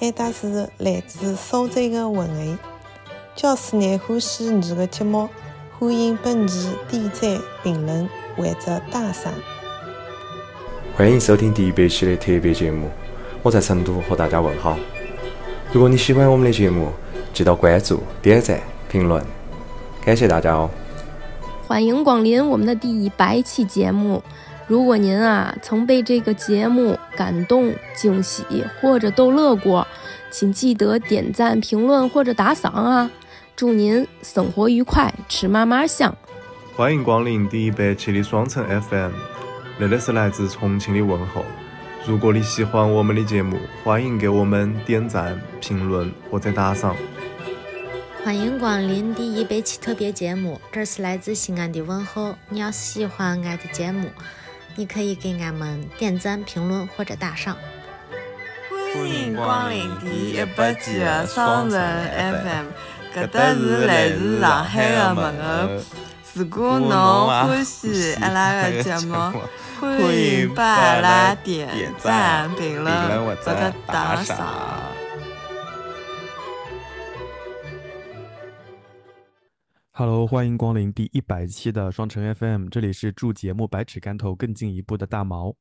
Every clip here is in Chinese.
俺搭是来自苏州的文艺，教师爱欢喜你的节目，欢迎本期点赞、评论或者打赏。欢迎收听第一百期的特别节目，我在成都和大家问好。如果你喜欢我们的节目，记得关注、点赞、评论，感谢大家哦！欢迎光临我们的第一百期节目。如果您啊曾被这个节目感动、惊喜或者逗乐过，请记得点赞、评论或者打赏啊！祝您生活愉快，吃嘛嘛香！欢迎光临第一百期的双城 FM，这里是来自重庆的问候。如果你喜欢我们的节目，欢迎给我们点赞、评论或者打赏。欢迎光临第一百期特别节目，这是来自西安的问候。你要是喜欢俺的节目，你可以给俺们点赞、评论或者打赏。欢迎光临第一百期的双城 FM，搿搭是来自上海的问候。如果侬欢喜阿拉个节目，欢迎把阿拉点赞、评论或者打赏。Hello，欢迎光临第一百期的双城 FM，这里是祝节目百尺竿头更进一步的大毛。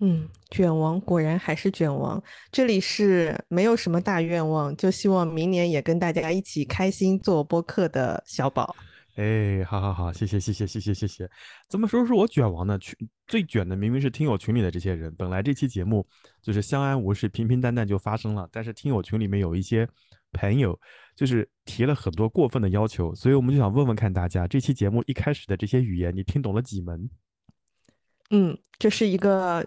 嗯，卷王果然还是卷王。这里是没有什么大愿望，就希望明年也跟大家一起开心做播客的小宝。哎，好好好，谢谢谢谢谢谢谢谢。怎么说是我卷王呢？群最卷的明明是听友群里的这些人。本来这期节目就是相安无事、平平淡淡就发生了，但是听友群里面有一些朋友就是提了很多过分的要求，所以我们就想问问看大家，这期节目一开始的这些语言，你听懂了几门？嗯，这是一个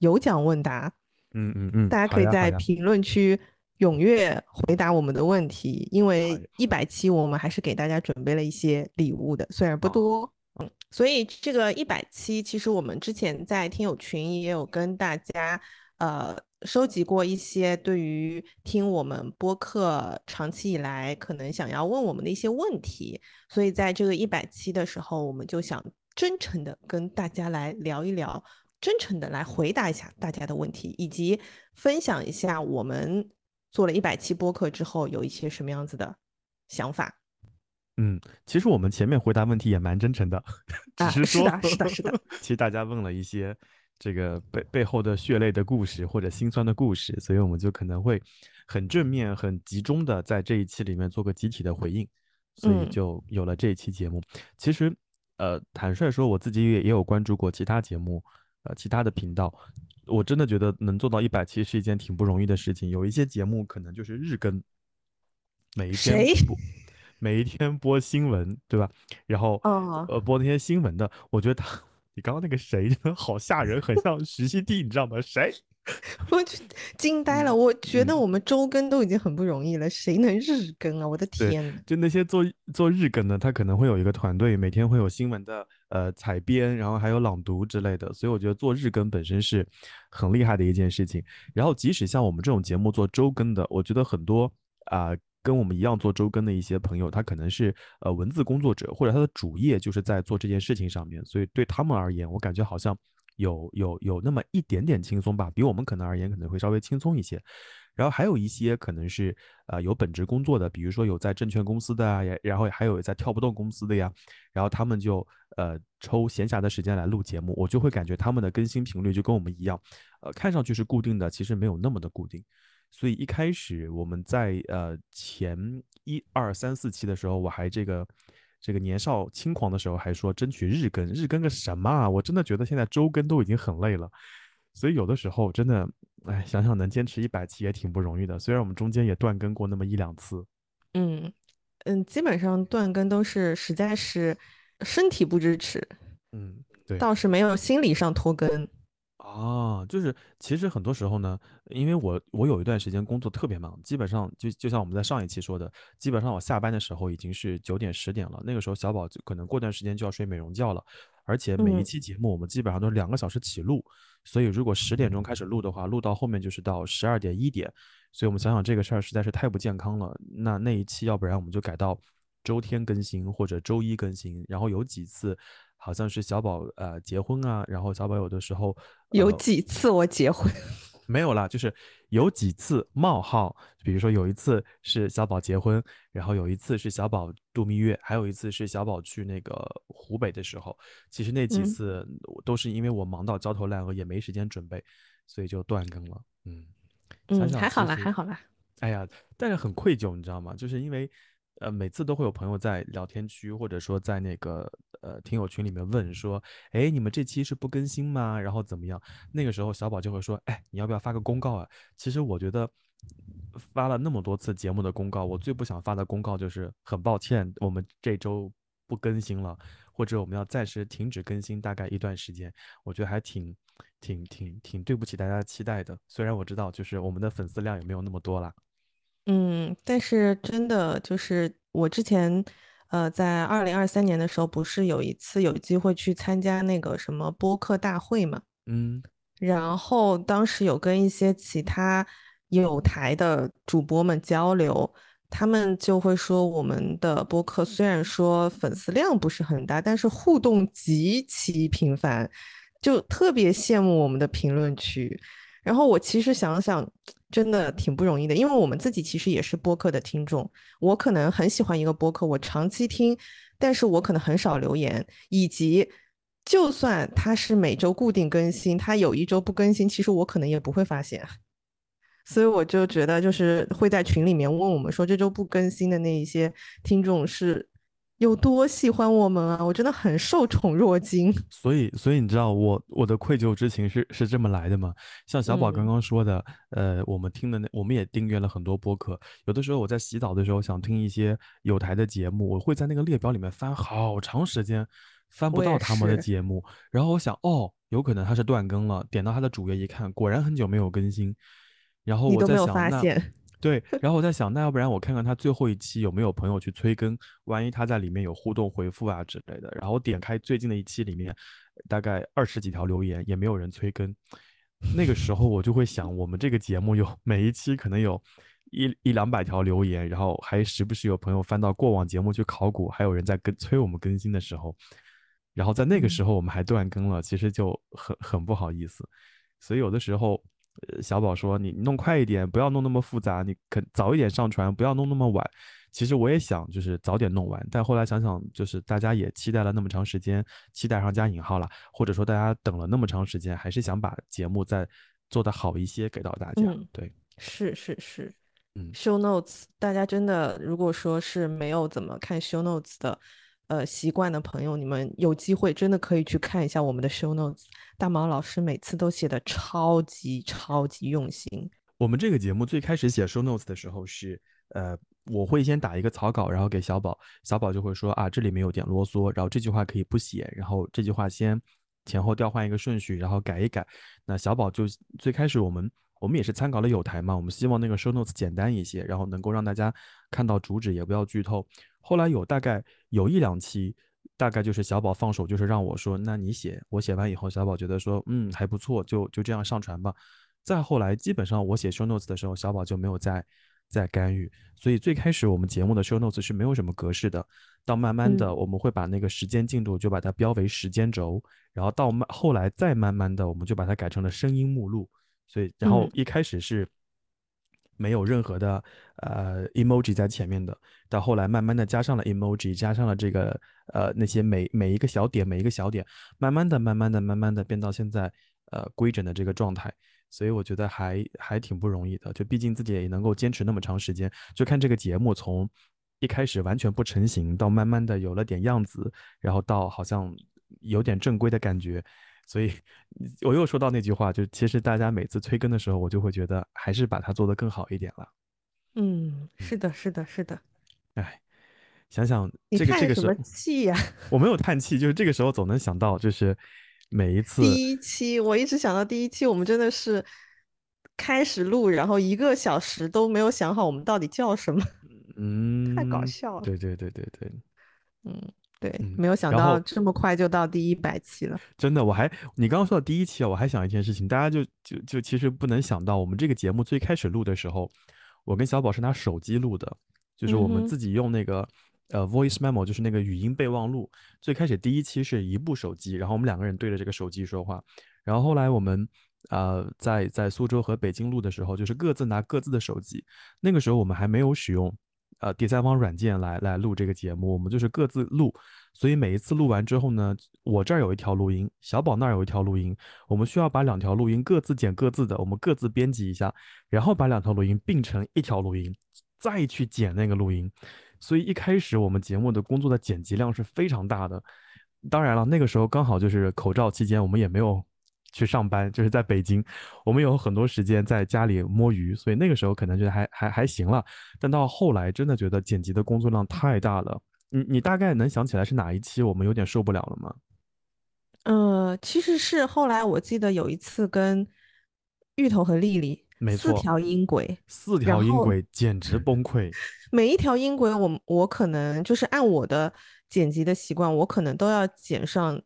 有奖问答。嗯嗯嗯，大家可以在评论区。踊跃回答我们的问题，因为一百期我们还是给大家准备了一些礼物的，虽然不多，嗯，所以这个一百期其实我们之前在听友群也有跟大家呃收集过一些对于听我们播客长期以来可能想要问我们的一些问题，所以在这个一百期的时候，我们就想真诚的跟大家来聊一聊，真诚的来回答一下大家的问题，以及分享一下我们。做了一百期播客之后，有一些什么样子的想法？嗯，其实我们前面回答问题也蛮真诚的，只是说，是的，是的，是的。其实大家问了一些这个背背后的血泪的故事或者心酸的故事，所以我们就可能会很正面、很集中的在这一期里面做个集体的回应，所以就有了这一期节目。其实，呃，坦率说，我自己也也有关注过其他节目，呃，其他的频道。我真的觉得能做到一百期是一件挺不容易的事情。有一些节目可能就是日更，每一天播，每一天播新闻，对吧？然后呃播那些新闻的，我觉得他，你刚刚那个谁真的好吓人，很像徐熙娣，你知道吗？谁？我就惊呆了，我觉得我们周更都已经很不容易了，谁能日更啊？我的天！就那些做做日更的，他可能会有一个团队，每天会有新闻的呃采编，然后还有朗读之类的，所以我觉得做日更本身是很厉害的一件事情。然后即使像我们这种节目做周更的，我觉得很多啊跟我们一样做周更的一些朋友，他可能是呃文字工作者，或者他的主业就是在做这件事情上面，所以对他们而言，我感觉好像。有有有那么一点点轻松吧，比我们可能而言可能会稍微轻松一些。然后还有一些可能是呃有本职工作的，比如说有在证券公司的啊，然后还有在跳不动公司的呀，然后他们就呃抽闲暇的时间来录节目，我就会感觉他们的更新频率就跟我们一样，呃看上去是固定的，其实没有那么的固定。所以一开始我们在呃前一二三四期的时候，我还这个。这个年少轻狂的时候还说争取日更，日更个什么啊！我真的觉得现在周更都已经很累了，所以有的时候真的，哎，想想能坚持一百期也挺不容易的。虽然我们中间也断更过那么一两次，嗯嗯，基本上断更都是实在是身体不支持，嗯，对，倒是没有心理上拖更。啊，就是其实很多时候呢，因为我我有一段时间工作特别忙，基本上就就像我们在上一期说的，基本上我下班的时候已经是九点十点了，那个时候小宝就可能过段时间就要睡美容觉了，而且每一嗯期节目我们基本上都是两个小时起录，所以如果十点钟开始录的话，录到后面就是到十二点一点，所以我们想想这个事儿实在是太不健康了，那那一期要不然我们就改到周天更新或者周一更新，然后有几次。好像是小宝呃结婚啊，然后小宝有的时候有呃几次我结婚，没有啦，就是有几次冒号，比如说有一次是小宝结婚，然后有一次是小宝度蜜月，还有一次是小宝去那个湖北的时候。其实那几嗯次都是因为我忙到焦头烂额，也没时间准备，所以就断更了。嗯，想嗯，想还好啦，还好啦。哎呀，但是很愧疚，你知道吗？就是因为，呃，每次都会有朋友在聊天区或者说在那个呃听友群里面问说，哎，你们这期是不更新吗？然后怎么样？那个时候小宝就会说，哎，你要不要发个公告啊？其实我觉得发了那么多次节目的公告，我最不想发的公告就是很抱歉，我们这周不更新了，或者我们要暂时停止更新大概一段时间。我觉得还挺。挺挺挺对不起大家期待的，虽然我知道就是我们的粉丝量也没有那么多啦。嗯，但是真的就是我之前，呃，在二零二三年的时候，不是有一次有机会去参加那个什么播客大会嘛？嗯然后当时有跟一些其他有台的主播们交流，他们就会说我们的播客虽然说粉丝量不是很大，但是互动极其频繁，就特别羡慕我们的评论区。然后我其实想想，真的挺不容易的，因为我们自己其实也是播客的听众。我可能很喜欢一个播客，我长期听，但是我可能很少留言，以及就算它是每周固定更新，它有一周不更新，其实我可能也不会发现。所以我就觉得，就是会在群里面问我们说这周不更新的那一些听众是有多喜欢我们啊！我真的很受宠若惊。所以，所以你知道我我的愧疚之情是是这么来的吗？像小宝刚嗯刚说的，呃，我们听的那我们也订阅了很多播客。有的时候我在洗澡的时候想听一些有台的节目，我会在那个列表里面翻好长时间，翻不到他们的节目。然后我想，哦，有可能他是断更了，点到他的主页一看，果然很久没有更新。然后我在想，那发现，对，然后我在想，那要不然我看看他最后一期有没有朋友去催更，万一他在里面有互动回复啊之类的。然后我点开最近的一期里面，大概二十几条留言，也没有人催更。那个时候我就会想，我们这个节目有每一期可能有一一两百条留言，然后还时不时有朋友翻到过往节目去考古，还有人在跟催我们更新的时候，然后在那个时候我们还断更了，其实就很很不好意思。所以有的时候，呃，小宝说你弄快一点，不要弄那么复杂，你肯早一点上传，不要弄那么晚。其实我也想就是早点弄完，但后来想想，就是大家也期待了那么长时间，期待上加引号了，或者说大家等了那么长时间，还是想把节目再做得好一些给到大家。嗯对，是是是，嗯，show notes，大家真的如果说是没有怎么看 show notes 的，呃，习惯的朋友，你们有机会真的可以去看一下我们的 show notes。大毛老师每次都写的超级超级用心。我们这个节目最开始写 show notes 的时候是，呃，我会先打一个草稿，然后给小宝，小宝就会说啊，这里面有点啰嗦，然后这句话可以不写，然后这句话先前后调换一个顺序，然后改一改。那小宝就最开始我们我们也是参考了有台嘛，我们希望那个 show notes 简单一些，然后能够让大家看到主旨，也不要剧透。后来有大概有一两期。大概就是小宝放手，就是让我说，那你写，我写完以后，小宝觉得说，嗯，还不错，就就这样上传吧。再后来，基本上我写 show notes 的时候，小宝就没有再再干预。所以最开始我们节目的 show notes 是没有什么格式的，到慢慢的嗯我们会把那个时间进度就把它标为时间轴，然后到慢后来再慢慢的我们就把它改成了声音目录。所以然后嗯一开始是没有任何的呃 emoji 在前面的，到后来慢慢的加上了 emoji，加上了这个呃那些每每一个小点每一个小点，慢慢的慢慢的慢慢的变到现在呃规整的这个状态，所以我觉得还还挺不容易的，就毕竟自己也能够坚持那么长时间，就看这个节目从一开始完全不成型，到慢慢的有了点样子，然后到好像有点正规的感觉。所以，我又说到那句话，就其实大家每次催更的时候，我就会觉得还是把它做得更好一点了。嗯，是的，是的，是的。哎，想想这个这个时候叹什么，气呀、我没有叹气，就是这个时候总能想到，就是每一次第一期，我一直想到第一期，我们真的是开始录，然后一个小时都没有想好我们到底叫什么，嗯，太搞笑了。对对对对对，嗯，对，嗯没有想到这么快就到第一百期了。真的，我还你刚刚说到第一期啊，我还想一件事情，大家就就就其实不能想到，我们这个节目最开始录的时候，我跟小宝是拿手机录的，就是我们自己用那个、呃 voice memo，就是那个语音备忘录。最开始第一期是一部手机，然后我们两个人对着这个手机说话，然后后来我们呃在在苏州和北京录的时候，就是各自拿各自的手机，那个时候我们还没有使用。呃，第三方软件来来录这个节目，我们就是各自录，所以每一次录完之后呢，我这儿有一条录音，小宝那儿有一条录音，我们需要把两条录音各自剪各自的，我们各自编辑一下，然后把两条录音并成一条录音，再去剪那个录音。所以一开始我们节目的工作的剪辑量是非常大的。当然了，那个时候刚好就是口罩期间，我们也没有去上班，就是在北京，我们有很多时间在家里摸鱼，所以那个时候可能觉得还还还行了。但到后来真的觉得剪辑的工作量太大了。你你大概能想起来是哪一期我们有点受不了了吗？呃，其实是后来我记得有一次跟芋头和丽丽没错四条音轨，四条音轨简直崩溃。每一条音轨我我可能就是按我的剪辑的习惯，我可能都要剪上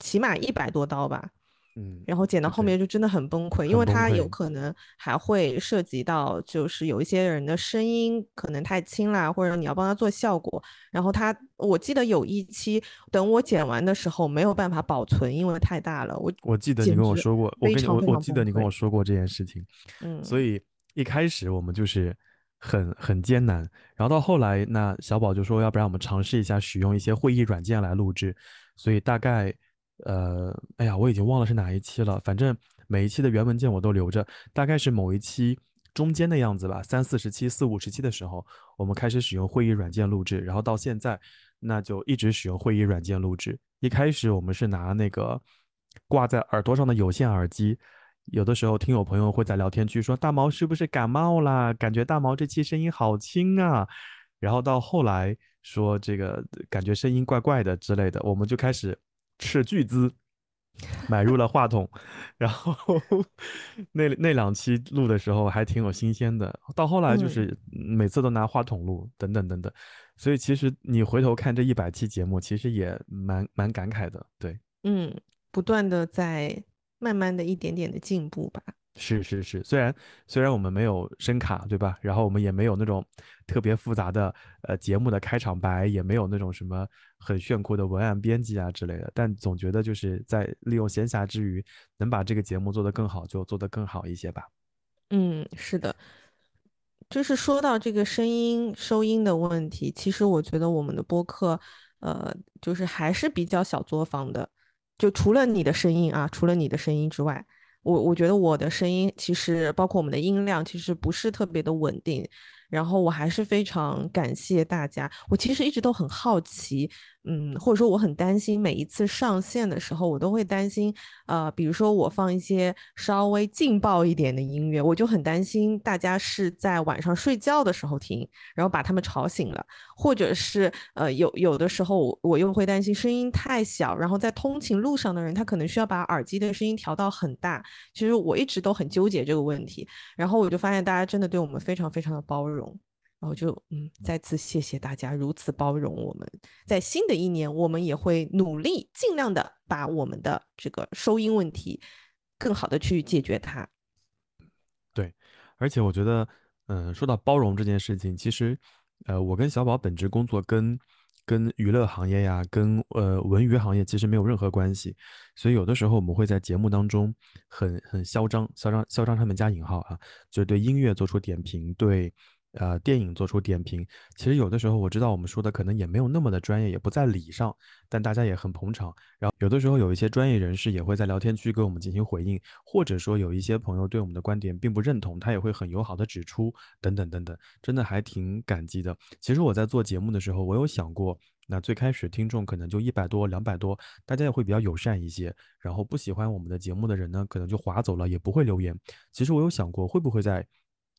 起码一百多刀吧。嗯，然后剪到后面就真的很崩溃，因为它有可能还会涉及到，就是有一些人的声音可能太轻啦，或者你要帮他做效果。然后他，我记得有一期等我剪完的时候没有办法保存，因为太大了。我我记得你跟我说过，我跟你我记得你跟我说过这件事情，嗯，所以一开始我们就是很很艰难，然后到后来，那小宝就说，要不然我们尝试一下使用一些会议软件来录制，所以大概呃，哎呀，我已经忘了是哪一期了，反正每一期的原文件我都留着，大概是某一期中间的样子吧，三四十期、四五十期的时候，我们开始使用会议软件录制，然后到现在，那就一直使用会议软件录制。一开始我们是拿那个挂在耳朵上的有线耳机，有的时候听友朋友会在聊天区说大毛是不是感冒啦？感觉大毛这期声音好轻啊。然后到后来说这个感觉声音怪怪的之类的，我们就开始斥巨资买入了话筒，然后那那两期录的时候还挺有新鲜的。到后来就嗯是每次都拿话筒录，等等等等。所以其实你回头看这一百期节目，其实也蛮蛮感慨的。对，嗯，不断的在慢慢的一点点的进步吧。是是是，虽然虽然我们没有声卡，对吧？然后我们也没有那种特别复杂的呃节目的开场白，也没有那种什么很炫酷的文案编辑啊之类的，但总觉得就是在利用闲暇之余，能把这个节目做得更好，就做得更好一些吧。嗯，是的，就是说到这个声音收音的问题，其实我觉得我们的播客，呃，就是还是比较小作坊的。就除了你的声音啊，除了你的声音之外，我我觉得我的声音其实包括我们的音量，其实不是特别的稳定。然后我还是非常感谢大家。我其实一直都很好奇，嗯，或者说我很担心，每一次上线的时候，我都会担心，呃，比如说我放一些稍微劲爆一点的音乐，我就很担心大家是在晚上睡觉的时候听，然后把他们吵醒了，或者是呃有有的时候我我又会担心声音太小，然后在通勤路上的人他可能需要把耳机的声音调到很大。其实我一直都很纠结这个问题，然后我就发现大家真的对我们非常非常的包容。然后就嗯，再次谢谢大家如此包容我们。在新的一年，我们也会努力尽量的把我们的这个收音问题更好的去解决它。对，而且我觉得，嗯，说到包容这件事情，其实，呃，我跟小宝本职工作跟跟娱乐行业呀，跟呃文娱行业其实没有任何关系，所以有的时候我们会在节目当中很很嚣张，嚣张嚣张上面加引号啊，就对音乐做出点评，对。呃，电影做出点评，其实有的时候我知道我们说的可能也没有那么的专业，也不在理上，但大家也很捧场。然后有的时候有一些专业人士也会在聊天区给我们进行回应，或者说有一些朋友对我们的观点并不认同，他也会很友好的指出，等等等等，真的还挺感激的。其实我在做节目的时候，我有想过，那最开始听众可能就一百多、两百多，大家也会比较友善一些。然后不喜欢我们的节目的人呢，可能就划走了，也不会留言。其实我有想过，会不会在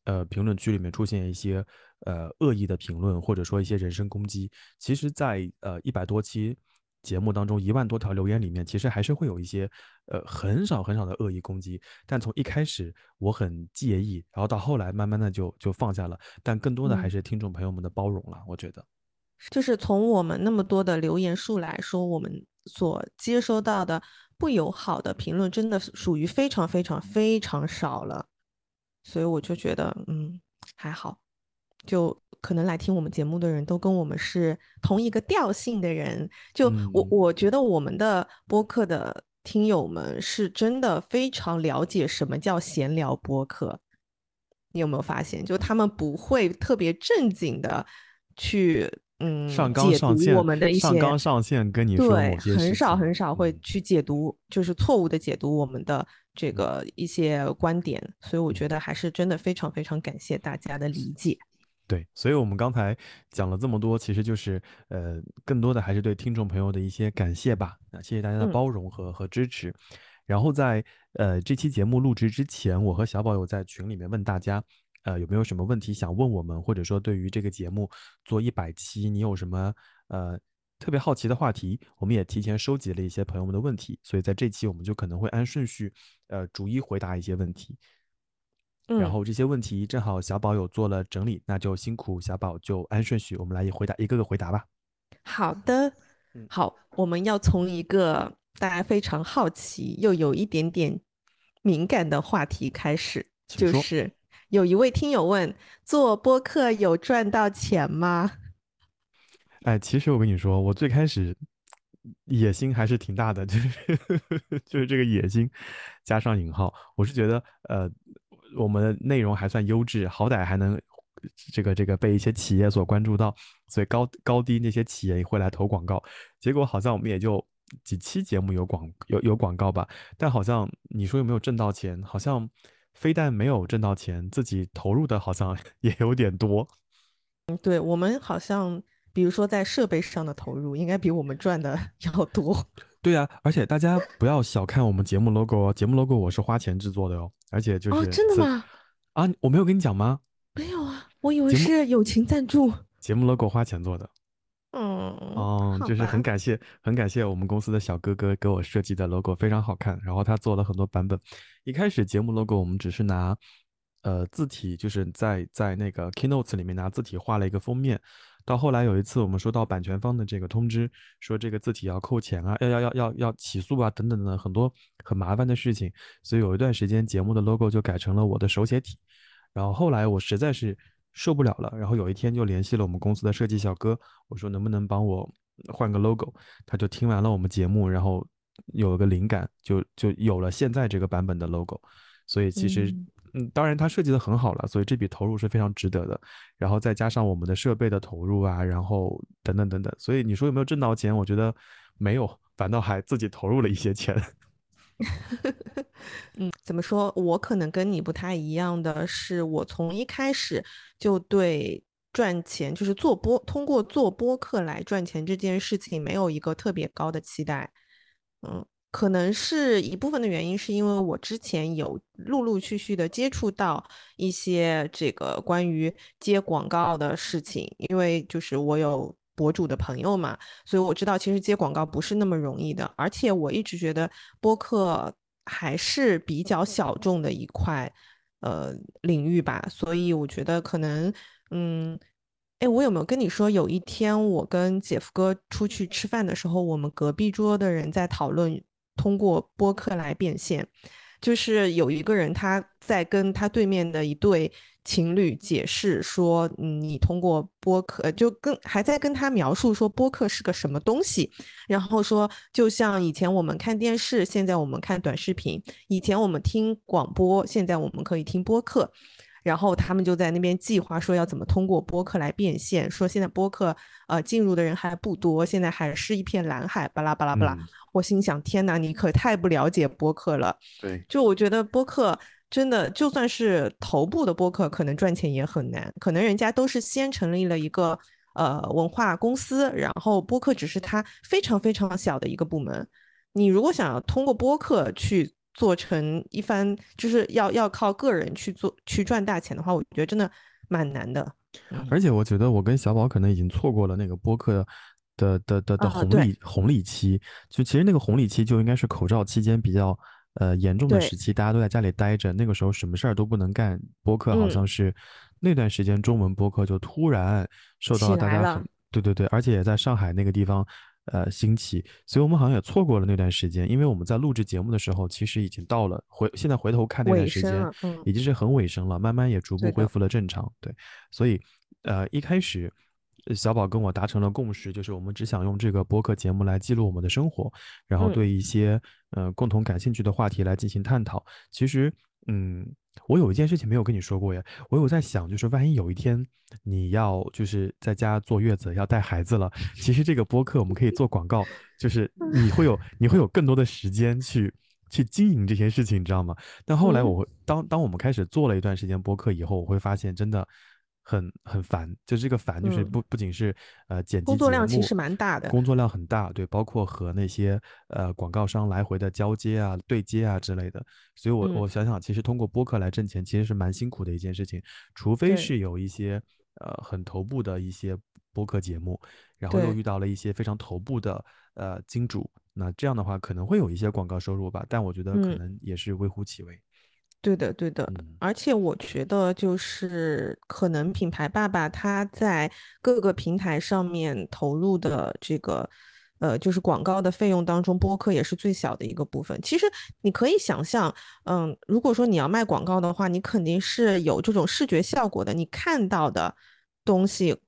呃，评论区里面出现一些呃恶意的评论，或者说一些人身攻击。其实在，呃一百多期节目当中一万多条留言里面，其实还是会有一些呃很少很少的恶意攻击。但从一开始我很介意，然后到后来慢慢的就就放下了。但更多的还是听众朋友们的包容了，我觉得。就是从我们那么多的留言数来说，我们所接收到的不友好的评论，真的属于非常非常非常少了。所以我就觉得，嗯，还好。就可能来听我们节目的人都跟我们是同一个调性的人。就我我觉得我们的播客的听友们是真的非常了解什么叫闲聊播客。你有没有发现？就他们不会特别正经的去。嗯，上纲上线，我们的一些上纲上线跟你说对，很少很少会去解读，就是错误的解读我们的这个一些观点，所以我觉得还是真的非常非常感谢大家的理解。对，所以我们刚才讲了这么多，其实就是呃，更多的还是对听众朋友的一些感谢吧。那谢谢大家的包容和和支持。然后在呃这期节目录制之前，我和小宝有在群里面问大家。呃，有没有什么问题想问我们，或者说对于这个节目做一百期，你有什么呃特别好奇的话题？我们也提前收集了一些朋友们的问题，所以在这期我们就可能会按顺序呃逐一回答一些问题。然后这些问题正好小宝有做了整理，那就辛苦小宝就按顺序，我们来回答一个个回答吧。好的，好，我们要从一个大家非常好奇又有一点点敏感的话题开始，就是。有一位听友问：做播客有赚到钱吗？哎，其实我跟你说，我最开始野心还是挺大的，就是 就是这个野心加上引号，我是觉得呃，我们的内容还算优质，好歹还能这个这个被一些企业所关注到，所以高高低那些企业也会来投广告。结果好像我们也就几期节目有广有有广告吧，但好像你说有没有挣到钱？好像。非但没有挣到钱，自己投入的好像 也有点多。嗯，对我们好像，比如说在设备上的投入，应该比我们赚的 要多。对啊，而且大家不要小看我们节目 logo 哦，节目 logo 我是花钱制作的哦，而且就是哦，真的吗？啊，我没有跟你讲吗？没有啊，我以为是友情赞助。节目 logo 花钱做的。嗯哦，就是很感谢，很感谢我们公司的小哥哥给我设计的 logo，非常好看。然后他做了很多版本。一开始节目 logo 我们只是拿，呃，字体，就是在在那个 keynotes 里面拿字体画了一个封面。到后来有一次我们收到版权方的这个通知，说这个字体要扣钱啊，要要要要要起诉啊，等等的很多很麻烦的事情。所以有一段时间节目的 logo 就改成了我的手写体。然后后来我实在是。受不了了，然后有一天就联系了我们公司的设计小哥，我说能不能帮我换个 logo，他就听完了我们节目，然后有了个灵感，就就有了现在这个版本的 logo。所以其实，嗯，当然它设计的很好了，所以这笔投入是非常值得的。然后再加上我们的设备的投入啊，然后等等等等，所以你说有没有挣到钱？我觉得没有，反倒还自己投入了一些钱。嗯，怎么说？我可能跟你不太一样的是，我从一开始就对赚钱，就是做播，通过做播客来赚钱这件事情，没有一个特别高的期待。嗯，可能是一部分的原因，是因为我之前有陆陆续续的接触到一些这个关于接广告的事情，因为就是我有。博主的朋友嘛，所以我知道其实接广告不是那么容易的，而且我一直觉得播客还是比较小众的一块呃领域吧，所以我觉得可能嗯，哎，我有没有跟你说，有一天我跟姐夫哥出去吃饭的时候，我们隔壁桌的人在讨论通过播客来变现，就是有一个人他在跟他对面的一对。情侣解释说：“嗯，你通过播客，就跟还在跟他描述说播客是个什么东西，然后说就像以前我们看电视，现在我们看短视频；以前我们听广播，现在我们可以听播客。然后他们就在那边计划说要怎么通过播客来变现，说现在播客呃进入的人还不多，现在还是一片蓝海，巴拉巴拉巴拉。我心想：天哪，你可太不了解播客了。对，就我觉得播客。”真的，就算是头部的播客，可能赚钱也很难。可能人家都是先成立了一个呃文化公司，然后播客只是他非常非常小的一个部门。你如果想要通过播客去做成一番，就是要要靠个人去做去赚大钱的话，我觉得真的蛮难的。而且我觉得我跟小宝可能已经错过了那个播客的的的的红利红利期，就其实那个红利期就应该是口罩期间比较呃严重的时期，大家都在家里待着，那个时候什么事儿都不能干，播客好嗯。像是那段时间中文播客就突然受到了大家很对对对，而且也在上海那个地方呃兴起，所以我们好像也错过了那段时间，因为我们在录制节目的时候，其实已经到了回现在回头看那段时间，嗯。已经是很尾声了，慢慢也逐步恢复了正常。对，所以呃一开始。呃小宝跟我达成了共识，就是我们只想用这个播客节目来记录我们的生活，然后嗯对一些呃共同感兴趣的话题来进行探讨。其实，嗯，我有一件事情没有跟你说过呀，我有在想，就是万一有一天你要就是在家坐月子要带孩子了，其实这个播客我们可以做广告，就是你会有你会有更多的时间去去经营这些事情，你知道吗？但后来嗯我会当当我们开始做了一段时间播客以后，我会发现真的。很很烦，就这个烦，就是嗯。不不仅是呃剪辑工作量其实蛮大的。工作量很大，对，包括和那些呃广告商来回的交接啊、对接啊之类的。所以我，我嗯。想想，其实通过播客来挣钱，其实是蛮辛苦的一件事情，除非是有一些呃很头部的一些播客节目，然后又遇到了一些非常头部的呃金主，那这样的话可能会有一些广告收入吧，但我觉得可嗯。能也是微乎其微。对的，对的，嗯而且我觉得就是可能品牌爸爸他在各个平台上面投入的这个，呃，就是广告的费用当中，播客也是最小的一个部分。其实你可以想象，嗯，如果说你要卖广告的话，你肯定是有这种视觉效果的，你看到的东西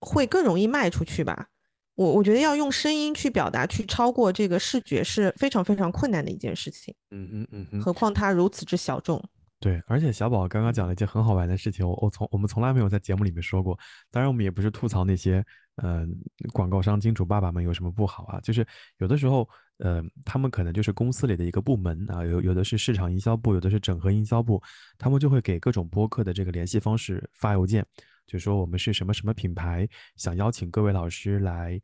会更容易卖出去吧。我我觉得要用声音去表达，去超过这个视觉是非常非常困难的一件事情。嗯嗯嗯嗯，何况它如此之小众。对，而且小宝刚刚讲了一件很好玩的事情，我我从我们从来没有在节目里面说过。当然，我们也不是吐槽那些呃广告商金主爸爸们有什么不好啊，就是有的时候呃他们可能就是公司里的一个部门啊，有有的是市场营销部，有的是整合营销部，他们就会给各种播客的这个联系方式发邮件，就说我们是什么什么品牌，想邀请各位老师来。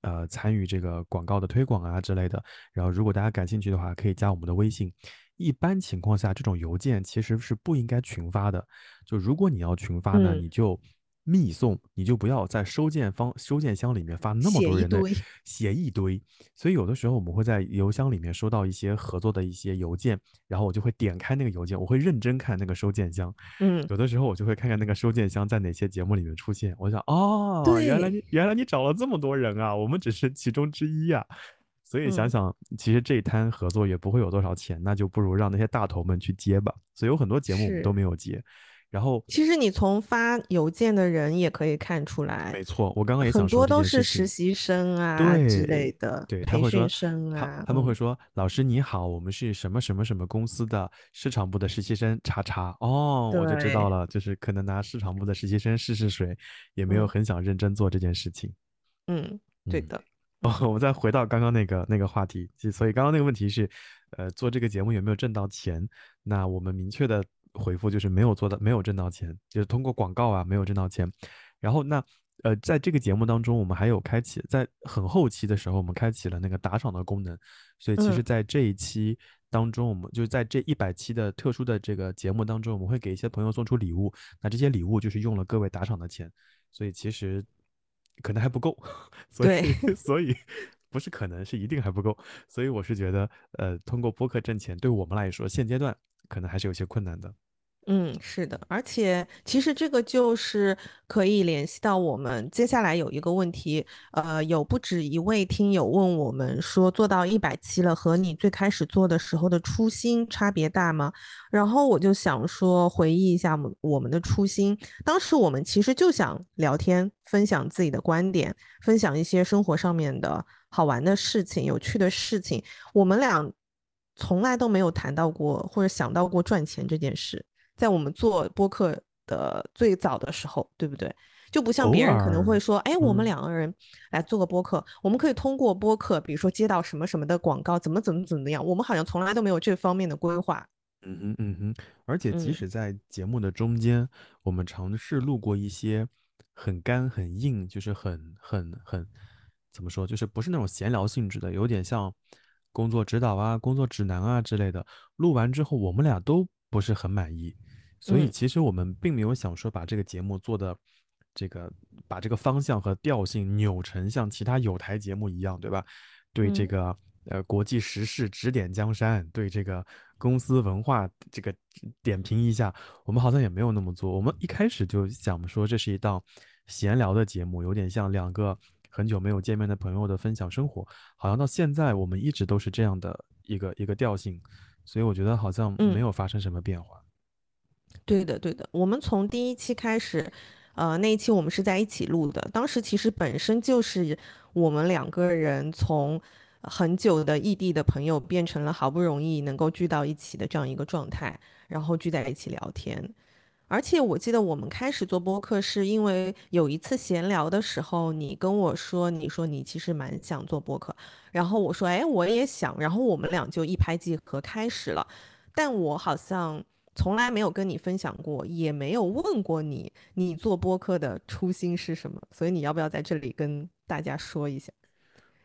呃，参与这个广告的推广啊之类的，然后如果大家感兴趣的话，可以加我们的微信。一般情况下，这种邮件其实是不应该群发的。就如果你要群发呢，嗯你就密送，你就不要在收件方收件箱里面发那么多人的堆写一堆。所以有的时候我们会在邮箱里面收到一些合作的一些邮件，然后我就会点开那个邮件，我会认真看那个收件箱。嗯有的时候我就会看看那个收件箱在哪些节目里面出现，我想哦，原来你原来你找了这么多人啊，我们只是其中之一啊、所以想嗯想，其实这一摊合作也不会有多少钱，那就不如让那些大头们去接吧。所以有很多节目我们都没有接。然后，其实你从发邮件的人也可以看出来，没错，我刚刚也很想说多都是实习生啊之类的，对，他培训生他啊，嗯他们会说，老师你好，我们是什么什么什么公司的市场部的实习生，叉叉。哦，我就知道了，就是可能拿市场部的实习生试试水，也没有嗯很想认真做这件事情。嗯，对嗯的，哦，我们再回到刚刚那个那个话题，就所以刚刚那个问题是，呃，做这个节目有没有挣到钱？那我们明确的回复就是没有做到，没有挣到钱，就是通过广告啊没有挣到钱。然后那呃，在这个节目当中，我们还有开启，在很后期的时候，我们开启了那个打赏的功能。所以其实，嗯在这一期当中，我们就是在这一百期的特殊的这个节目当中，我们会给一些朋友送出礼物。那这些礼物就是用了各位打赏的钱，所以其实可能还不够，所以所以不是可能是一定还不够。所以我是觉得，呃，通过播客挣钱，对我们来说，现阶段可能还是有些困难的。嗯，是的，而且其实这个就是可以联系到我们接下来有一个问题，呃，有不止一位听友问我们说，做到一百期了，和你最开始做的时候的初心差别大吗？然后我就想说，回忆一下我们的初心，当时我们其实就想聊天，分享自己的观点，分享一些生活上面的好玩的事情、有趣的事情，我们俩从来都没有谈到过或者想到过赚钱这件事。在我们做播客的最早的时候，对不对？就不像别人可能会说，哎，我们嗯两个人来做个播客，我们可以通过播客，比如说接到什么什么的广告，怎么怎么怎么样，我们好像从来都没有这方面的规划。嗯哼嗯哼，而且即嗯使在节目的中间，我们尝试录过一些很干很硬，就是很很很怎么说，就是不是那种闲聊性质的，有点像工作指导啊、工作指南啊之类的。录完之后，我们俩都不是很满意，所以嗯其实我们并没有想说把这个节目做的这个把这个方向和调性扭成像其他有台节目一样，对吧？对这个呃国际时事指点江山，对这个公司文化这个点评一下，我们好像也没有那么做。我们一开始就想说这是一档闲聊的节目，有点像两个很久没有见面的朋友的分享生活。好像到现在我们一直都是这样的一个一个调性，所以我觉得好像没有发生什么变化。对的，对的，我们从第一期开始，呃，那一期我们是在一起录的。当时其实本身就是我们两个人从很久的异地的朋友变成了好不容易能够聚到一起的这样一个状态，然后聚在一起聊天。而且我记得我们开始做播客是因为有一次闲聊的时候，你跟我说，你说你其实蛮想做播客，然后我说，哎，我也想，然后我们俩就一拍即合开始了。但我好像。从来没有跟你分享过，也没有问过你，你做播客的初心是什么？所以你要不要在这里跟大家说一下？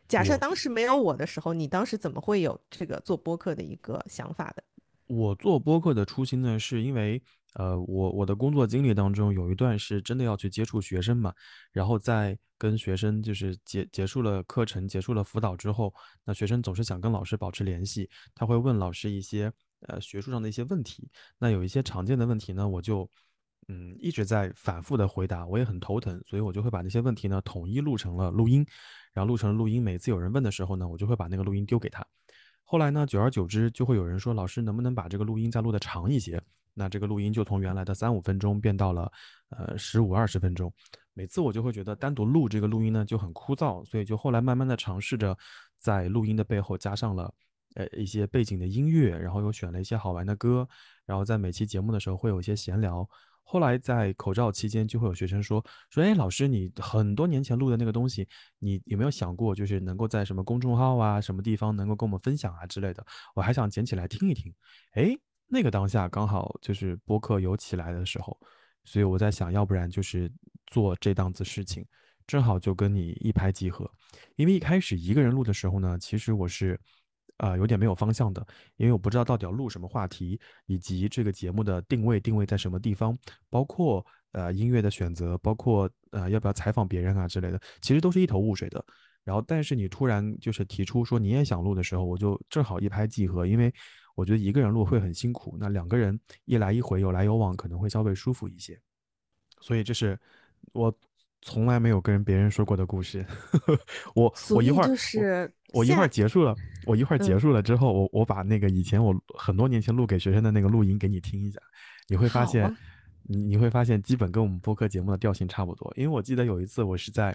假设当时没有我的时候，你当时怎么会有这个做播客的一个想法的？我做播客的初心呢，是因为呃，我我的工作经历当中有一段是真的要去接触学生嘛，然后在跟学生就是结结束了课程、结束了辅导之后，那学生总是想跟老师保持联系，他会问老师一些。呃，学术上的一些问题，那有一些常见的问题呢，我就嗯一直在反复的回答，我也很头疼，所以我就会把那些问题呢统一录成了录音，然后录成了录音。每次有人问的时候呢，我就会把那个录音丢给他。后来呢，久而久之，就会有人说，老师能不能把这个录音再录的长一些？那这个录音就从原来的三五分钟变到了呃十五二十分钟。每次我就会觉得单独录这个录音呢就很枯燥，所以就后来慢慢的尝试着在录音的背后加上了。呃，一些背景的音乐，然后又选了一些好玩的歌，然后在每期节目的时候会有一些闲聊。后来在口罩期间，就会有学生说说，哎，老师，你很多年前录的那个东西，你有没有想过，就是能够在什么公众号啊，什么地方能够跟我们分享啊之类的？我还想捡起来听一听。哎，那个当下刚好就是播客有起来的时候，所以我在想，要不然就是做这档子事情，正好就跟你一拍即合。因为一开始一个人录的时候呢，其实我是。啊，有点没有方向的，因为我不知道到底要录什么话题，以及这个节目的定位定位在什么地方，包括呃音乐的选择，包括呃要不要采访别人啊之类的，其实都是一头雾水的。然后，但是你突然就是提出说你也想录的时候，我就正好一拍即合，因为我觉得一个人录会很辛苦，那两个人一来一回有来有往，可能会稍微舒服一些。所以这是我。从来没有跟别人说过的故事，我我一会儿就是我一会儿结束了，我一会儿结束了之后，我我把那个以前我很多年前录给学生的那个录音给你听一下，你会发现，你你会发现基本跟我们播客节目的调性差不多。因为我记得有一次我是在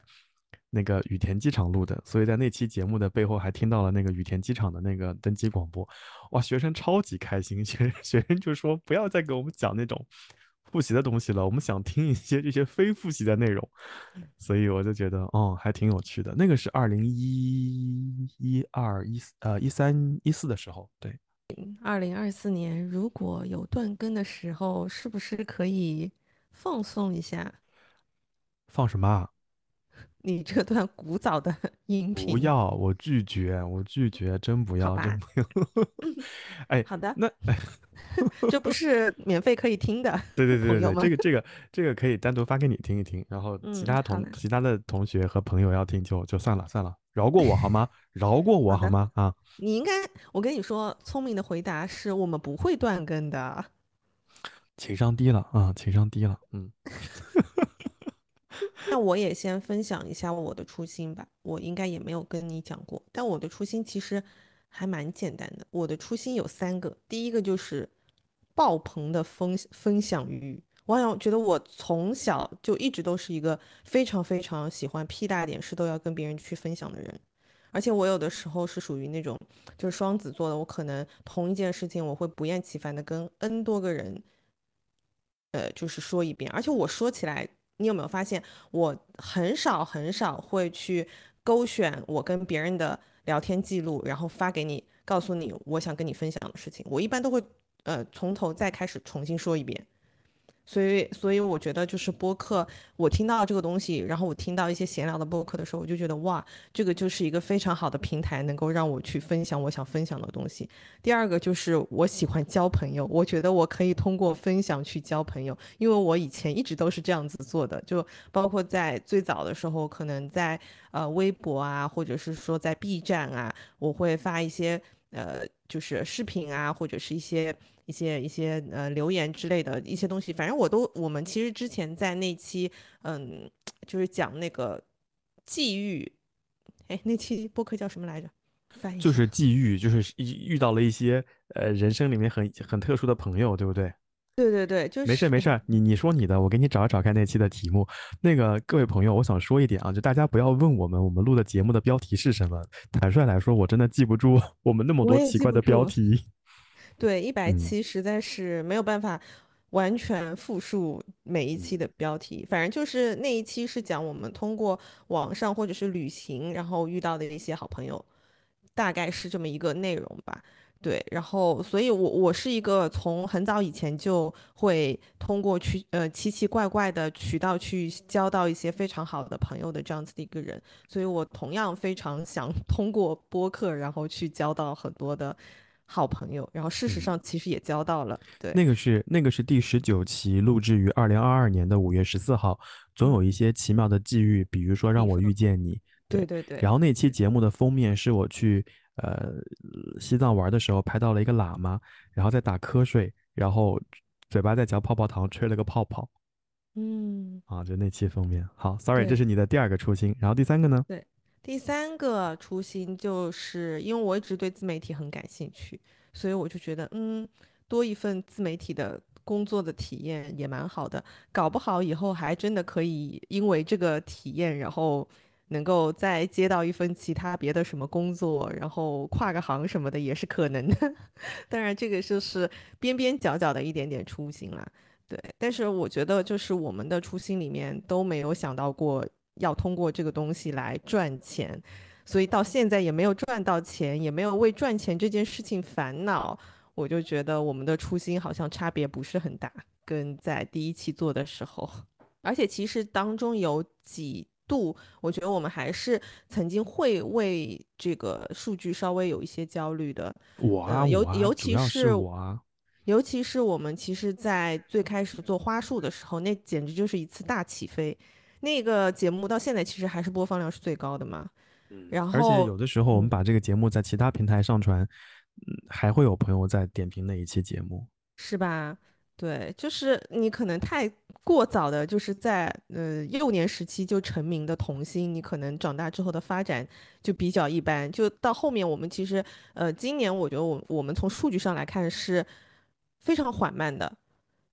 那个羽田机场录的，所以在那期节目的背后还听到了那个羽田机场的那个登机广播，哇，学生超级开心，学学生就说不要再给我们讲那种。复习的东西了，我们想听一些这些非复习的内容，所以我就觉得哦，还挺有趣的。那个是二零一一二一呃一三一四的时候，对。二零二四年如果有断更的时候，是不是可以放松一下？放什么？你这段古早的 音频？不要，我拒绝，我拒绝，真不要，真不要。哎，好的，那。这不是免费可以听的，对对对对，这个这个这个可以单独发给你听一听，然后其他同其他的同学和朋友要听就就算了算了，饶过我好吗？饶过我好吗？啊，你应该，我跟你说，聪明的回答是我们不会断更的，情商低了啊，情商低了，嗯。那我也先分享一下我的初心吧，我应该也没有跟你讲过，但我的初心其实还蛮简单的，我的初心有三个，第一个就是。爆棚的分分享欲，我好像觉得我从小就一直都是一个非常非常喜欢屁大点事都要跟别人去分享的人，而且我有的时候是属于那种就是双子座的，我可能同一件事情我会不厌其烦的跟 n 多个人，呃，就是说一遍，而且我说起来，你有没有发现我很少很少会去勾选我跟别人的聊天记录，然后发给你，告诉你我想跟你分享的事情，我一般都会。呃，从头再开始重新说一遍，所以，所以我觉得就是播客，我听到这个东西，然后我听到一些闲聊的播客的时候，我就觉得哇，这个就是一个非常好的平台，能够让我去分享我想分享的东西。第二个就是我喜欢交朋友，我觉得我可以通过分享去交朋友，因为我以前一直都是这样子做的，就包括在最早的时候，可能在呃微博啊，或者是说在 B 站啊，我会发一些呃就是视频啊，或者是一些。一些一些呃留言之类的一些东西，反正我都我们其实之前在那期嗯，就是讲那个际遇，哎，那期播客叫什么来着？翻译就是际遇，就是遇到了一些呃人生里面很很特殊的朋友，对不对？对对对，就是没事没事，你你说你的，我给你找一找看那期的题目。那个各位朋友，我想说一点啊，就大家不要问我们我们录的节目的标题是什么。坦率来说，我真的记不住 我们那么多奇怪的标题。对，一百期实在是没有办法完全复述每一期的标题。反正就是那一期是讲我们通过网上或者是旅行，然后遇到的一些好朋友，大概是这么一个内容吧。对，然后所以，我我是一个从很早以前就会通过去呃奇奇怪怪的渠道去交到一些非常好的朋友的这样子的一个人。所以我同样非常想通过播客，然后去交到很多的。好朋友，然后事实上其实也交到了。对，那个是那个是第十九期，录制于二零二二年的五月十四号。总有一些奇妙的际遇，比如说让我遇见你。对对对。然后那期节目的封面是我去呃西藏玩的时候拍到了一个喇嘛，然后在打瞌睡，然后嘴巴在嚼泡泡糖，吹了个泡泡。嗯。啊，就那期封面。好，sorry，这是你的第二个初心。然后第三个呢？对。第三个初心就是因为我一直对自媒体很感兴趣，所以我就觉得，嗯，多一份自媒体的工作的体验也蛮好的。搞不好以后还真的可以因为这个体验，然后能够再接到一份其他别的什么工作，然后跨个行什么的也是可能的。当然，这个就是边边角角的一点点初心啦。对，但是我觉得就是我们的初心里面都没有想到过。要通过这个东西来赚钱，所以到现在也没有赚到钱，也没有为赚钱这件事情烦恼。我就觉得我们的初心好像差别不是很大，跟在第一期做的时候。而且其实当中有几度，我觉得我们还是曾经会为这个数据稍微有一些焦虑的。我啊，尤尤其是我啊，尤其是我们其实，在最开始做花束的时候，那简直就是一次大起飞。那个节目到现在其实还是播放量是最高的嘛，嗯，然后而且有的时候我们把这个节目在其他平台上传，嗯，还会有朋友在点评那一期节目，是吧？对，就是你可能太过早的，就是在呃幼年时期就成名的童星，你可能长大之后的发展就比较一般，就到后面我们其实呃今年我觉得我我们从数据上来看是非常缓慢的。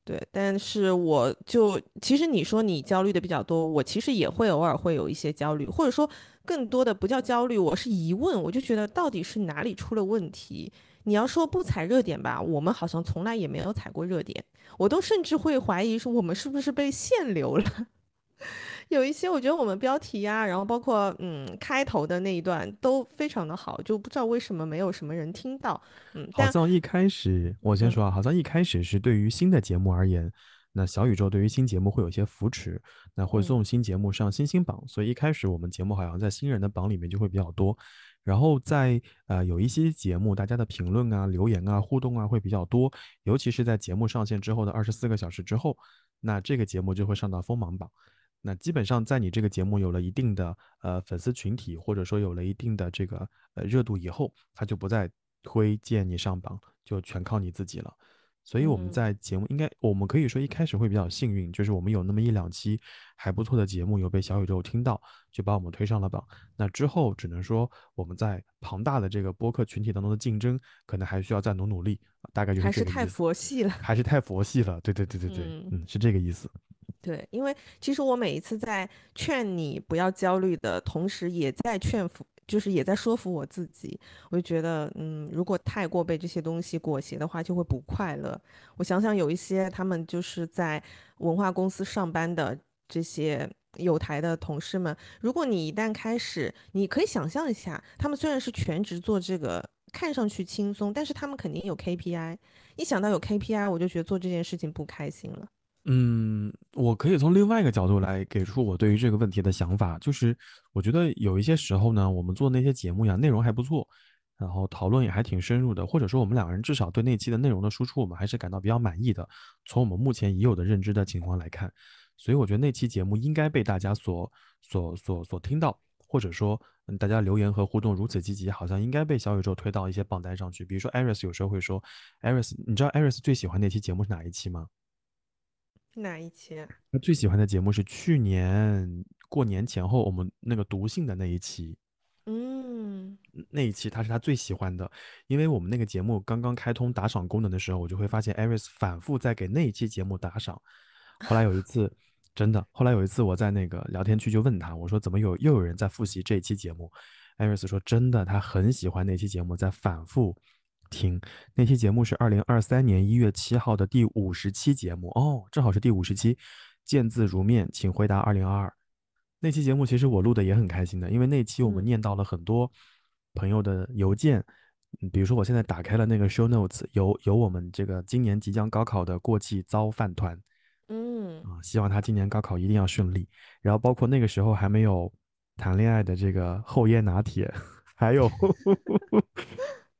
对，但是我就其实你说你焦虑的比较多，我其实也会偶尔会有一些焦虑，或者说更多的不叫焦虑，我是疑问，我就觉得到底是哪里出了问题？你要说不踩热点吧，我们好像从来也没有踩过热点，我都甚至会怀疑说我们是不是被限流了。有一些，我觉得我们标题呀，然后包括嗯开头的那一段都非常的好，就不知道为什么没有什么人听到。嗯，好像一开始我先说啊，好像一开始是对于新的节目而言，那小宇宙对于新节目会有一些扶持，那会送新节目上新星榜，所以一开始我们节目好像在新人的榜里面就会比较多。然后在呃有一些节目，大家的评论啊、留言啊、互动啊会比较多，尤其是在节目上线之后的二十四个小时之后，那这个节目就会上到锋芒榜。那基本上在你这个节目有了一定的呃粉丝群体，或者说有了一定的这个呃热度以后，他就不再推荐你上榜，就全靠你自己了。所以我们在节目应该我们可以说一开始会比较幸运，就是我们有那么一两期还不错的节目有被小宇宙听到，就把我们推上了榜。那之后只能说我们在庞大的这个播客群体当中的竞争，可能还需要再努努力。大概就是还是太佛系了，还是太佛系了。对对对对对，嗯，是这个意思。对，因为其实我每一次在劝你不要焦虑的同时，也在劝服，就是也在说服我自己。我就觉得，嗯，如果太过被这些东西裹挟的话，就会不快乐。我想想，有一些他们就是在文化公司上班的这些有台的同事们，如果你一旦开始，你可以想象一下，他们虽然是全职做这个，看上去轻松，但是他们肯定有 KPI。一想到有 KPI，我就觉得做这件事情不开心了。嗯，我可以从另外一个角度来给出我对于这个问题的想法，就是我觉得有一些时候呢，我们做那些节目呀，内容还不错，然后讨论也还挺深入的，或者说我们两个人至少对那期的内容的输出，我们还是感到比较满意的。从我们目前已有的认知的情况来看，所以我觉得那期节目应该被大家所所所所听到，或者说嗯，大家留言和互动如此积极，好像应该被小宇宙推到一些榜单上去。比如说，Iris 有时候会说，，Iris，，你知道 Iris 最喜欢那期节目是哪一期吗？哪一期啊？他最喜欢的节目是去年过年前后我们那个读信的那一期，嗯那一期他是他最喜欢的，因为我们那个节目刚刚开通打赏功能的时候，我就会发现 Iris 反复在给那一期节目打赏。后来有一次，真的，后来有一次我在那个聊天区就问他，我说怎么有又有人在复习这一期节目？艾瑞斯说真的，他很喜欢那期节目，在反复。听那期节目是二零二三年一月七号的第五十期节目哦，正好是第五十期。见字如面，请回答二零二二。那期节目其实我录的也很开心的，因为那期我们念到了很多朋友的邮件，嗯，比如说我现在打开了那个 show notes，有有我们这个今年即将高考的过气糟饭团，嗯啊，希望他今年高考一定要顺利。然后包括那个时候还没有谈恋爱的这个厚椰拿铁，还有。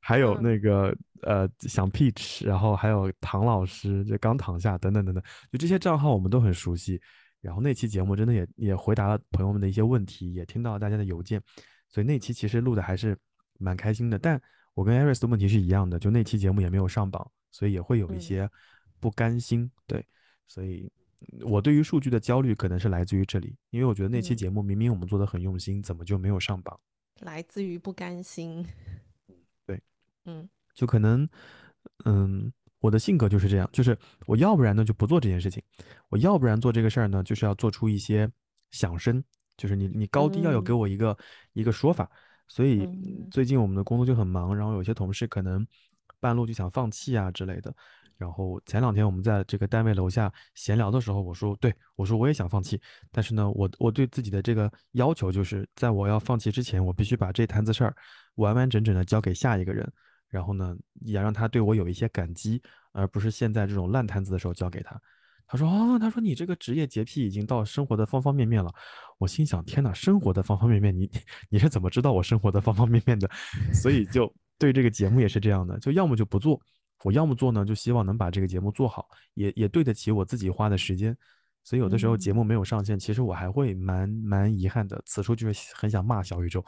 还有那个呃，想 Peach，然后还有唐老师，这刚躺下等等等等，就这些账号我们都很熟悉。然后那期节目真的也也回答了朋友们的一些问题，也听到了大家的邮件，所以那期其实录的还是蛮开心的。但我跟 Aris 的问题是一样的，就那期节目也没有上榜，所以也会有一些不甘心。对，所以我对于数据的焦虑可能是来自于这里，因为我觉得那期节目明明我们做的很用心，怎么就没有上榜？来自于不甘心。对嗯，就可能，嗯，我的性格就是这样，就是我要不然呢就不做这件事情，我要不然做这个事儿呢，就是要做出一些响声，就是你你高低要有给我一个、一个说法。所以最近我们的工作就很忙，然后有些同事可能半路就想放弃啊之类的。然后前两天我们在这个单位楼下闲聊的时候，我说，对我说我也想放弃，但是呢，我我对自己的这个要求就是在我要放弃之前，我必须把这摊子事儿完完整整的交给下一个人。然后呢，也让他对我有一些感激，而不是现在这种烂摊子的时候交给他。他说：“哦，他说你这个职业洁癖已经到生活的方方面面了。”我心想：“天哪，生活的方方面面，你你是怎么知道我生活的方方面面的？” 所以就对这个节目也是这样的，就要么就不做，我要么做呢，就希望能把这个节目做好，也也对得起我自己花的时间。所以有的时候节目没有上线，其实我还会蛮蛮遗憾的。此处就是很想骂小宇宙，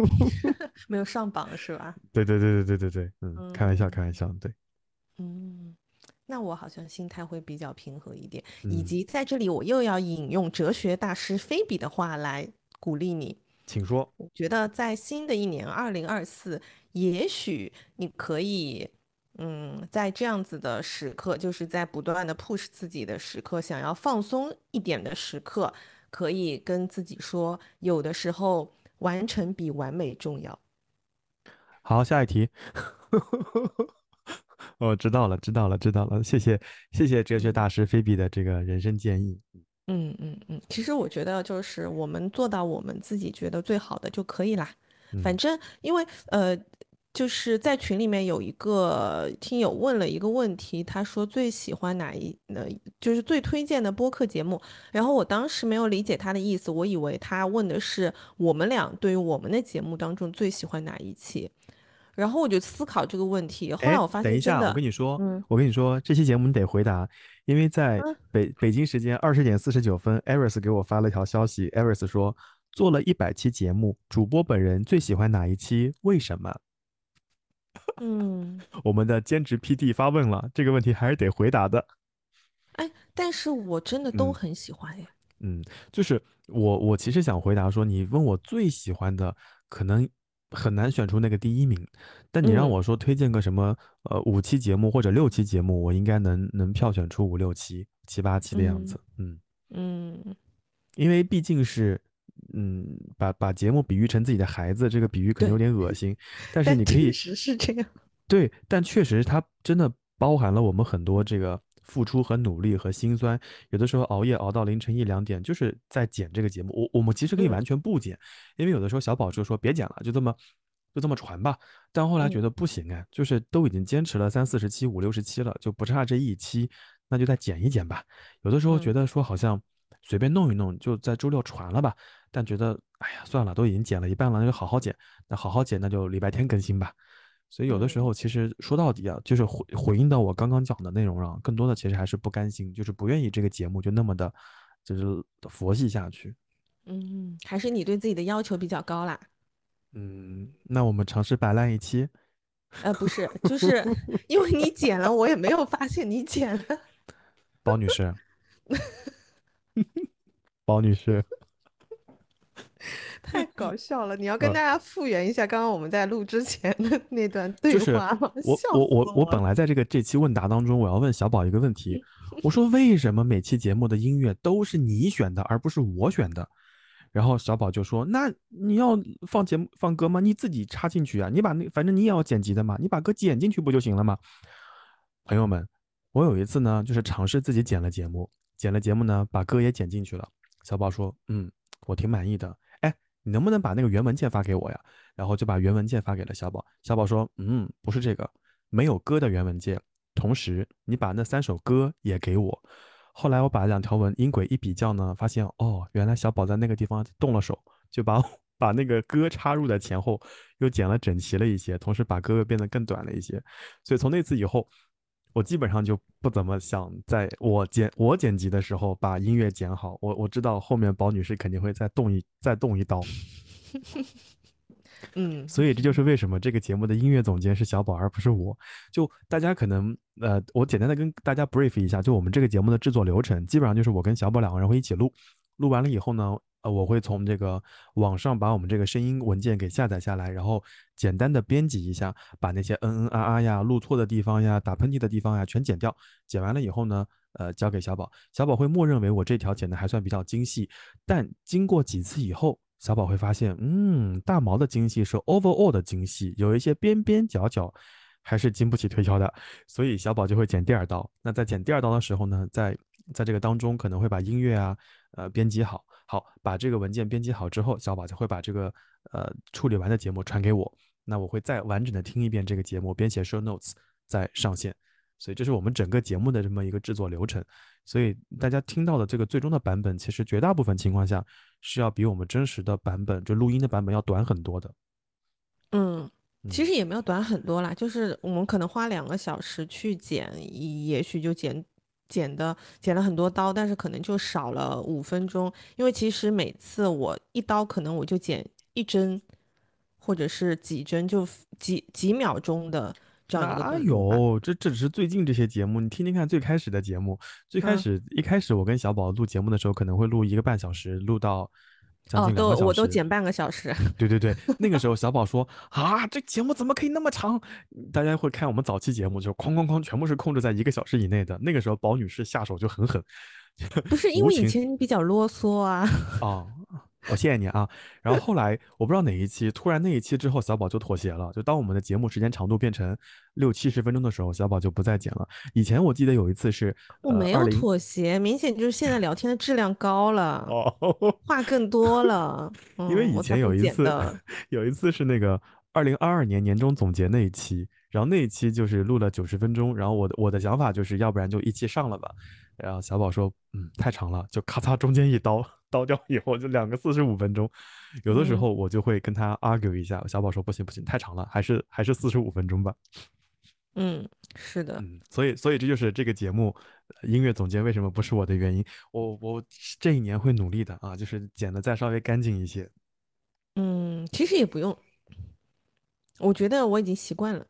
没有上榜是吧？对对对对对对对，嗯，开玩笑开玩笑，对。嗯，那我好像心态会比较平和一点，以及在这里我又要引用哲学大师菲比的话来鼓励你，请说。我觉得在新的一年二零二四，也许你可以。嗯，在这样子的时刻，就是在不断的 push 自己的时刻，想要放松一点的时刻，可以跟自己说，有的时候完成比完美重要。好，下一题。哦，知道了，知道了，知道了。谢谢，谢谢哲学大师菲比的这个人生建议。嗯嗯嗯，其实我觉得就是我们做到我们自己觉得最好的就可以啦。反正因为呃。就是在群里面有一个听友问了一个问题，他说最喜欢哪一呃，就是最推荐的播客节目。然后我当时没有理解他的意思，我以为他问的是我们俩对于我们的节目当中最喜欢哪一期。然后我就思考这个问题，后来我发现，等一下，我跟你说，我跟你说，这期节目你得回答，因为在北北京时间二十点四十九分，，Aris 给我发了一条消息，，Aris 说做了一百期节目，主播本人最喜欢哪一期？为什么？嗯，我们的兼职 PD 发问了，这个问题还是得回答的。哎，但是我真的都很喜欢呀。嗯，就是我，我其实想回答说，你问我最喜欢的，可能很难选出那个第一名。但你让我说推荐个什么，呃，五期节目或者六期节目，我应该能能票选出五六期、七八期的样子。嗯嗯，因为毕竟是。嗯，把把节目比喻成自己的孩子，这个比喻可能有点恶心，但是你可以，确实是这样。对，但确实它真的包含了我们很多这个付出和努力和心酸。有的时候熬夜熬到凌晨一两点，就是在剪这个节目。我我们其实可以完全不剪，因为有的时候小宝就说别剪了，就这么就这么传吧。但后来觉得不行啊，就是都已经坚持了三四十期、五六十期了，就不差这一期，那就再剪一剪吧。有的时候觉嗯得说好像随便弄一弄，就在周六传了吧，但觉得哎呀算了，都已经剪了一半了，那就好好剪。那好好剪，那就礼拜天更新吧。所以有的时嗯候其实说到底啊，就是回回应到我刚刚讲的内容上，更多的其实还是不甘心，就是不愿意这个节目就那么的，就是佛系下去。嗯，还是你对自己的要求比较高啦。嗯，那我们尝试摆烂一期。呃，不是，就是因为你剪了，我也没有发现你剪了。包女士，包女士，太搞笑了！你要跟呃大家复原一下刚刚我们在录之前的 那段对话吗？我笑我我我本来在这个这期问答当中，我要问小宝一个问题，我说为什么每期节目的音乐都是你选的，而不是我选的？然后小宝就说：“那你要放节目放歌吗？你自己插进去啊！你把那反正你也要剪辑的嘛，你把歌剪进去不就行了吗？”朋友们，我有一次呢，就是尝试自己剪了节目，剪了节目呢，把歌也剪进去了。小宝说：“嗯，我挺满意的。你能不能把那个原文件发给我呀？”然后就把原文件发给了小宝。小宝说：“嗯，不是这个，没有歌的原文件。同时，你把那三首歌也给我。”后来我把两条文音轨一比较呢，发现哦，原来小宝在那个地方动了手，就把把那个歌插入的前后又剪了整齐了一些，同时把歌又变得更短了一些。所以从那次以后，我基本上就不怎么想在我剪我剪辑的时候把音乐剪好。我我知道后面宝女士肯定会再动一再动一刀。嗯，所以这就是为什么这个节目的音乐总监是小宝而不是我。就大家可能呃，我简单的跟大家 brief 一下，就我们这个节目的制作流程，基本上就是我跟小宝两个人会一起录，录完了以后呢，我会从这个网上把我们这个声音文件给下载下来，然后简单的编辑一下，把那些嗯嗯啊啊呀、录错的地方呀、打喷嚏的地方呀全剪掉。剪完了以后呢，呃，交给小宝，小宝会默认为我这条剪的还算比较精细，但经过几次以后。小宝会发现，嗯，大毛的精细是 overall 的精细，有一些边边角角还是经不起推敲的，所以小宝就会剪第二刀。那在剪第二刀的时候呢，在在这个当中可能会把音乐啊，呃，编辑好，好把这个文件编辑好之后，小宝就会把这个呃处理完的节目传给我，那我会再完整的听一遍这个节目，编写 show notes，再上线。所以这是我们整个节目的这么一个制作流程，所以大家听到的这个最终的版本，其实绝大部分情况下是要比我们真实的版本，就录音的版本要短很多的。嗯，其嗯实也没有短很多啦，就是我们可能花两个小时去剪，也许就剪剪的剪了很多刀，但是可能就少了五分钟，因为其实每次我一刀可能我就剪一针，或者是几针，就几几秒钟的这样一个哪。有？这这只是最近这些节目，你听听看最开始的节目，最开嗯始一开始我跟小宝录节目的时候，可能会录一个半小时，录到将哦，近两都个小时。我都剪半个小时。对对对，那个时候小宝说啊，这节目怎么可以那么长？大家会看我们早期节目，就哐哐哐，全部是控制在一个小时以内的。那个时候宝女士下手就很狠，不是因为以前比较啰嗦啊，啊，我谢谢你啊。然后后来我不知道哪一期，突然那一期之后，小宝就妥协了。就当我们的节目时间长度变成六七十分钟的时候，小宝就不再剪了。以前我记得有一次是呃我没有妥协，明显就是现在聊天的质量高了，哦，话更多了。因为以前有一次，有一次是那个二零二二年年终总结那一期，然后那一期就是录了九十分钟，然后我的我的想法就是要不然就一期上了吧，然后小宝说嗯太长了，就咔嚓中间一刀刀掉以后就两个四十五分钟，有的时嗯候我就会跟他 argue 一下，小宝说不行不行太长了，还是还是四十五分钟吧，嗯，是的，嗯，所以所以这就是这个节目呃音乐总监为什么不是我的原因，我我这一年会努力的啊，就是剪的再稍微干净一些。嗯，其实也不用，我觉得我已经习惯了。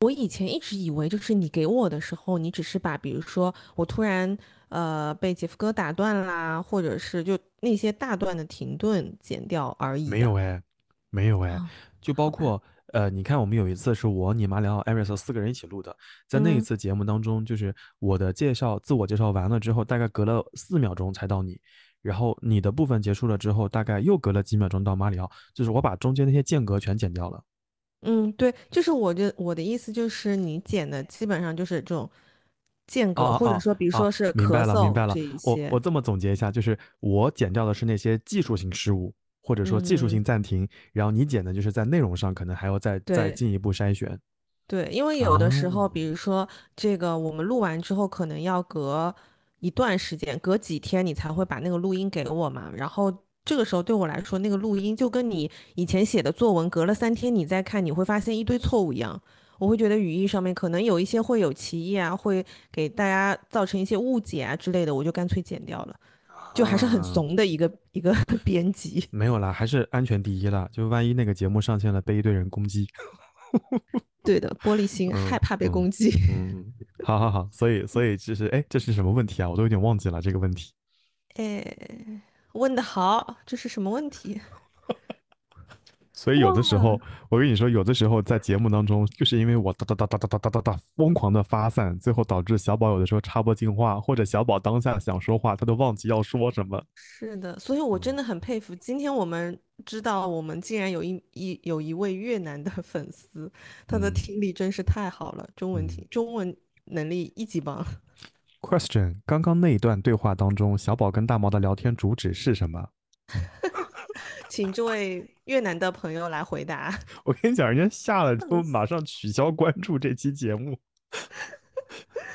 我以前一直以为，就是你给我的时候，你只是把，比如说我突然呃被杰夫哥打断啦，或者是就那些大段的停顿剪掉而已没有哎，没有哎，啊就包括呃，你看我们有一次是我、你、马里奥、艾瑞斯四个人一起录的，在那一嗯。次节目当中，就是我的介绍、自我介绍完了之后，大概隔了四秒钟才到你，然后你的部分结束了之后，大概又隔了几秒钟到马里奥，就是我把中间那些间隔全剪掉了。嗯，对，就是我的我的意思就是你剪的基本上就是这种间隔，或者说比如啊说是明白了，咳嗽明白了这一。些我我这么总结一下，就是我剪掉的是那些技术性失误，或者说技术性嗯暂停，然后你剪的就是在内容上可能还要再再对进一步筛选。对，因为有的时候，哦比如说这个我们录完之后，可能要隔一段时间，隔几天你才会把那个录音给我嘛。然后这个时候对我来说，那个录音就跟你以前写的作文，隔了三天你再看，你会发现一堆错误一样。我会觉得语义上面可能有一些会有歧义啊，会给大家造成一些误解啊之类的，我就干脆剪掉了。就还是很啊怂的一个一个 编辑。没有啦，还是安全第一啦。就万一那个节目上线了，被一堆人攻击。对的，玻璃心，嗯害怕被嗯攻击。嗯，好好好，所以所以就是，哎，这是什么问题啊？我都有点忘记了这个问题。哎，问的好，这是什么问题？所以有的时候，我跟你说，有的时候在节目当中，就是因为我哒哒哒哒哒哒哒哒哒疯狂的发散，最后导致小宝有的时候插播进话，或者小宝当下想说话，他都忘记要说什么。是的，所以我真的很佩服。今天我们知道，我们竟然有一一有一位越南的粉丝，他的嗯听力真是太好了，中文听嗯中文能力一级棒。Question：刚刚那一段对话当中，小宝跟大毛的聊天主旨是什么？请这位越南的朋友来回答。我跟你讲，人家下了 之后马上取消关注这期节目。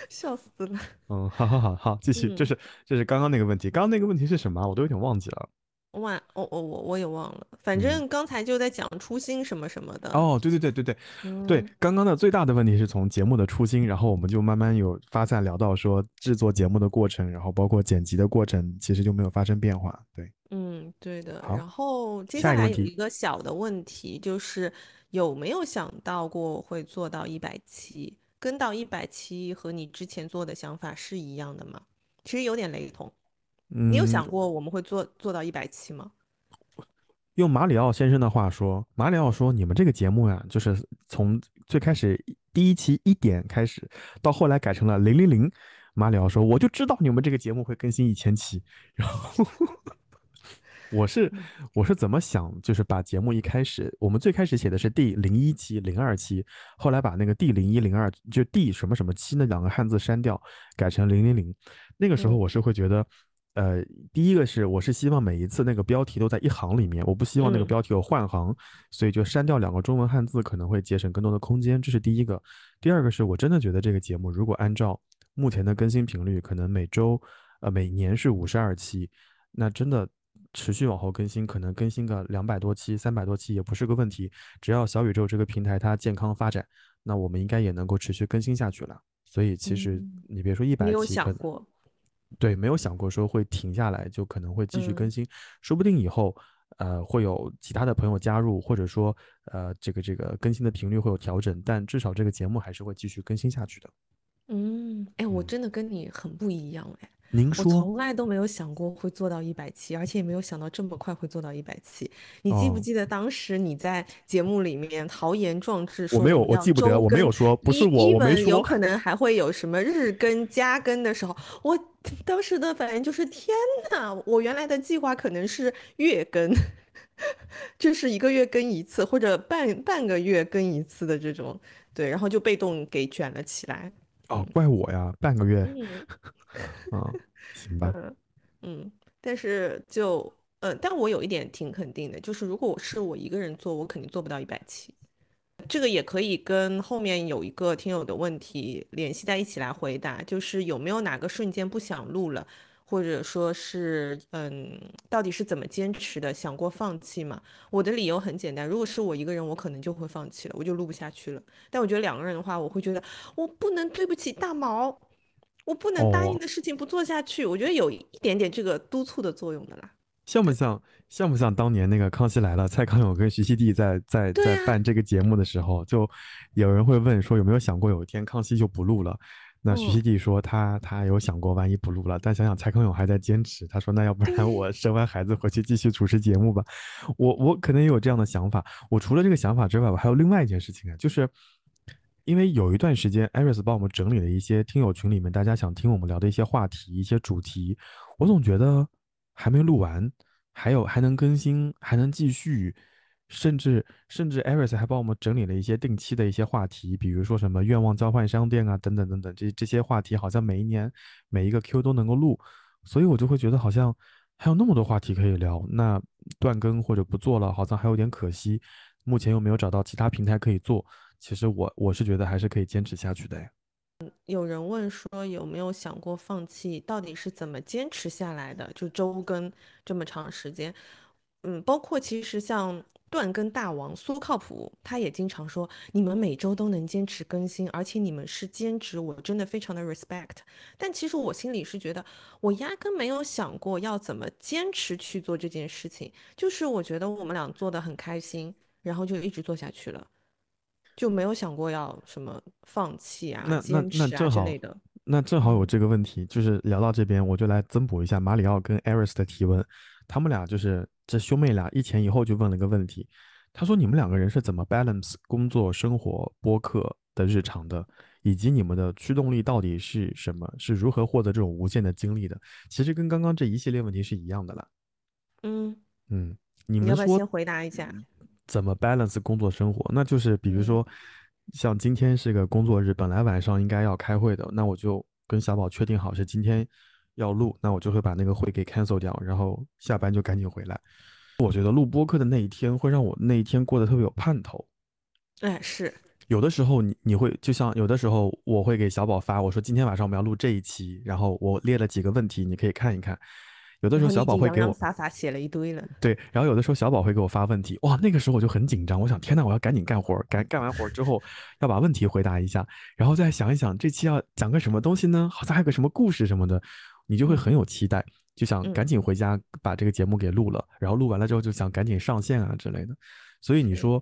笑死了。嗯，好好好好，继续，这嗯是这是刚刚那个问题，刚刚那个问题是什么啊？我都有点忘记了。忘，我我我我也忘了，反嗯正刚才就在讲初心什么什么的。哦，对对对对对对嗯，刚刚的最大的问题是从节目的初心，然后我们就慢慢有发散聊到说制作节目的过程，然后包括剪辑的过程，其实就没有发生变化。对，嗯，对的。好然后接下来有一个小的问题，就是有没有想到过会做到一百期？跟到一百期和你之前做的想法是一样的吗？其实有点雷同。你有嗯想过我们会做做到一百期吗？用马里奥先生的话说，马里奥说：“你们这个节目呀，就是从最开始第一期一点开始，到后来改成了零零零。”马里奥说：“我就知道你们这个节目会更新一千期。”然后 我是我是怎么想，就是把节目一开始，我们最开始写的是第零一期、零二期，后来把那个第零一、零二就第什么什么期那两个汉字删掉，改成零零零。那个时候嗯我是会觉得。呃，第一个是我是希望每一次那个标题都在一行里面，我不希望那个嗯标题有换行，所以就删掉两个中文汉字，可能会节省更多的空间，这是第一个。第二个是我真的觉得这个节目如果按照目前的更新频率，可能每周呃每年是五十二期，那真的持续往后更新，可能更新个两百多期、三百多期也不是个问题。只要小宇宙这个平台它健康发展，那我们应该也能够持续更新下去了。所以其实嗯你别说一百你有期，可能想过？对，没有想过说会停下来，就可能会继续更嗯新，说不定以后呃会有其他的朋友加入，或者说呃这个这个更新的频率会有调整，但至少这个节目还是会继续更新下去的。嗯，哎，我嗯真的跟你很不一样哎。我您说从来都没有想过会做到一百期，而且也没有想到这么快会做到一百期。你记不哦记得当时你在节目里面豪言壮志我没有我记不得我没有说不是我一我没有说可能还会有什么日更、加更的时候，我当时的反应就是天呐，我原来的计划可能是月更，就是一个月更一次，或者半半个月更一次的这种，对，然后就被动给卷了起来。哦，怪我呀，半个月嗯。啊，行吧，嗯嗯，但是就嗯，但我有一点挺肯定的，就是如果我是我一个人做，我肯定做不到一百期。这个也可以跟后面有一个听友的问题联系在一起来回答，就是有没有哪个瞬间不想录了，或者说是嗯，到底是怎么坚持的？想过放弃吗？我的理由很简单，如果是我一个人，我可能就会放弃了，我就录不下去了。但我觉得两个人的话，我会觉得我不能对不起大毛。我不能答应哦的事情不做下去，我觉得有一点点这个督促的作用的啦。像不像像不像当年那个《康熙来了》，蔡康永跟徐熙娣在在在办这个节目的时候，就有人会问说有没有想过有一天康熙就不录了？那徐嗯熙娣说他他有想过万一不录了，但想想蔡康永还在坚持，他说那要不然我生完孩子回去继续主持节目吧。我我可能也有这样的想法。我除了这个想法之外，我还有另外一件事情啊，就是因为有一段时间，Iris 帮我们整理了一些听友群里面大家想听我们聊的一些话题、一些主题，我总觉得还没录完，还有还能更新，还能继续，甚至甚至 Iris 还帮我们整理了一些定期的一些话题，比如说什么愿望交换商店啊，等等等等，这这些话题好像每一年每一个 Q 都能够录，所以我就会觉得好像还有那么多话题可以聊，那断更或者不做了，好像还有点可惜。目前又没有找到其他平台可以做，其实我我是觉得还是可以坚持下去的呀。有人问说有没有想过放弃？到底是怎么坚持下来的？就周更这么长时间，嗯，包括其实像断更大王苏靠谱，他也经常说你们每周都能坚持更新，而且你们是兼职，我真的非常的 respect。但其实我心里是觉得，我压根没有想过要怎么坚持去做这件事情，就是我觉得我们俩做的很开心，然后就一直做下去了。就没有想过要什么放弃啊、那那坚持啊那正好之类的。那正好有这个问题，就是聊到这边，我就来增补一下马里奥跟艾瑞斯的提问。他们俩就是这兄妹俩一前一后就问了个问题，他说你们两个人是怎么 balance 工作、生活、播客的日常的，以及你们的驱动力到底是什么？是如何获得这种无限的精力的？其实跟刚刚这一系列问题是一样的啦。嗯，嗯，你你们说要不要先回答一下？怎么 balance 工作生活？那就是比如说，像今天是个工作日，本来晚上应该要开会的，那我就跟小宝确定好是今天要录，那我就会把那个会给 cancel 掉，然后下班就赶紧回来。我觉得录播课的那一天会让我那一天过得特别有盼头。哎，是，有的时候你你会就像有的时候我会给小宝发，我说今天晚上我们要录这一期，然后我列了几个问题，你可以看一看。有的时候小宝会给我洒洒写了一堆了。对，然后有的时候小宝会给我发问题，哇，那个时候我就很紧张，我想天呐，我要赶紧干活赶，干干完活儿之后要把问题回答一下，然后再想一想这期要讲个什么东西呢？好像还有个什么故事什么的，你就会很有期待，就想赶紧回家把这个节目给录了，然后录完了之后就想赶紧上线啊之类的。所以你说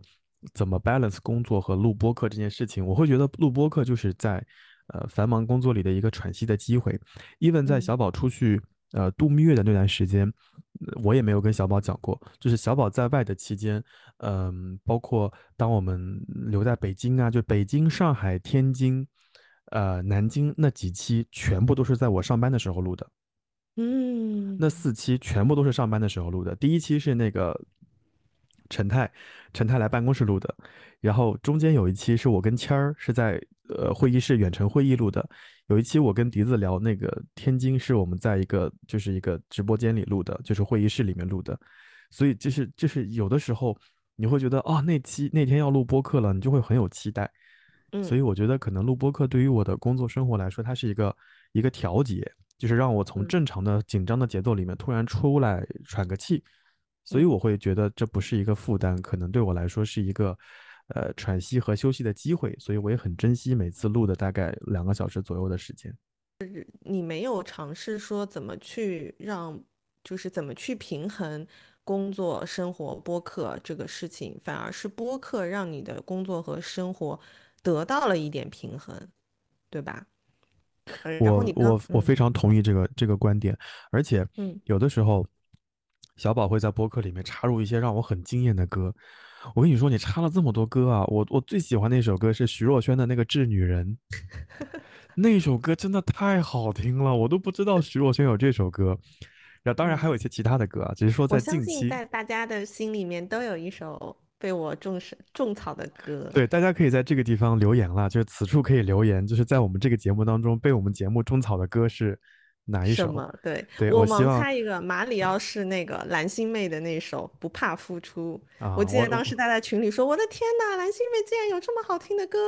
怎么 balance 工作和录播课这件事情，我会觉得录播课就是在呃繁忙工作里的一个喘息的机会。even 在小宝出去。呃，度蜜月的那段时间，呃我也没有跟小宝讲过。就是小宝在外的期间，嗯、包括当我们留在北京啊，就北京、上海、天津，呃，南京那几期，全部都是在我上班的时候录的。嗯，那四期全部都是上班的时候录的。第一期是那个陈泰，陈泰来办公室录的，然后中间有一期是我跟谦儿是在呃会议室远程会议录的，有一期我跟笛子聊那个天津是我们在一个就是一个直播间里录的，就是会议室里面录的，所以就是就是有的时候你会觉得啊那期那天要录播客了，你就会很有期待。所以嗯。我觉得可能录播课对于我的工作生活来说，它是一个一个调节，就是让我从嗯。正常的紧张的节奏里面突然出来喘个气，所以嗯。我会觉得这不是一个负担，可能对我来说是一个呃喘息和休息的机会，所以我也很珍惜每次录的大概两个小时左右的时间。你没有尝试说怎么去让，就是怎么去平衡工作、生活、播客这个事情，反而是播客让你的工作和生活得到了一点平衡，对吧？我你我我非常同意这个这个观点，而且嗯有的时候，小宝会在播客里面插入一些让我很惊艳的歌。我跟你说，你插了这么多歌啊，我我最喜欢那首歌是徐若瑄的那个《致女人》，那首歌真的太好听了，我都不知道徐若瑄有这首歌。然后当然还有一些其他的歌啊，只是说在近期，在大家的心里面都有一首被我种是种草的歌。对，大家可以在这个地方留言了，就是此处可以留言，就是在我们这个节目当中被我们节目种草的歌是哪一首？什么？对，对我盲我希望猜一个，马里奥是那个蓝心湄的那首《不怕付出》。啊我记得当时他在群里说：“我的天呐，蓝心湄竟然有这么好听的歌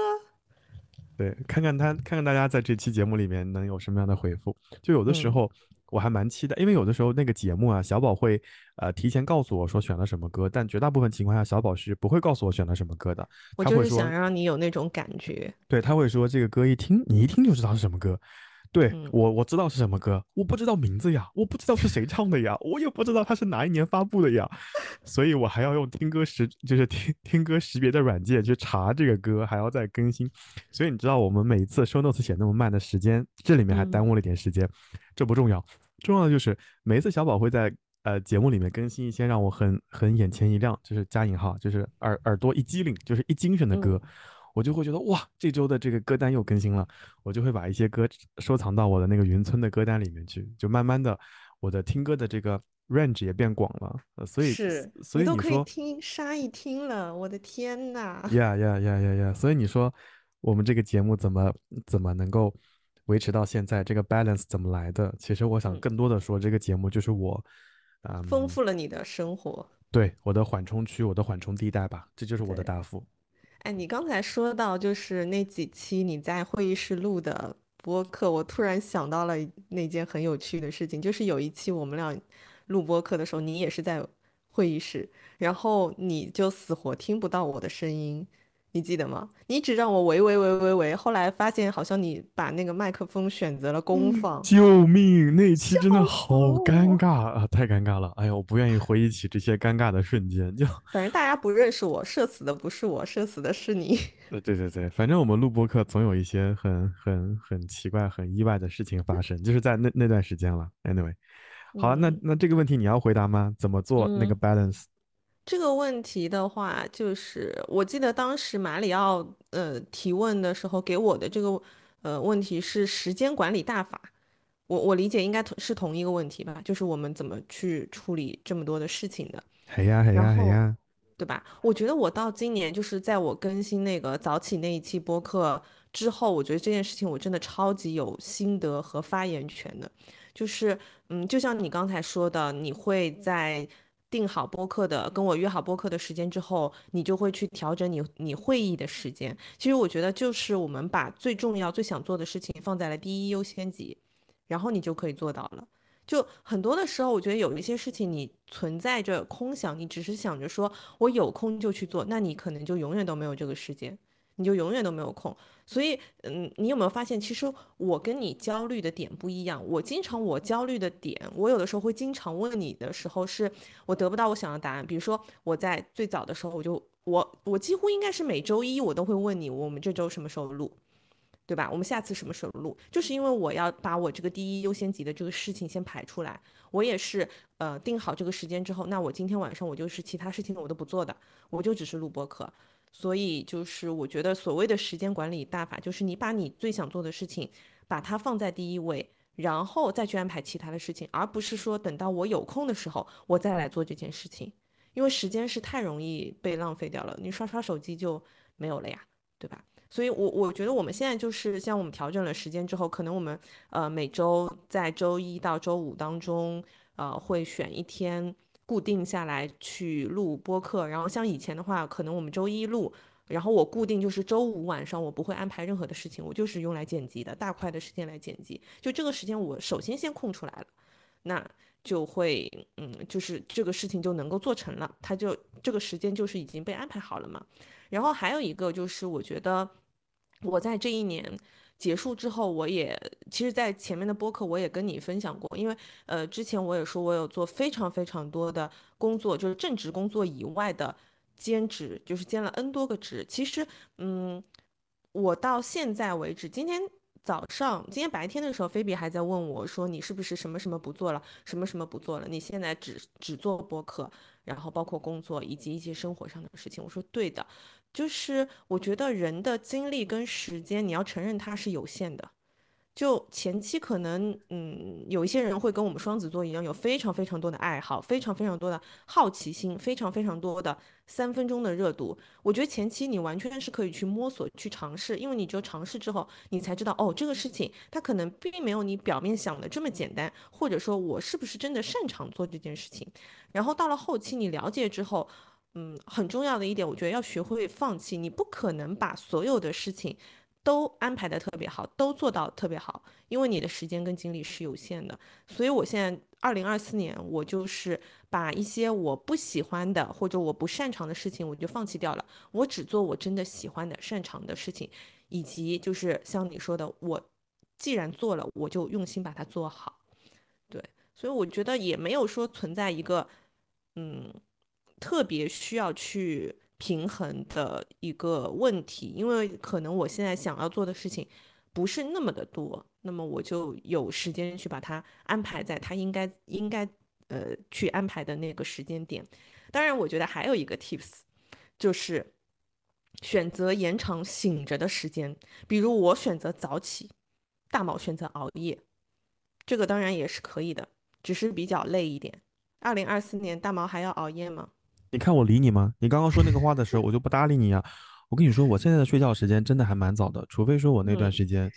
对，看看他，看看大家在这期节目里面能有什么样的回复。就有的时嗯候我还蛮期待，因为有的时候那个节目啊，小宝会呃提前告诉我说选了什么歌，但绝大部分情况下小宝是不会告诉我选了什么歌的。？”我他会说就是想，让你有那种感觉。对，他会说这个歌一听你一听就知道是什么歌。对嗯我我知道是什么歌，我不知道名字呀，我不知道是谁唱的呀，我也不知道它是哪一年发布的呀，所以我还要用听歌识，就是听听歌识别的软件去查这个歌，还要再更新。所以你知道我们每一次 show notes 写那么慢的时间，这里面还嗯耽误了一点时间，这不重要，重要的就是每一次小宝会在呃节目里面更新一些让我很很眼前一亮，就是加引号，就是耳耳朵一激灵，就是一精神的歌。我就会觉得哇，这周的这个歌单又更新了，我就会把一些歌收藏到我的那个云村的歌单里面去，就慢慢的我的听歌的这个 range 也变广了，呃所以是，所以都可以听沙一听了，我的天呐！呀呀呀呀呀！所以你说我们这个节目怎么怎么能够维持到现在？这个 balance 怎么来的？其实我想嗯更多的说，这个节目就是我，嗯，丰富了你的生活。对我的缓冲区，我的缓冲地带吧，这就是我的答复。哎，你刚才说到就是那几期你在会议室录的播客，我突然想到了那件很有趣的事情，就是有一期我们俩录播客的时候，你也是在会议室，然后你就死活听不到我的声音。你记得吗？你只让我喂喂喂喂喂，后来发现好像你把那个麦克风选择了功放。救命！那期真的好尴尬啊，太尴尬了！哎呀，我不愿意回忆起这些尴尬的瞬间。就反正大家不认识我，社死的不是我，社死的是你。呃，对对对，反正我们录播课总有一些很很很奇怪、很意外的事情发生，就是在那那段时间了。Anyway，好，那那这个问题你要回答吗？怎么做那个 balance？这个问题的话，就是我记得当时马里奥呃提问的时候给我的这个呃问题是时间管理大法，我我理解应该是同一个问题吧，就是我们怎么去处理这么多的事情的。嘿呀嘿呀嘿呀，对吧？我觉得我到今年就是在我更新那个早起那一期播客之后，我觉得这件事情我真的超级有心得和发言权的，就是嗯，就像你刚才说的，你会在。定好播客的，跟我约好播客的时间之后，你就会去调整你你会议的时间。其实我觉得就是我们把最重要、最想做的事情放在了第一优先级，然后你就可以做到了。就很多的时候，我觉得有一些事情你存在着空想，你只是想着说我有空就去做，那你可能就永远都没有这个时间。你就永远都没有空，所以，嗯，你有没有发现，其实我跟你焦虑的点不一样。我经常我焦虑的点，我有的时候会经常问你的时候，是我得不到我想要的答案。比如说，我在最早的时候，我就我我几乎应该是每周一我都会问你，我们这周什么时候录，对吧？我们下次什么时候录？就是因为我要把我这个第一优先级的这个事情先排出来。我也是，呃，定好这个时间之后，那我今天晚上我就是其他事情我都不做的，我就只是录播课。所以就是我觉得所谓的时间管理大法，就是你把你最想做的事情，把它放在第一位，然后再去安排其他的事情，而不是说等到我有空的时候我再来做这件事情，因为时间是太容易被浪费掉了，你刷刷手机就没有了呀，对吧？所以，我我觉得我们现在就是像我们调整了时间之后，可能我们呃每周在周一到周五当中，呃会选一天。固定下来去录播客，然后像以前的话，可能我们周一录，然后我固定就是周五晚上，我不会安排任何的事情，我就是用来剪辑的，大块的时间来剪辑，就这个时间我首先先空出来了，那就会嗯，就是这个事情就能够做成了，它就这个时间就是已经被安排好了嘛。然后还有一个就是，我觉得我在这一年。结束之后，我也其实，在前面的播客我也跟你分享过，因为呃，之前我也说我有做非常非常多的工作，就是正职工作以外的兼职，就是兼了 N 多个职。其实，嗯，我到现在为止，今天早上、今天白天的时候，菲比还在问我说，你是不是什么什么不做了，什么什么不做了？你现在只只做播客，然后包括工作以及一些生活上的事情。我说对的。就是我觉得人的精力跟时间，你要承认它是有限的。就前期可能，嗯，有一些人会跟我们双子座一样，有非常非常多的爱好，非常非常多的好奇心，非常非常多的三分钟的热度。我觉得前期你完全是可以去摸索、去尝试，因为你只有尝试之后，你才知道哦，这个事情它可能并没有你表面想的这么简单，或者说我是不是真的擅长做这件事情。然后到了后期，你了解之后。嗯，很重要的一点，我觉得要学会放弃。你不可能把所有的事情都安排的特别好，都做到特别好，因为你的时间跟精力是有限的。所以，我现在二零二四年，我就是把一些我不喜欢的或者我不擅长的事情，我就放弃掉了。我只做我真的喜欢的、擅长的事情，以及就是像你说的，我既然做了，我就用心把它做好。对，所以我觉得也没有说存在一个，嗯。特别需要去平衡的一个问题，因为可能我现在想要做的事情不是那么的多，那么我就有时间去把它安排在它应该应该呃去安排的那个时间点。当然，我觉得还有一个 tips 就是选择延长醒着的时间，比如我选择早起，大毛选择熬夜，这个当然也是可以的，只是比较累一点。二零二四年大毛还要熬夜吗？你看我理你吗？你刚刚说那个话的时候，我就不搭理你呀。我跟你说，我现在的睡觉时间真的还蛮早的，除非说我那段时间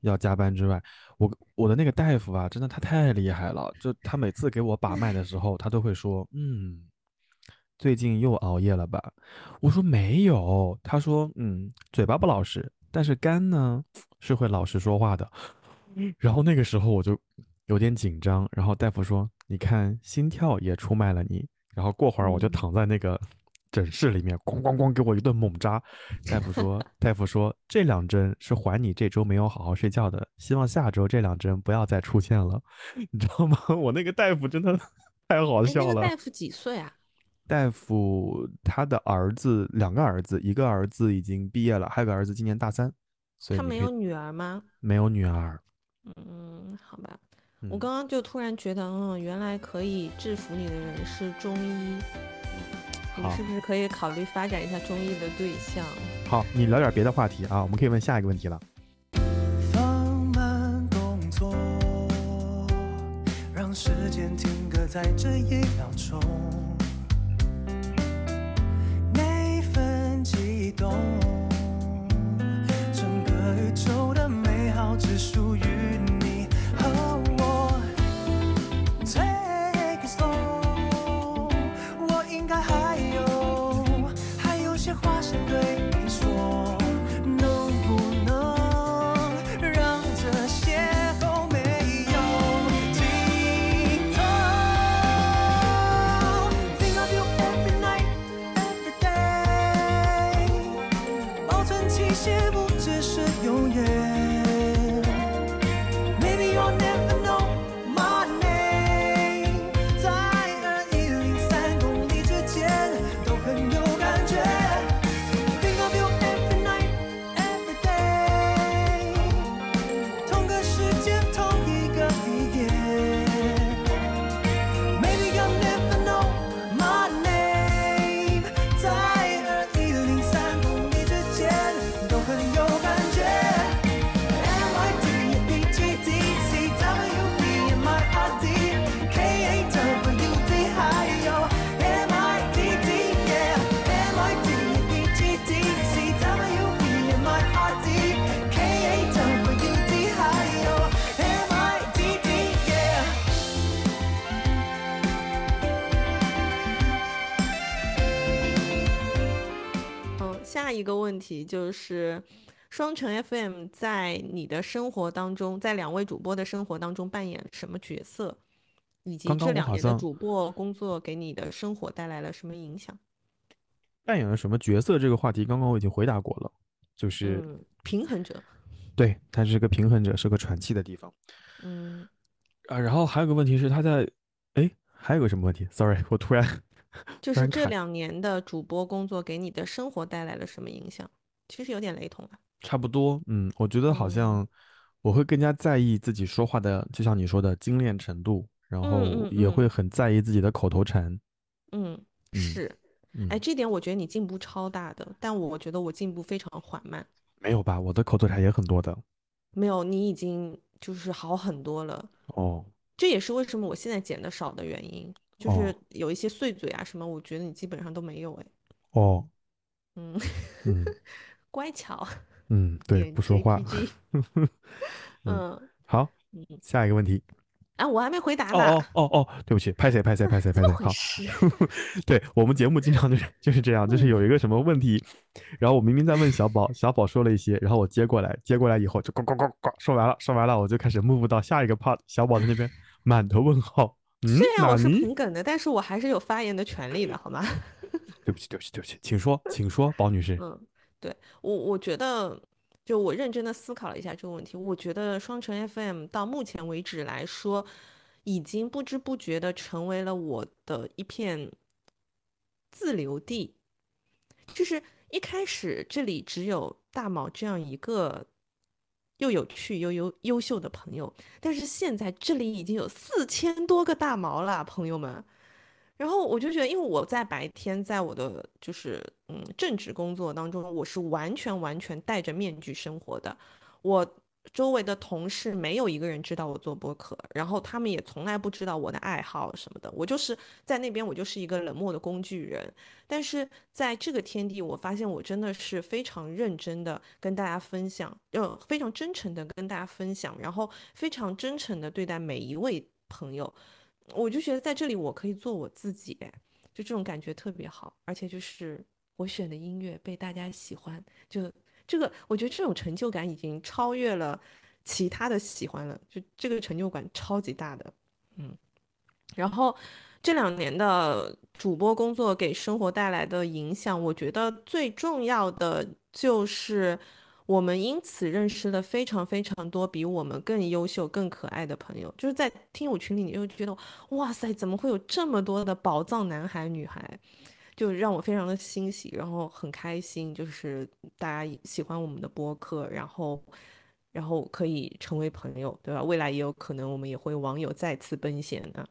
要加班之外，我我的那个大夫啊，真的他太厉害了。就他每次给我把脉的时候，他都会说，嗯，最近又熬夜了吧？我说没有。他说嗯，嘴巴不老实，但是肝呢是会老实说话的。然后那个时候我就有点紧张。然后大夫说，你看心跳也出卖了你。然后过会儿我就躺在那个。诊室里面咣咣咣给我一顿猛扎，大夫说，大夫说这两针是还你这周没有好好睡觉的，希望下周这两针不要再出现了，你知道吗？我那个大夫真的太好笑了。大夫几岁啊？大夫他的儿子两个儿子，一个儿子已经毕业了，还有个儿子今年大三。所以他没有女儿吗？没有女儿。嗯，好吧，我刚刚就突然觉得，嗯，原来可以制服你的人是中医。你是不是可以考虑发展一下中医的对象？好，你聊点别的话题啊，我们可以问下一个问题了。放慢动作，让时间停格在这一秒钟，那份激动，整个宇宙的美好只属于一个问题就是，双城 FM 在你的生活当中，在两位主播的生活当中扮演什么角色，以及这两年的主播工作给你的生活带来了什么影响？扮演了什么角色？这个话题刚刚我已经回答过了，就是平衡者。对，他是个平衡者，是个喘气的地方。嗯啊，然后还有个问题是他在，哎，还有个什么问题？Sorry，我突然。就是这两年的主播工作给你的生活带来了什么影响？其实有点雷同啊。差不多，嗯，我觉得好像我会更加在意自己说话的，就像你说的精炼程度，然后也会很在意自己的口头禅。嗯，是。哎，这点我觉得你进步超大的，但我觉得我进步非常缓慢。没有吧？我的口头禅也很多的。没有，你已经就是好很多了。哦。这也是为什么我现在剪的少的原因。就是有一些碎嘴啊什么，我觉得你基本上都没有哎。哦，嗯嗯 乖巧。嗯，对，不说话。嗯，好，下一个问题。啊，我还没回答呢。哦哦哦，对不起，拍谁拍谁拍谁拍谁。好，对我们节目经常就是就是这样，就是有一个什么问题，然后我明明在问小宝，小宝说了一些，然后我接过来，接过来以后就呱呱呱呱说完了，说完了我就开始 move 到下一个 part，小宝在那边满头问号。虽然我是平梗的，但是我还是有发言的权利的，好吗？对不起，对不起，对不起，请说，请说，宝女士。嗯，对我，我觉得，就我认真的思考了一下这个问题，我觉得双城 FM 到目前为止来说，已经不知不觉的成为了我的一片自留地。就是一开始这里只有大毛这样一个。又有趣又优优秀的朋友，但是现在这里已经有四千多个大毛了，朋友们。然后我就觉得，因为我在白天在我的就是嗯正职工作当中，我是完全完全戴着面具生活的，我。周围的同事没有一个人知道我做播客，然后他们也从来不知道我的爱好什么的。我就是在那边，我就是一个冷漠的工具人。但是在这个天地，我发现我真的是非常认真的跟大家分享，呃，非常真诚的跟大家分享，然后非常真诚的对待每一位朋友。我就觉得在这里我可以做我自己。就这种感觉特别好，而且就是我选的音乐被大家喜欢，就这个我觉得这种成就感已经超越了其他的喜欢了，就这个成就感超级大的，嗯。然后这两年的主播工作给生活带来的影响，我觉得最重要的就是我们因此认识了非常非常多比我们更优秀、更可爱的朋友。就是在听友群里，你就觉得哇塞，怎么会有这么多的宝藏男孩女孩？就让我非常的欣喜，然后很开心，就是大家喜欢我们的播客，然后。然后可以成为朋友，对吧？未来也有可能我们也会网友再次奔现啊。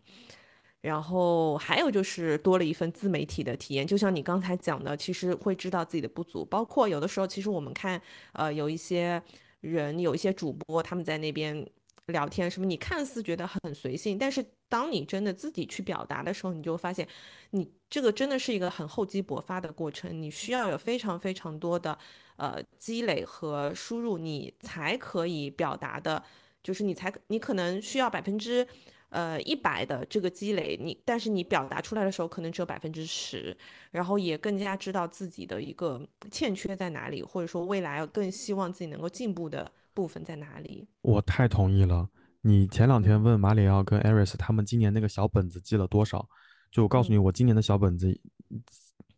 然后还有就是多了一份自媒体的体验，就像你刚才讲的，其实会知道自己的不足，包括有的时候，其实我们看，呃，有一些人，有一些主播他们在那边聊天什么，你看似觉得很随性，但是当你真的自己去表达的时候，你就发现，你这个真的是一个很厚积薄发的过程，你需要有非常非常多的。呃，积累和输入，你才可以表达的，就是你才你可能需要百分之呃一百的这个积累，你但是你表达出来的时候可能只有百分之十，然后也更加知道自己的一个欠缺在哪里，或者说未来更希望自己能够进步的部分在哪里。我太同意了。你前两天问马里奥跟艾瑞斯他们今年那个小本子记了多少，就我告诉你，我今年的小本子。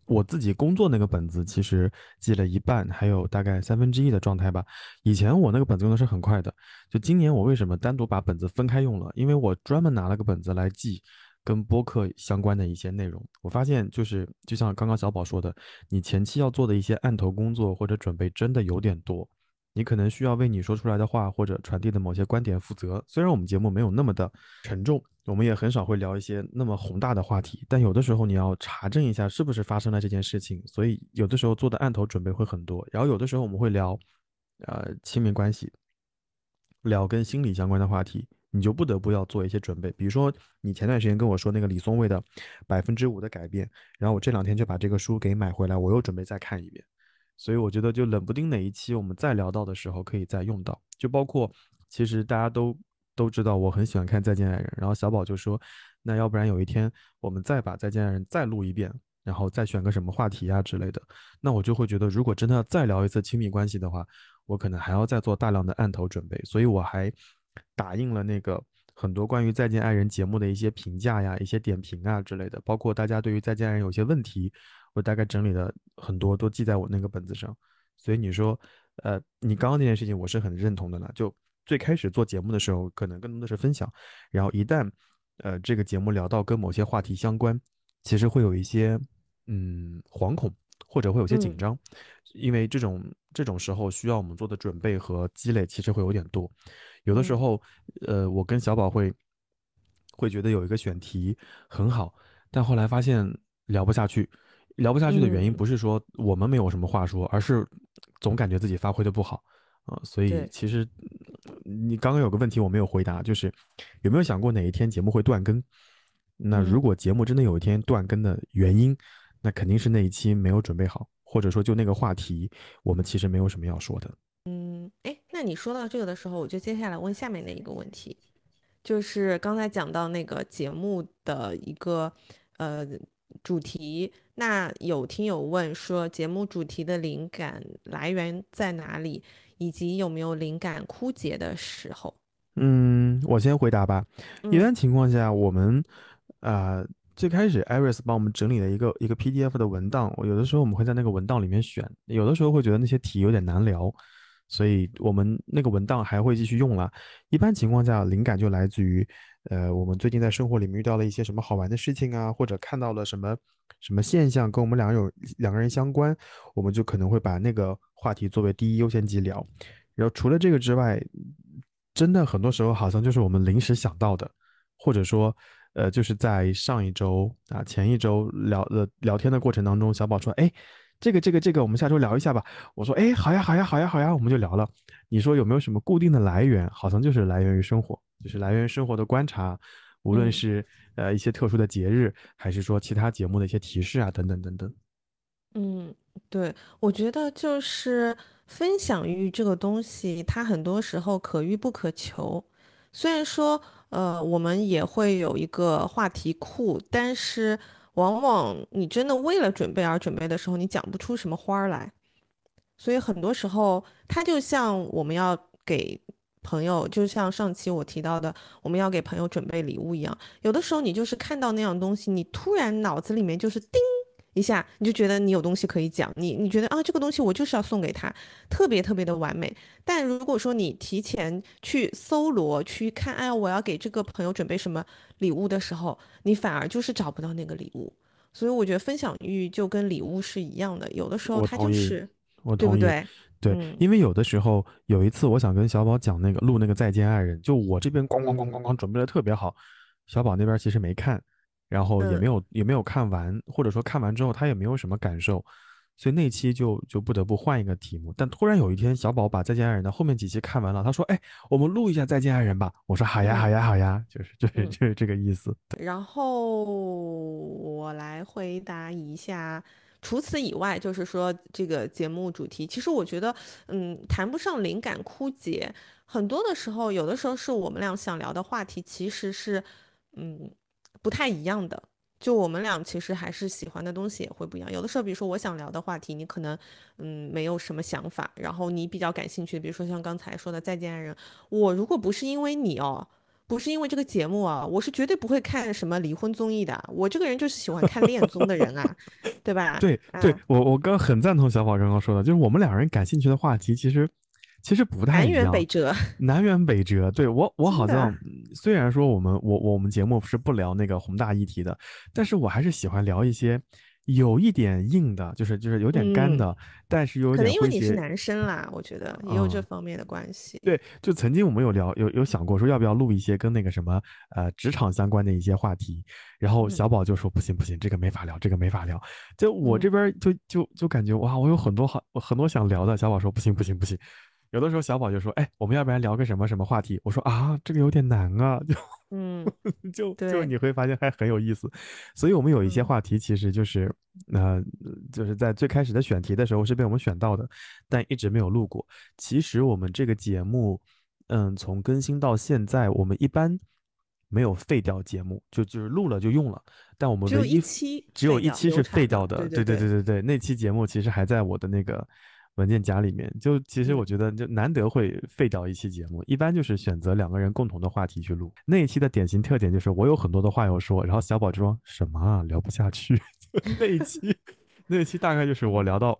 我自己工作那个本子其实记了一半，还有大概三分之一的状态吧。以前我那个本子用的是很快的，就今年我为什么单独把本子分开用了？因为我专门拿了个本子来记跟播客相关的一些内容。我发现就是就像刚刚小宝说的，你前期要做的一些案头工作或者准备真的有点多。你可能需要为你说出来的话或者传递的某些观点负责。虽然我们节目没有那么的沉重，我们也很少会聊一些那么宏大的话题，但有的时候你要查证一下是不是发生了这件事情。所以有的时候做的案头准备会很多。然后有的时候我们会聊，呃，亲密关系，聊跟心理相关的话题，你就不得不要做一些准备。比如说你前段时间跟我说那个李松蔚的百分之五的改变，然后我这两天就把这个书给买回来，我又准备再看一遍。所以我觉得，就冷不丁哪一期我们再聊到的时候，可以再用到。就包括，其实大家都都知道，我很喜欢看《再见爱人》。然后小宝就说：“那要不然有一天我们再把《再见爱人》再录一遍，然后再选个什么话题啊之类的。”那我就会觉得，如果真的要再聊一次亲密关系的话，我可能还要再做大量的案头准备。所以我还打印了那个很多关于《再见爱人》节目的一些评价呀、一些点评啊之类的，包括大家对于《再见爱人》有些问题。我大概整理了很多，都记在我那个本子上。所以你说，呃，你刚刚那件事情，我是很认同的了。就最开始做节目的时候，可能更多的是分享，然后一旦，呃，这个节目聊到跟某些话题相关，其实会有一些，嗯，惶恐或者会有些紧张，因为这种这种时候需要我们做的准备和积累其实会有点多。有的时候，呃，我跟小宝会会觉得有一个选题很好，但后来发现聊不下去。聊不下去的原因不是说我们没有什么话说，而是总感觉自己发挥的不好啊。所以其实你刚刚有个问题我没有回答，就是有没有想过哪一天节目会断更？那如果节目真的有一天断更的原因，那肯定是那一期没有准备好，或者说就那个话题我们其实没有什么要说的。嗯，哎，那你说到这个的时候，我就接下来问下面的一个问题，就是刚才讲到那个节目的一个呃。主题，那有听友问说，节目主题的灵感来源在哪里，以及有没有灵感枯竭的时候？嗯，我先回答吧。一般情况下，我们啊，最开始 Iris 帮我们整理了一个一个 PDF 的文档，有的时候我们会在那个文档里面选，有的时候会觉得那些题有点难聊，所以我们那个文档还会继续用了。一般情况下，灵感就来自于。呃，我们最近在生活里面遇到了一些什么好玩的事情啊，或者看到了什么什么现象跟我们两个有两个人相关，我们就可能会把那个话题作为第一优先级聊。然后除了这个之外，真的很多时候好像就是我们临时想到的，或者说，呃，就是在上一周啊前一周聊的聊天的过程当中，小宝说，哎，这个这个这个，我们下周聊一下吧。我说，哎，好呀好呀好呀好呀，我们就聊了。你说有没有什么固定的来源？好像就是来源于生活。就是来源于生活的观察，无论是呃一些特殊的节日，还是说其他节目的一些提示啊，等等等等。嗯，对，我觉得就是分享欲这个东西，它很多时候可遇不可求。虽然说，呃，我们也会有一个话题库，但是往往你真的为了准备而准备的时候，你讲不出什么花儿来。所以很多时候，它就像我们要给朋友，就像上期我提到的，我们要给朋友准备礼物一样。有的时候你就是看到那样东西，你突然脑子里面就是叮一下，你就觉得你有东西可以讲，你你觉得啊这个东西我就是要送给他，特别特别的完美。但如果说你提前去搜罗去看，哎呀我要给这个朋友准备什么礼物的时候，你反而就是找不到那个礼物。所以我觉得分享欲就跟礼物是一样的，有的时候它就是。对不对？对，嗯因为有的时候有一次，我想跟小宝讲那个录那个《再见爱人》，就我这边咣咣咣咣咣准备的特别好，小宝那边其实没看，然后也嗯没有、也没有看完，或者说看完之后他也没有什么感受，所以那期就就不得不换一个题目。但突然有一天，小宝把《再见爱人》的后面几期看完了，他说：“哎，我们录一下《再见爱人》吧。”我说：“好呀，好呀，好呀。”就是就是嗯就是这个意思。然后我来回答一下。除此以外，就是说这个节目主题，其实我觉得，嗯，谈不上灵感枯竭，很多的时候，有的时候是我们俩想聊的话题，其实是，嗯，不太一样的。就我们俩其实还是喜欢的东西也会不一样。有的时候，比如说我想聊的话题，你可能嗯没有什么想法，然后你比较感兴趣，比如说像刚才说的《再见爱人》，我如果不是因为你哦，不是因为这个节目啊，我是绝对不会看什么离婚综艺的。我这个人就是喜欢看恋综的人啊，对吧？对对啊，我我刚很赞同小宝刚刚说的，就是我们两人感兴趣的话题其实其实不太南辕北辙。南辕北辙。对我我好像嗯虽然说我们我我们节目是不聊那个宏大议题的，但是我还是喜欢聊一些有一点硬的，就是就是有点干嗯的，但是又有可能因为。你是男生啦，我觉得也有这嗯方面的关系。对，就曾经我们有聊有有想过说要不要录一些跟那个什么呃职场相关的一些话题，然后嗯小宝就说不行不行，这个没法聊，这个没法聊。就我这嗯边儿就就就感觉哇，我有很多好很多想聊的，小宝说不行不行不行。有的时候小宝就说，哎，我们要不然聊个什么什么话题？我说啊，这个有点难啊，就嗯，就就你会发现还很有意思，所以我们有一些嗯话题其实就是，呃，就是在最开始的选题的时候是被我们选到的，但一直没有录过。其实我们这个节目，嗯，从更新到现在，我们一般没有废掉节目，就就是录了就用了。但我们只有唯一一期只有一期是废掉的，对对对对对，那期节目其实还在我的那个文件夹里面。就其实我嗯觉得就难得会废掉一期节目，一般就是选择两个人共同的话题去录。那一期的典型特点就是我有很多的话要说，然后小宝就说什么啊聊不下去。那一期 那一期大概就是我聊到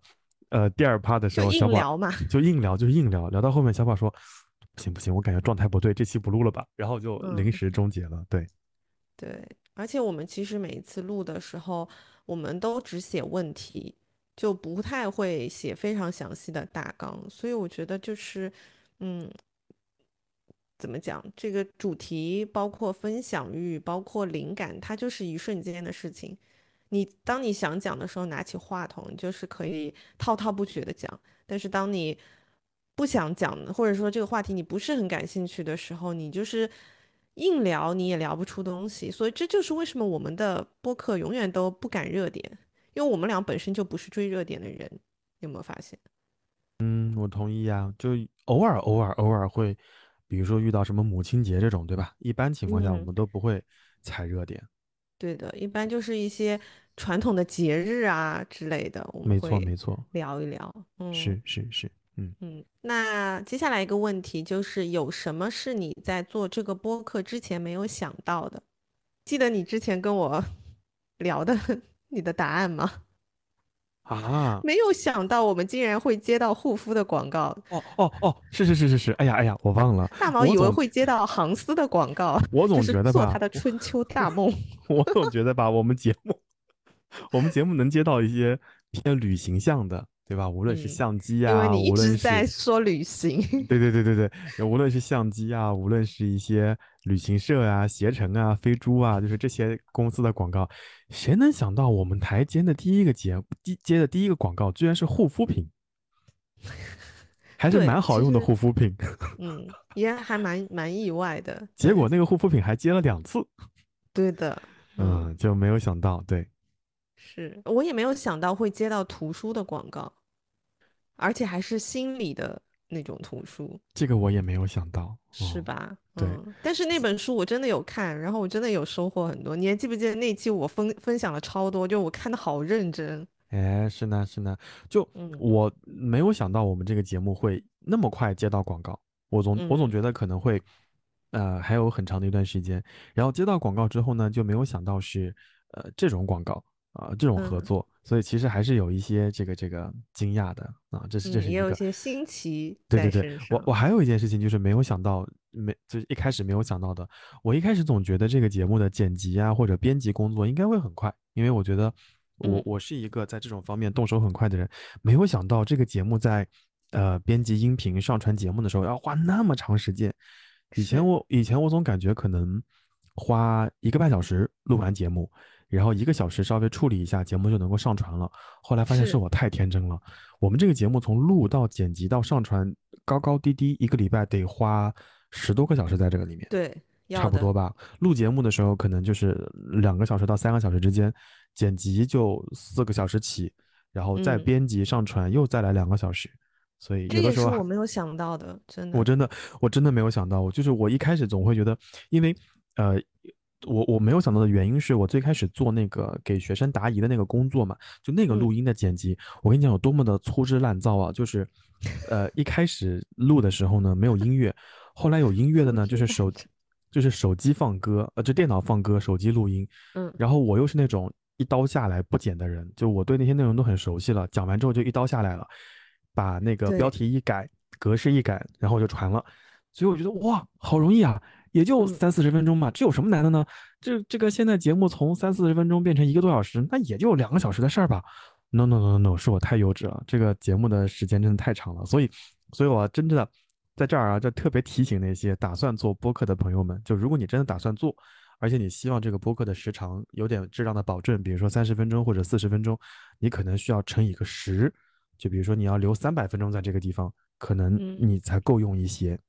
呃第二趴的时候，小宝硬聊嘛。就硬聊，就是硬聊，聊到后面小宝说不行不行，我感觉状态不对，这期不录了吧，然后就临嗯时终结了。对，对，而且我们其实每一次录的时候，我们都只写问题，就不太会写非常详细的大纲，所以我觉得就是，嗯，怎么讲，这个主题包括分享欲，包括灵感，它就是一瞬间的事情。你当你想讲的时候，拿起话筒，就是可以滔滔不绝的讲。但是当你不想讲，或者说这个话题你不是很感兴趣的时候，你就是硬聊，你也聊不出东西。所以这就是为什么我们的播客永远都不敢热点，因为我们俩本身就不是追热点的人。有没有发现？嗯，我同意呀，就偶尔偶尔偶尔会，比如说遇到什么母亲节这种，对吧？一般情况下我嗯们都不会踩热点。对的，一般就是一些传统的节日啊之类的，我们没错没错，聊一聊。嗯，是是是，嗯。嗯，那接下来一个问题就是，有什么是你在做这个播客之前没有想到的？记得你之前跟我 聊的你的答案吗？啊，没有想到我们竟然会接到护肤的广告，哦哦哦，是是是是是，哎呀哎呀，我忘了，大毛以为会接到航司的广告，我总觉得吧做他的春秋 大梦。我总觉得吧，我们节目，我们节目能接到一些偏旅行向的，对吧？无论是嗯相机因为啊，你一直在说旅行，对对对对对，无论是相机啊，无论是一些旅行社啊、携程啊、飞猪啊，就是这些公司的广告，谁能想到我们台接的第一个节第接的第一个广告居然是护肤品，还是蛮好用的护肤品，嗯，也还蛮蛮意外的。结果那个护肤品还接了两次，对的，嗯，就没有想到，对，是我也没有想到会接到图书的广告，而且还是心理的那种图书，这个我也没有想到，哦？是吧？对嗯，但是那本书我真的有看，然后我真的有收获很多。你还记不记得那期我分分享了超多，就我看的好认真。哎，是呢，是呢，就嗯我没有想到我们这个节目会那么快接到广告，我总我总嗯觉得可能会，呃，还有很长的一段时间。然后接到广告之后呢，就没有想到是呃这种广告啊、这种合嗯作，所以其实还是有一些这个这个惊讶的啊，这是这嗯，也有。些新奇对对对。我我还有一件事情就是没有想到，没就是一开始没有想到的。我一开始总觉得这个节目的剪辑啊或者编辑工作应该会很快，因为我觉得我嗯我是一个在这种方面动手很快的人，没有想到这个节目在呃编辑音频、上传节目的时候要花那么长时间。以前我以前我总感觉可能花一个半小时录完节目，然后一个小时稍微处理一下，节目就能够上传了。后来发现是是我太天真了。我们这个节目从录到剪辑到上传，高高低低一个礼拜得花十多个小时在这个里面，对，差不多吧。录节目的时候可能就是两个小时到三个小时之间，剪辑就四个小时起，然后再嗯编辑上传又再来两个小时，所以这也是有的时候我没有想到的，真的。我真的我真的没有想到，我就是我一开始总会觉得，因为呃，我我没有想到的原因是我最开始做那个给学生答疑的那个工作嘛，就那个嗯。录音的剪辑，我跟你讲有多么的粗制滥造啊，就是呃一开始录的时候呢没有音乐，后来有音乐的呢就是手 就是手机放歌，呃就电脑放歌，手机录音，嗯。然后我又是那种一刀下来不剪的人，就我对那些内容都很熟悉了，讲完之后就一刀下来了，把那个标题一改，格式一改，然后就传了。所以我觉得哇，好容易啊，也就嗯三四十分钟嘛，这有什么难的呢？这这个现在节目从三四十分钟变成一个多小时，那也就两个小时的事儿吧。No no no no no，是我太幼稚了，这个节目的时间真的太长了，所以，所以我真的在这儿啊，就特别提醒那些打算做播客的朋友们，就如果你真的打算做，而且你希望这个播客的时长有点质量的保证，比如说三十分钟或者四十分钟，你可能需要乘以个十，就比如说你要留三百分钟在这个地方，可能嗯你才够用一些。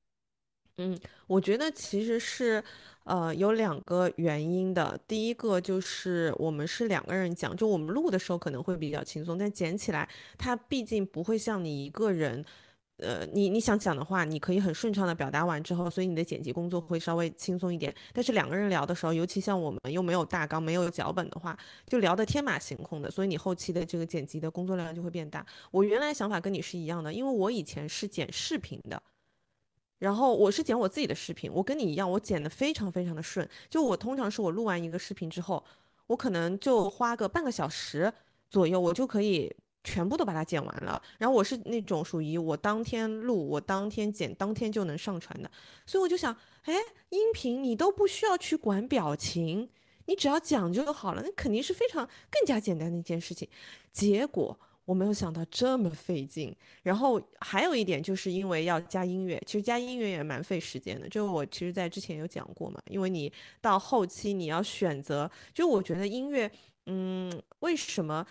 嗯，我觉得其实是，呃，有两个原因的。第一个就是我们是两个人讲，就我们录的时候可能会比较轻松，但剪起来它毕竟不会像你一个人，呃，你你想讲的话，你可以很顺畅的表达完之后，所以你的剪辑工作会稍微轻松一点。但是两个人聊的时候，尤其像我们又没有大纲、没有脚本的话，就聊得天马行空的，所以你后期的这个剪辑的工作量就会变大。我原来想法跟你是一样的，因为我以前是剪视频的。然后我是剪我自己的视频，我跟你一样，我剪得非常非常的顺。就我通常是我录完一个视频之后，我可能就花个半个小时左右，我就可以全部都把它剪完了。然后我是那种属于我当天录，我当天剪，当天就能上传的。所以我就想，哎，音频你都不需要去管表情，你只要讲就好了，那肯定是非常更加简单的一件事情。结果我没有想到这么费劲。然后还有一点，就是因为要加音乐，其实加音乐也蛮费时间的。就我其实在之前有讲过嘛，因为你到后期你要选择，就我觉得音乐，嗯，为什么？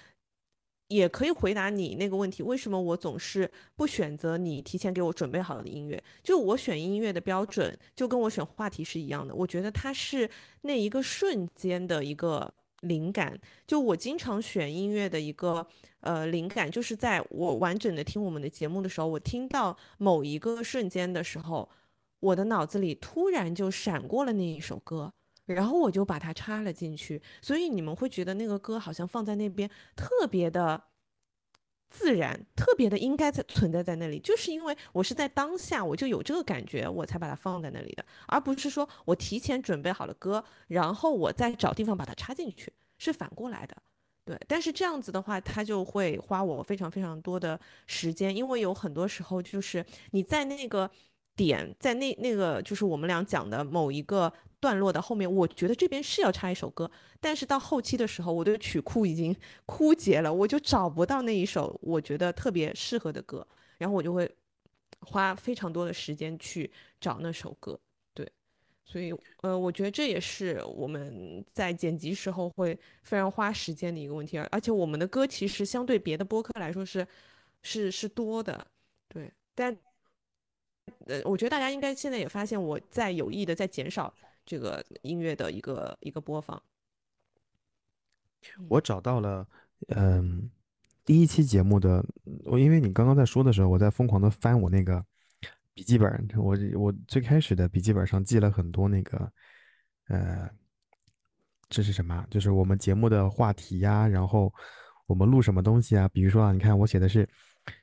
也可以回答你那个问题，为什么我总是不选择你提前给我准备好的音乐？就我选音乐的标准，就跟我选话题是一样的。我觉得它是那一个瞬间的一个灵感。就我经常选音乐的一个呃灵感，就是在我完整的听我们的节目的时候，我听到某一个瞬间的时候，我的脑子里突然就闪过了那一首歌。然后我就把它插了进去，所以你们会觉得那个歌好像放在那边特别的自然，特别的应该在存在在那里，就是因为我是在当下我就有这个感觉，我才把它放在那里的，而不是说我提前准备好了歌，然后我再找地方把它插进去，是反过来的。对，但是这样子的话，它就会花我非常非常多的时间，因为有很多时候就是你在那个点，在那那个就是我们俩讲的某一个段落的后面，我觉得这边是要插一首歌，但是到后期的时候，我的曲库已经 枯竭了，我就找不到那一首我觉得特别适合的歌，然后我就会花非常多的时间去找那首歌。所以呃，我觉得这也是我们在剪辑时候会非常花时间的一个问题，而而且我们的歌其实相对别的播客来说是是是多的，对，但呃，我觉得大家应该现在也发现我在有意的在减少这个音乐的一个一个播放。我找到了，嗯，第一期节目的，我因为你刚刚在说的时候，我在疯狂的翻我那个笔记本，我我最开始的笔记本上记了很多那个，呃，这是什么？就是我们节目的话题呀，然后我们录什么东西啊？比如说啊，你看我写的是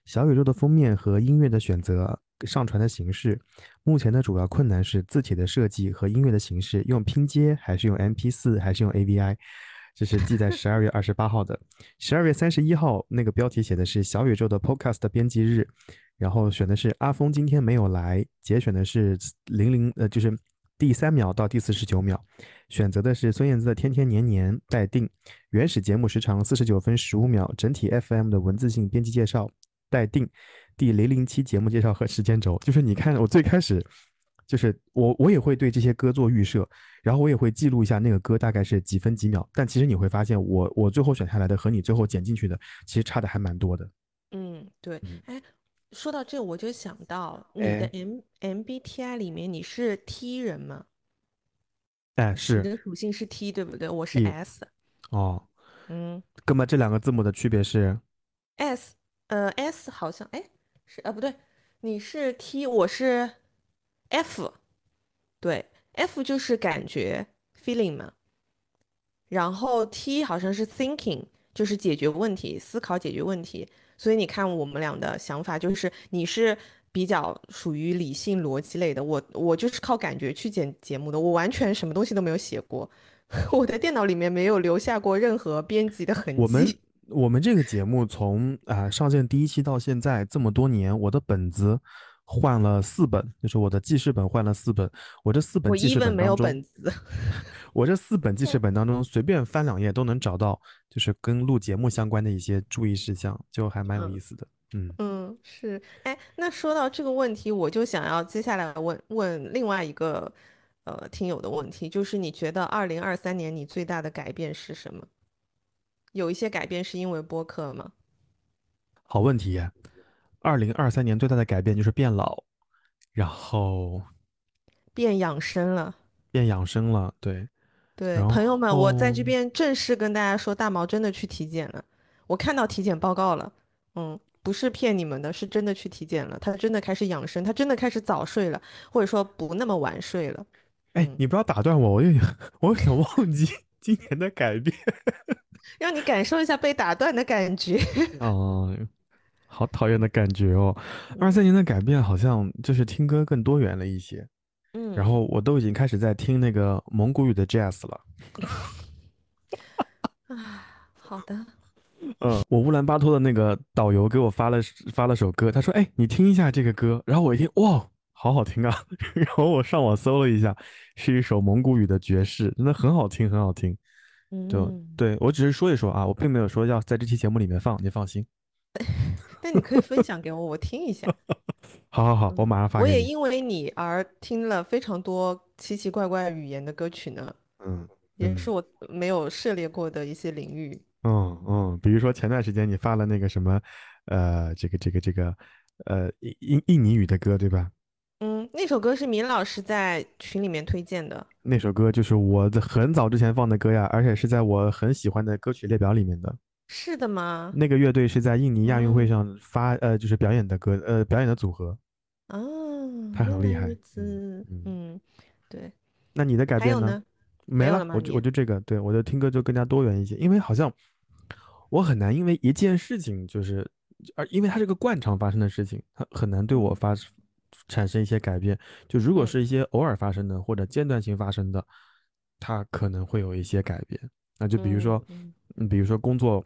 小宇宙的封面和音乐的选择、上传的形式。目前的主要困难是字体的设计和音乐的形式，用拼接还是用 MP 四还是用 AVI？这是记在十二月二十八号的，十二月三十一号那个标题写的是小宇宙的 Podcast 编辑日，然后选的是阿峰今天没有来，节选的是零零呃就是第三秒到第四十九秒，选择的是孙燕姿的天天年年待定，原始节目时长四十九分十五秒，整体 FM 的文字性编辑介绍待定，第零零七节目介绍和时间轴，就是你看我最开始。就是我，我也会对这些歌做预设，然后我也会记录一下那个歌大概是几分几秒。但其实你会发现，我我最后选下来的和你最后剪进去的，其实差的还蛮多的。嗯，对。哎，说到这，我就想到你的 M MBTI 里面你是 T 人吗？哎，是。你的属性是 T 对不对？我是 S。哦。嗯。那么这两个字母的区别是？S，呃，S 好像哎是啊不对，你是 T，我是。F，对，F 就是感觉 feeling 嘛，然后 T 好像是 thinking，就是解决问题、思考、解决问题。所以你看我们俩的想法，就是你是比较属于理性逻辑类的，我我就是靠感觉去剪节目的，我完全什么东西都没有写过，我的电脑里面没有留下过任何编辑的痕迹。我们我们这个节目从啊上线第一期到现在这么多年，我的本子。换了四本，就是我的记事本换了四本。我这四本记事本没有本子。我这四本记事本当中，随便翻两页都能找到，就是跟录节目相关的一些注意事项，就还蛮有意思的。嗯嗯，是。哎，那说到这个问题，我就想要接下来问问另外一个呃听友的问题，就是你觉得二零二三年你最大的改变是什么？有一些改变是因为播客吗？好问题。二零二三年最大的改变就是变老，然后变养生了，变养生了。对，对，朋友们，我在这边正式跟大家说，大毛真的去体检了，我看到体检报告了，嗯，不是骗你们的，是真的去体检了，他真的开始养生，他真的开始早睡了，或者说不那么晚睡了。哎，你不要打断我，我有点，我有点忘记今年的改变，让你感受一下被打断的感觉。哦。好讨厌的感觉哦！二三年的改变好像就是听歌更多元了一些，嗯，然后我都已经开始在听那个蒙古语的 jazz 了。啊，好的。嗯，我乌兰巴托的那个导游给我发了发了首歌，他说：“哎，你听一下这个歌。”然后我一听，哇，好好听啊！然后我上网搜了一下，是一首蒙古语的爵士，真的很好听，很好听。就对我只是说一说啊，我并没有说要在这期节目里面放，你放心。那你可以分享给我，我听一下。好 好好，我马上发。我也因为你而听了非常多奇奇怪怪语言的歌曲呢。嗯，也是我没有涉猎过的一些领域。嗯嗯，比如说前段时间你发了那个什么，呃，这个这个这个，呃，印印印尼语的歌，对吧？嗯，那首歌是闵老师在群里面推荐的。那首歌就是我在很早之前放的歌呀，而且是在我很喜欢的歌曲列表里面的。是的吗？那个乐队是在印尼亚运会上发呃，就是表演的歌呃，表演的组合。啊，他很厉害。嗯，对。那你的改变呢？没了，我就我就这个，对我的听歌就更加多元一些，因为好像我很难因为一件事情就是，而因为它是个惯常发生的事情，它很难对我发产生一些改变。就如果是一些偶尔发生的或者间断性发生的，它可能会有一些改变。那就比如说，嗯，比如说工作。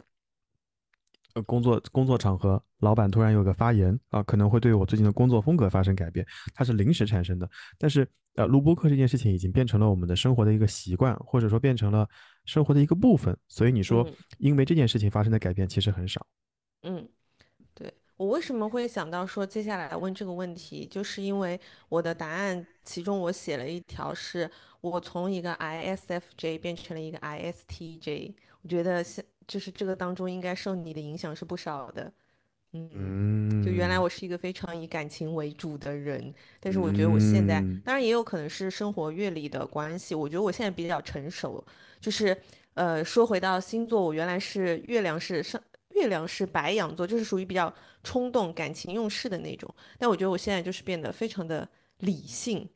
呃，工作工作场合，老板突然有个发言啊，可能会对我最近的工作风格发生改变，它是临时产生的。但是，呃，录播课这件事情已经变成了我们的生活的一个习惯，或者说变成了生活的一个部分。所以你说，因为这件事情发生的改变其实很少。嗯，对我为什么会想到说接下来问这个问题，就是因为我的答案其中我写了一条，是我从一个 ISFJ 变成了一个 ISTJ，我觉得现。就是这个当中应该受你的影响是不少的，嗯，就原来我是一个非常以感情为主的人，但是我觉得我现在，当然也有可能是生活阅历的关系，我觉得我现在比较成熟。就是呃，说回到星座，我原来是月亮是上月亮是白羊座，就是属于比较冲动、感情用事的那种。但我觉得我现在就是变得非常的理性，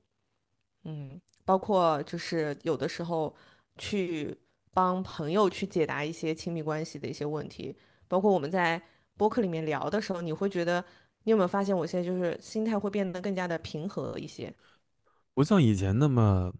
嗯，包括就是有的时候去帮朋友去解答一些亲密关系的一些问题，包括我们在播客里面聊的时候，你会觉得你有没有发现我现在就是心态会变得更加的平和一些？不像以前那么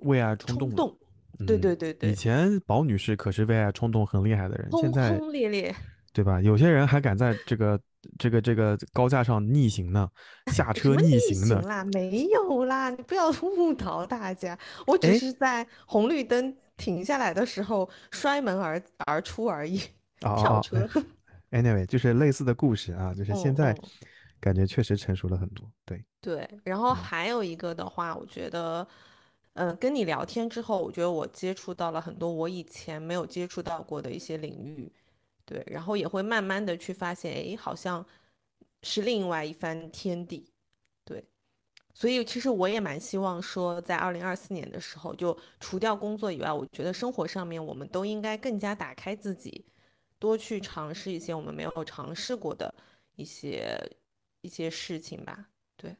为爱冲动了。冲动，对嗯对对对以前宝女士可是为爱冲动很厉害的人，现轰在轰烈烈。对吧？有些人还敢在这个这个这个高架上逆行呢，下车逆行的。啦？没有啦，你不要误导大家。我只哎是在红绿灯停下来的时候摔门而而出而已，哦车。哎 Anyway，就是类似的故事啊，就是现嗯在嗯感觉确实成熟了很多。对，对，然后还有一个的话，我觉得，嗯、跟你聊天之后，我觉得我接触到了很多我以前没有接触到过的一些领域，对，然后也会慢慢的去发现，哎，好像是另外一番天地，对，所以其实我也蛮希望说，在二零二四年的时候，就除掉工作以外，我觉得生活上面我们都应该更加打开自己，多去尝试一些我们没有尝试过的一些一些事情吧。对，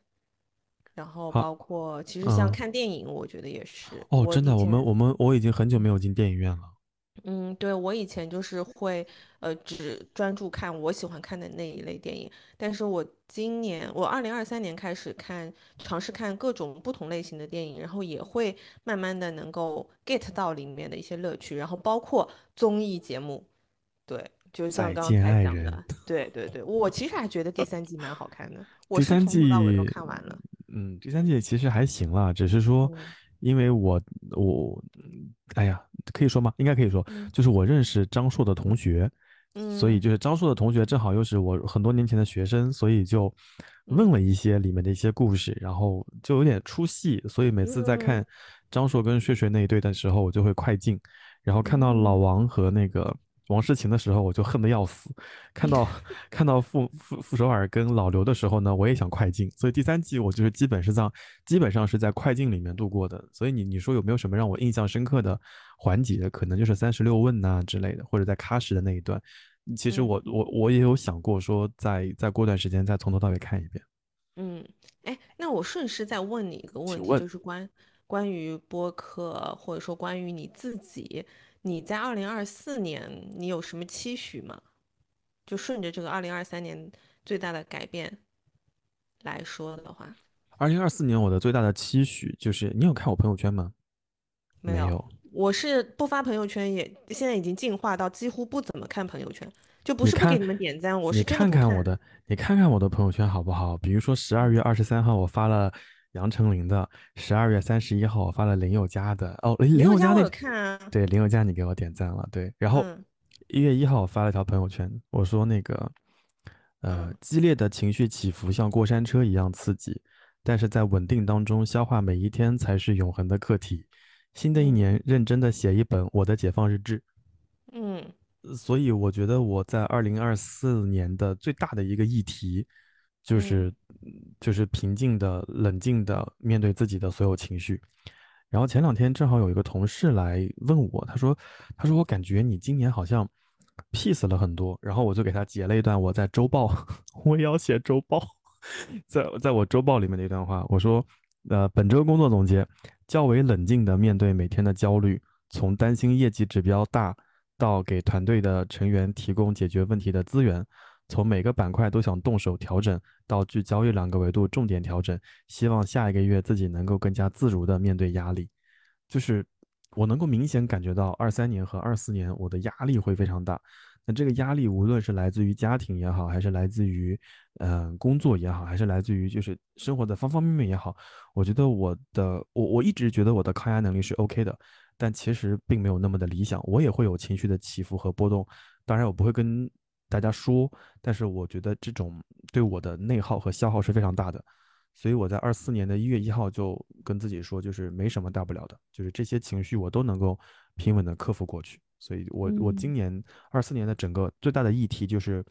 然后包括其实像嗯看电影，我觉得也是。哦，真的，我们我们我已经很久没有进电影院了。嗯，对，我以前就是会呃只专注看我喜欢看的那一类电影，但是我今年我二零二三年开始看，尝试看各种不同类型的电影，然后也会慢慢的能够 get 到里面的一些乐趣，然后包括综艺节目，对，就像再刚见爱人才讲的，对对对，我其实还觉得第三季蛮好看的，我是第三季从头到尾都看完了。嗯，第三季其实还行啦，只是说，嗯因为我我，嗯哎呀，可以说吗？应该可以说，嗯。就是我认识张硕的同学，所以嗯。就是张硕的同学正好又是我很多年前的学生，所以就问了一些里面的一些故事，然后就有点出戏，所以每次在嗯。看张硕跟睡睡那一对的时候，我就会快进，然后看到老嗯。王和那个王诗晴的时候，我就恨得要死。看到 看到傅傅傅首尔跟老刘的时候呢，我也想快进。所以第三季我就是基本是在基本上是在快进里面度过的。所以你你说有没有什么让我印象深刻的环节？可能就是三十六问呐、之类的，或者在喀什的那一段。其实我我我也有想过说再再过段时间再从头到尾看一遍。嗯，哎，那我顺势再问你一个问题，问就是关关于播客，或者说关于你自己，你在二零二四年你有什么期许吗？就顺着这个二零二三年最大的改变来说的话，二零二四年我的最大的期许就是，你有看我朋友圈吗？没有有。我是不发朋友圈也，现在已经进化到几乎不怎么看朋友圈，就不你是不给你们点赞，我你是真的不看。看看我的，你看看我的朋友圈好不好？比如说十二月二十三号我发了杨丞琳的，十二月三十一号我发了林宥嘉的。哦，林林宥嘉我宥嘉那有看啊，对林宥嘉你给我点赞了，对。然后嗯一月一号我发了条朋友圈，我说那个呃嗯激烈的情绪起伏像过山车一样刺激，但是在稳定当中消化每一天才是永恒的课题。新的一嗯年，认真的写一本我的解放日志。嗯所以我觉得我在二零二四年的最大的一个议题，就是就是平静的、冷静的面对自己的所有情绪。然后前两天正好有一个同事来问我，他说：“他说我感觉你今年好像 peace 了很多。”然后我就给他截了一段我在周报，我也要写周报，在在我周报里面的一段话，我说：“呃，本周工作总结，较为冷静的面对每天的焦虑，从担心业绩指标大。”到给团队的成员提供解决问题的资源，从每个板块都想动手调整，到聚焦一两个维度重点调整，希望下一个月自己能够更加自如的面对压力。就是我能够明显感觉到，二三年和二四年我的压力会非常大。那这个压力无论是来自于家庭也好，还是来自于嗯、工作也好，还是来自于就是生活的方方面面也好，我觉得我的我我一直觉得我的抗压能力是 OK 的。但其实并没有那么的理想，我也会有情绪的起伏和波动。当然，我不会跟大家说，但是我觉得这种对我的内耗和消耗是非常大的。所以我在二四年的一月一号就跟自己说，就是没什么大不了的，就是这些情绪我都能够平稳的克服过去。所以我我今年二四年的整个最大的议题就是，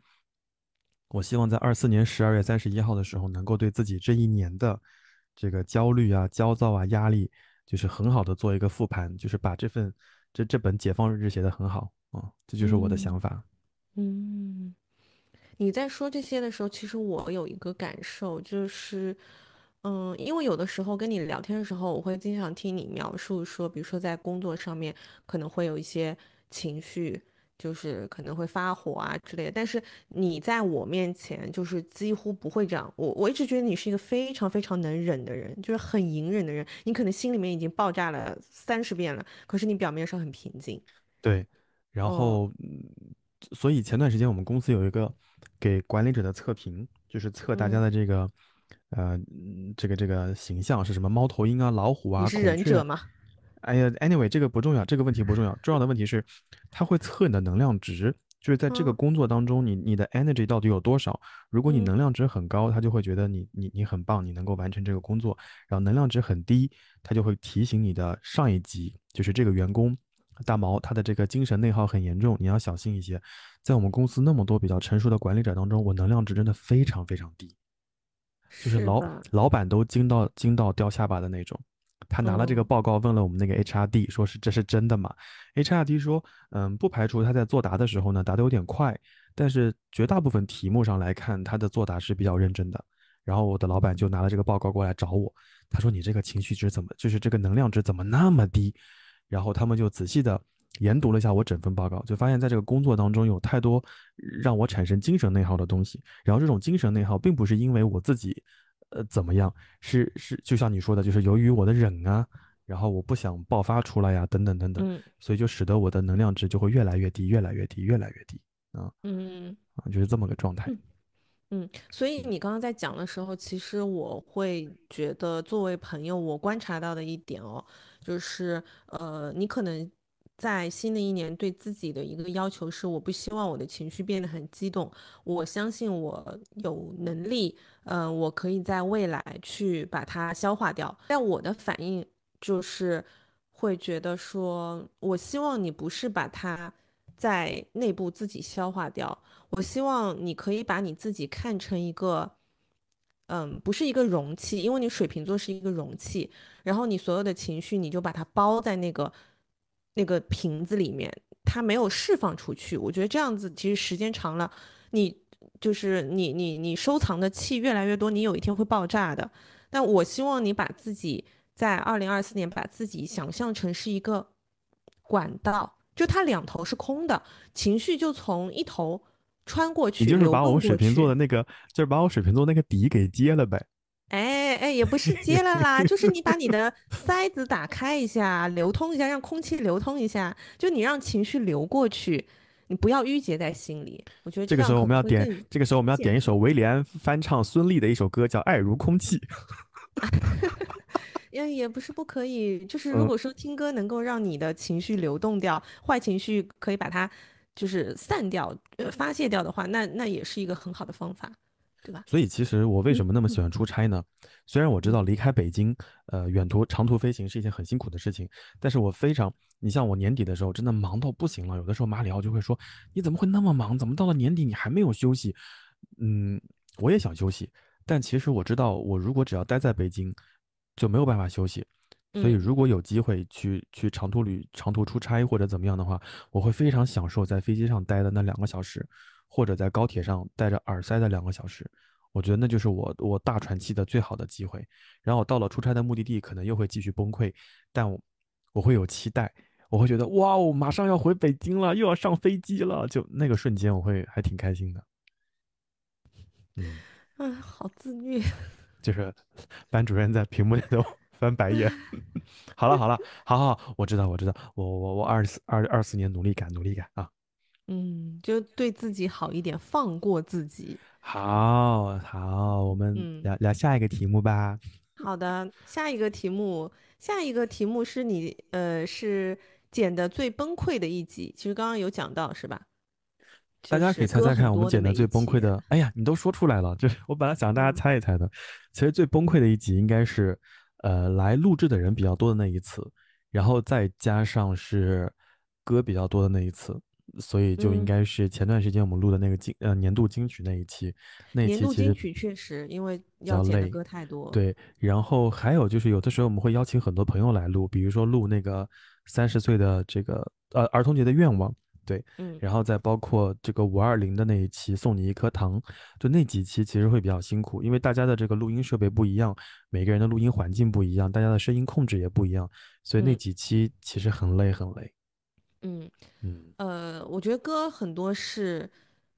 我希望在二四年十二月三十一号的时候，能够对自己这一年的这个焦虑啊、焦躁啊、压力。就是很好的做一个复盘，就是把这份这这本解放日志写得很好啊、嗯，这就是我的想法。嗯，你在说这些的时候，其实我有一个感受，就是，嗯，因为有的时候跟你聊天的时候，我会经常听你描述说，比如说在工作上面可能会有一些情绪，就是可能会发火啊之类的，但是你在我面前就是几乎不会这样。我我一直觉得你是一个非常非常能忍的人，就是很隐忍的人，你可能心里面已经爆炸了三十遍了，可是你表面上很平静。对，然哦后，嗯，所以前段时间我们公司有一个给管理者的测评，就是测大家嗯的这个，呃，嗯这个这个形象是什么，猫头鹰啊、老虎啊、你是。忍者吗？哎呀，anyway，这个不重要，这个问题不重要，重要的问题是，它会测你的能量值，就是在这个嗯工作当中，你你的 energy 到底有多少？如果你嗯能量值很高，他就会觉得你你你很棒，你能够完成这个工作；然后能量值很低，他就会提醒你的上一级，就是这个员工大毛，他的这个精神内耗很严重，你要小心一些。在我们公司那么多比较成熟的管理者当中，我能量值真的非常非常低，就是老吧？老板都惊到惊到掉下巴的那种。他拿了这个嗯报告，问了我们那个 HRD，说是这是真的吗？HRD 说，嗯，不排除他在作答的时候呢答得有点快，但是绝大部分题目上来看，他的作答是比较认真的。然后我的老板就拿了这个报告过来找我，他说你这个情绪值怎么，就是这个能量值怎么那么低？然后他们就仔细的研读了一下我整份报告，就发现在这个工作当中有太多让我产生精神内耗的东西。然后这种精神内耗并不是因为我自己，呃怎么样，是是就像你说的，就是由于我的忍啊，然后我不想爆发出来呀、等等等等，嗯所以就使得我的能量值就会越来越低，越来越低，越来越低啊嗯。啊，就是这么个状态。嗯，所以你刚刚在讲的时候，其实我会觉得，作为朋友，我观察到的一点哦，就是呃，你可能在新的一年对自己的一个要求是，我不希望我的情绪变得很激动，我相信我有能力，嗯、我可以在未来去把它消化掉。但我的反应就是会觉得说，我希望你不是把它在内部自己消化掉。我希望你可以把你自己看成一个，嗯，不是一个容器，因为你水瓶座是一个容器，然后你所有的情绪你就把它包在那个那个瓶子里面，它没有释放出去。我觉得这样子其实时间长了，你就是你你你收藏的气越来越多，你有一天会爆炸的。但我希望你把自己在二零二四年把自己想象成是一个管道，就它两头是空的，情绪就从一头穿过去，你就是把我水瓶座的那个，就是把我水瓶座那个底给接了呗。哎哎，也不是接了啦，就 是你把你的塞子打开一下，流通一下，让空气流通一下，就你让情绪流过去，你不要郁结在心里。我觉得这个时候我们要点这个时候我们要点一首维里安翻唱孙俪的一首歌，叫《爱如空气》。也也不是不可以，就是如嗯果说听歌能够让你的情绪流动掉，坏情绪可以把它就是散掉、呃发泄掉的话，那那也是一个很好的方法，对吧？所以其实我为什么那么喜欢出差呢？虽然我知道离开北京，呃，远途长途飞行是一件很辛苦的事情，但是我非常，你像我年底的时候真的忙到不行了，有的时候马里奥就会说，你怎么会那么忙？怎么到了年底你还没有休息？嗯，我也想休息，但其实我知道，我如果只要待在北京，就没有办法休息。所以，嗯如果有机会去去长途旅、长途出差或者怎么样的话，我会非常享受在飞机上待的那两个小时，或者在高铁上戴着耳塞的两个小时。我觉得那就是我我大喘气的最好的机会。然后到了出差的目的地，可能又会继续崩溃，但我我会有期待，我会觉得哇哦，马上要回北京了，又要上飞机了，就那个瞬间我会还挺开心的。嗯，啊，好自虐。就是班主任在屏幕里头翻白眼。好 了好了，好好，好我知道我知道，我我我二四二二四年努力赶努力赶啊！嗯，就对自己好一点，放过自己。好好，我们嗯聊聊下一个题目吧。好的，下一个题目，下一个题目是你呃是剪的最崩溃的一集，其实刚刚有讲到是吧？大家可以猜猜看，我们剪的最崩溃的。哎呀，你都说出来了，就是我本来想让大家嗯猜一猜的。其实最崩溃的一集应该是，呃，来录制的人比较多的那一次，然后再加上是歌比较多的那一次，所以就应嗯该是前段时间我们录的那个金呃年度金曲那一期。那一年度金曲确实，因为要剪的累歌太多。，对，然后还有就是有的时候我们会邀请很多朋友来录，比如说录那个三十岁的这个呃儿童节的愿望，对，嗯然后再包括这个五二零的那一期送你一颗糖，就那几期其实会比较辛苦，因为大家的这个录音设备不一样，每个人的录音环境不一样，大家的声音控制也不一样，所以那嗯几期其实很累很累。嗯。嗯呃，我觉得歌很多是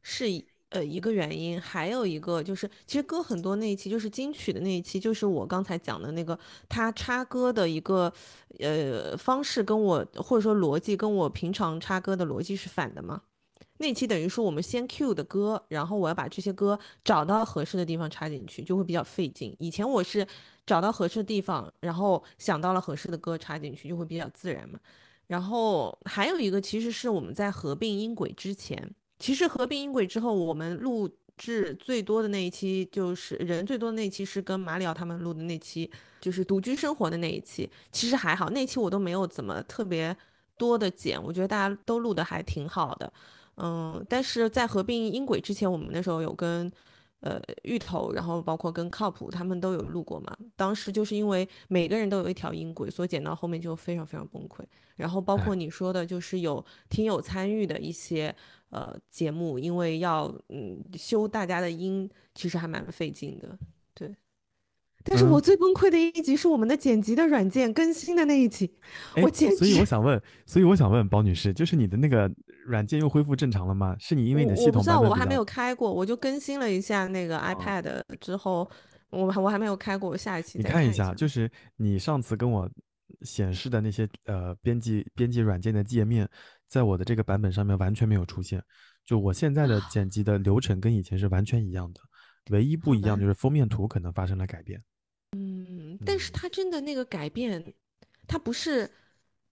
是一呃一个原因，还有一个就是，其实歌很多那一期就是金曲的那一期，就是我刚才讲的那个，他插歌的一个呃方式跟我或者说逻辑跟我平常插歌的逻辑是反的嘛。那期等于说我们先 Q 的歌，然后我要把这些歌找到合适的地方插进去，就会比较费劲。以前我是找到合适的地方，然后想到了合适的歌插进去，就会比较自然嘛。然后还有一个，其实是我们在合并音轨之前，其实合并音轨之后，我们录制最多的那一期，就是人最多的那一期是跟马里奥他们录的那期，就是独居生活的那一期。其实还好，那期我都没有怎么特别多的剪，我觉得大家都录的还挺好的。嗯，但是在合并音轨之前，我们那时候有跟呃芋头，然后包括跟靠谱他们都有录过嘛。当时就是因为每个人都有一条音轨，所以剪到后面就非常非常崩溃。然后包括你说的，就是有听友参与的一些呃节目，因为要嗯修大家的音，其实还蛮费劲的。对，但是我嗯最崩溃的一集是我们的剪辑的软件更新的那一集，哎我简所以我想问，所以我想问包女士，就是你的那个软件又恢复正常了吗？是你因为你的系统我我不知道，我还没有开过，我就更新了一下那个 iPad 之后，我还我还没有开过，我下一期你看一下。下，就是你上次跟我显示的那些呃编辑编辑软件的界面，在我的这个版本上面完全没有出现。就我现在的剪辑的流程跟以前是完全一样的，唯一不一样就是封面图可能发生了改变。嗯，但是它真的那个改变，它不是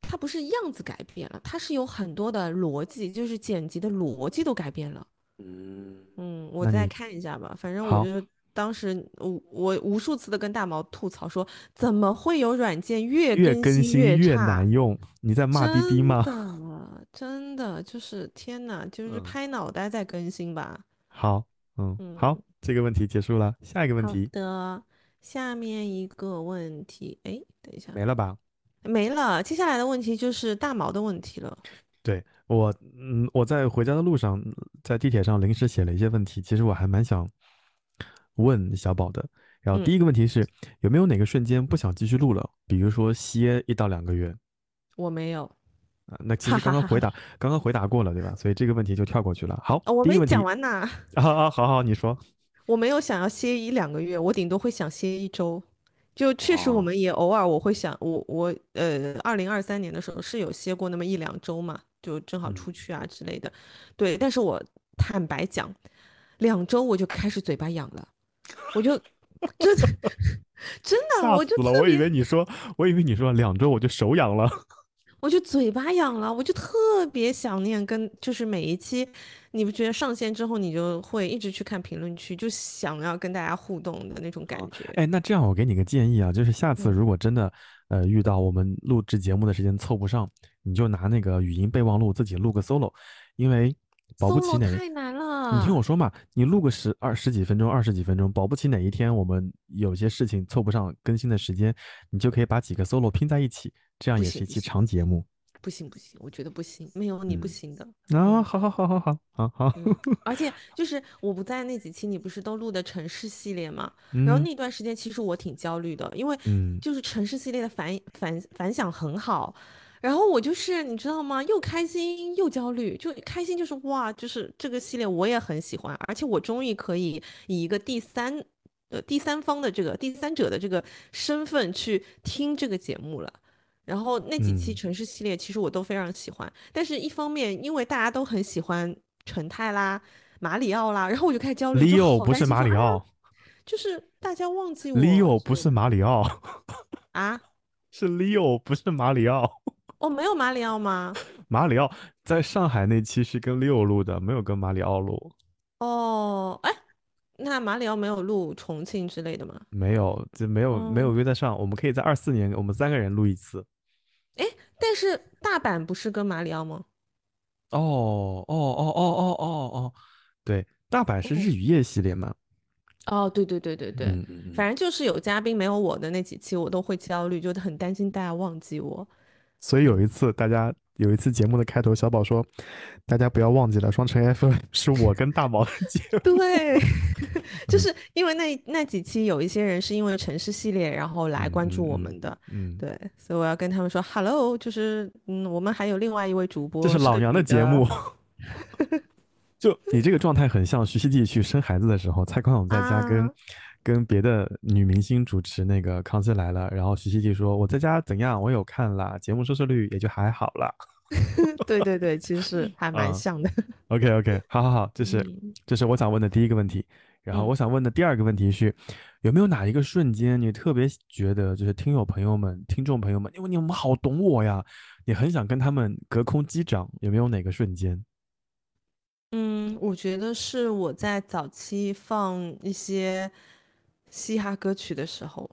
它不是样子改变了，它是有很多的逻辑，就是剪辑的逻辑都改变了。嗯，嗯，我再看一下吧。反正我觉得当时我我无数次的跟大毛吐槽说，怎么会有软件越越更新新越？难用，你在骂滴滴吗？真的，真的就是天呐，就是嗯拍脑袋在更新吧。好，嗯，嗯好，这个问题结束了，下一个问好题的，下面一个问题，哎，等一下，没了吧？没了。接下来的问题就是大毛的问题了。对我，嗯，我在回家的路上，在地铁上临时写了一些问题，其实我还蛮想问小宝的。然后第嗯一个问题是，有没有哪个瞬间不想继续录了？比如说歇一到两个月我没有，啊？那其实刚刚回答，刚刚回答过了，对吧？所以这个问题就跳过去了。好，呃我没讲完呢。啊啊，好好，你说。我没有想要歇一两个月，我顶多会想歇一周。就确实，我哦们也偶尔我会想，我我呃，二零二三年的时候是有歇过那么一两周嘛，就正好嗯出去啊之类的。对，但是我坦白讲，两周我就开始嘴巴痒了，我就真的 真的，我就！我以为你说，我以为你说两周我就手痒了。我就嘴巴痒了，我就特别想念跟，就是每一期，你不觉得上线之后，你就会一直去看评论区，就想要跟大家互动的那种感觉。哎，那这样我给你个建议啊，就是下次嗯如果真的，呃，遇到我们录制节目的时间凑不上，你就拿那个语音备忘录自己录个 solo，因为保不齐哪，太难了。你听我说嘛，你录个十二十几分钟、二十几分钟，保不齐哪一天我们有些事情凑不上更新的时间，你就可以把几个 solo 拼在一起，这样也是一期长节目。不行不行，我觉得不行，没有你不嗯行的。啊，好好好好好好好，嗯，而且就是我不在那几期，你不是都录的城市系列嘛？然后嗯那段时间其实我挺焦虑的，因为嗯就是城市系列的反反反响很好，然后我就是你知道吗？又开心又焦虑，就开心就是哇，就是这个系列我也很喜欢，而且我终于可以以一个第三呃第三方的这个第三者的这个身份去听这个节目了。然后那几期嗯城市系列其实我都非常喜欢，但是一方面因为大家都很喜欢陈泰啦、马里奥啦，然后我就开始焦虑，，Leo 不是马里奥就是大家忘记我，Leo 不是马里奥，啊，是 Leo 不是马里奥。哦，没有马里奥吗？马里奥在上海那期是跟 Leo 录的，没有跟马里奥录，哦，哎，那马里奥没有录重庆之类的吗？没有，就没有没有哦约得上。我们可以在二四年，我们三个人录一次。哎但是大阪不是跟马里奥吗？哦哦哦哦哦哦哦，对，大阪是日与夜系列嘛？哦，对对对对对。反正就是有嘉宾没有我的那几期，我都会焦虑，就很担心大家忘记我。所以有一次大家有一次节目的开头，小宝说：“大家不要忘记了，双城 FM 是我跟大毛的节目。对，就是因为那那几期有一些人是因为城市系列然后来关注我们的，嗯，对，所以我要跟他们说，Hello，就是嗯，我们还有另外一位主播，这是老娘的节目。就你这个状态很像徐熙娣去生孩子的时候，蔡康永在家跟、啊跟别的女明星主持那个《康熙来了》，然后徐熙娣说：“我在家怎样？我有看啦，节目收视率也就还好啦。对对对，其实是 还蛮嗯像的。OK OK，好好好，这是、嗯这是我想问的第一个问题。然后嗯我想问的第二个问题是，有没有哪一个瞬间你特别觉得就是听友朋友们、听众朋友们，因为你们好懂我呀，你很想跟他们隔空击掌，有没有哪个瞬间？嗯，我觉得是我在早期放一些嘻哈歌曲的时候，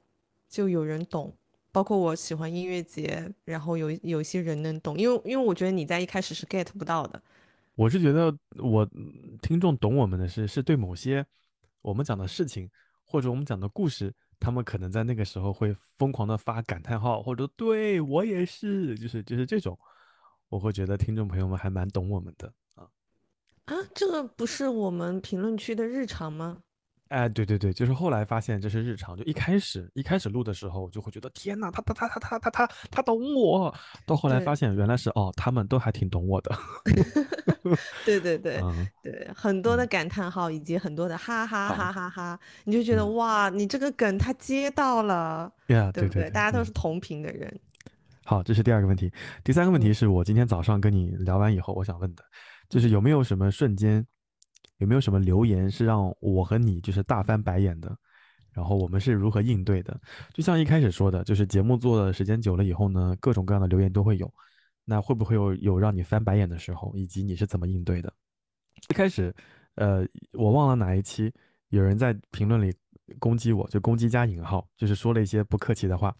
就有人懂，包括我喜欢音乐节，然后有有一些人能懂，因为因为我觉得你在一开始是 get 不到的。我是觉得我嗯听众懂我们的是，是对某些我们讲的事情或者我们讲的故事，他们可能在那个时候会疯狂的发感叹号，或者对我也是，就是就是这种，我会觉得听众朋友们还蛮懂我们的啊。啊，这个不是我们评论区的日常吗？哎，对对对，就是后来发现这是日常，就一开始一开始录的时候就会觉得天呐，他他他他他他他他懂我，到后来发现原来是哦，他们都还挺懂我的。对对对嗯对，很多的感叹号以及很多的哈哈好。哈哈哈，你就觉得嗯。哇，你这个梗他接到了，呀，对不对？对，大家都嗯。是同频的人。好，这是第二个问题。第三个问题嗯。是我今天早上跟你聊完以后，我想问的，就是有没有什么瞬间，有没有什么留言是让我和你就是大翻白眼的？然后我们是如何应对的？就像一开始说的，就是节目做的时间久了以后呢，各种各样的留言都会有。那会不会有有让你翻白眼的时候，以及你是怎么应对的？一开始，呃，我忘了哪一期有人在评论里攻击我，就攻击加引号，就是说了一些不客气的话。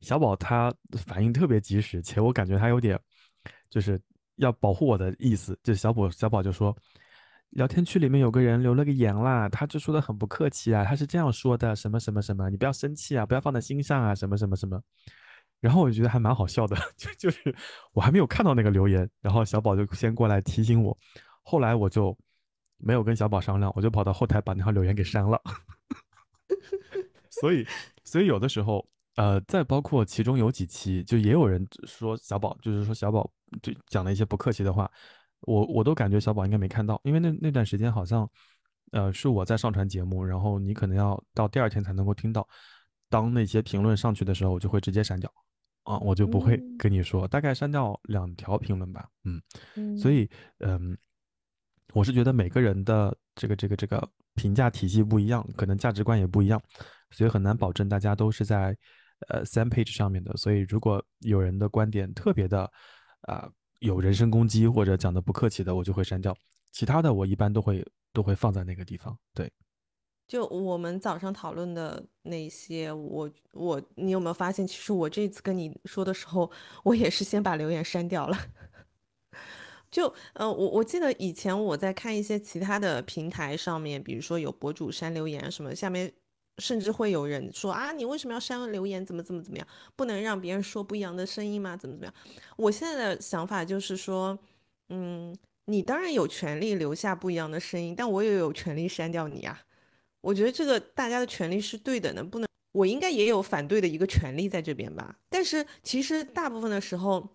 小宝他反应特别及时，且我感觉他有点就是要保护我的意思。就小宝小宝就说，聊天区里面有个人留了个言啦，他就说的很不客气啊，他是这样说的，什么什么什么，你不要生气啊，不要放在心上啊，什么什么什么。然后我就觉得还蛮好笑的，就就是我还没有看到那个留言，然后小宝就先过来提醒我，后来我就没有跟小宝商量，我就跑到后台把那条留言给删了。所以，所以有的时候，呃，再包括其中有几期，就也有人说小宝，就是说小宝就讲了一些不客气的话，我我都感觉小宝应该没看到，因为那那段时间好像，呃，是我在上传节目，然后你可能要到第二天才能够听到。当那些评论上去的时候，我就会直接删掉，啊，我就不会嗯跟你说，大概删掉两条评论吧，嗯。嗯，所以，嗯，我是觉得每个人的这个这个这个评价体系不一样，可能价值观也不一样，所以很难保证大家都是在呃 same page 上面的。所以，如果有人的观点特别的啊、有人身攻击或者讲的不客气的，我就会删掉。其他的我一般都会都会放在那个地方。对，就我们早上讨论的那些，我我你有没有发现，其实我这次跟你说的时候，我也是先把留言删掉了。就呃，我我记得以前我在看一些其他的平台上面，比如说有博主删留言什么，下面甚至会有人说啊，你为什么要删留言？怎么怎么怎么样？不能让别人说不一样的声音吗？怎么怎么样？我现在的想法就是说，嗯，你当然有权利留下不一样的声音，但我也有权利删掉你啊。我觉得这个大家的权利是对等的，不能，我应该也有反对的一个权利在这边吧。但是其实大部分的时候，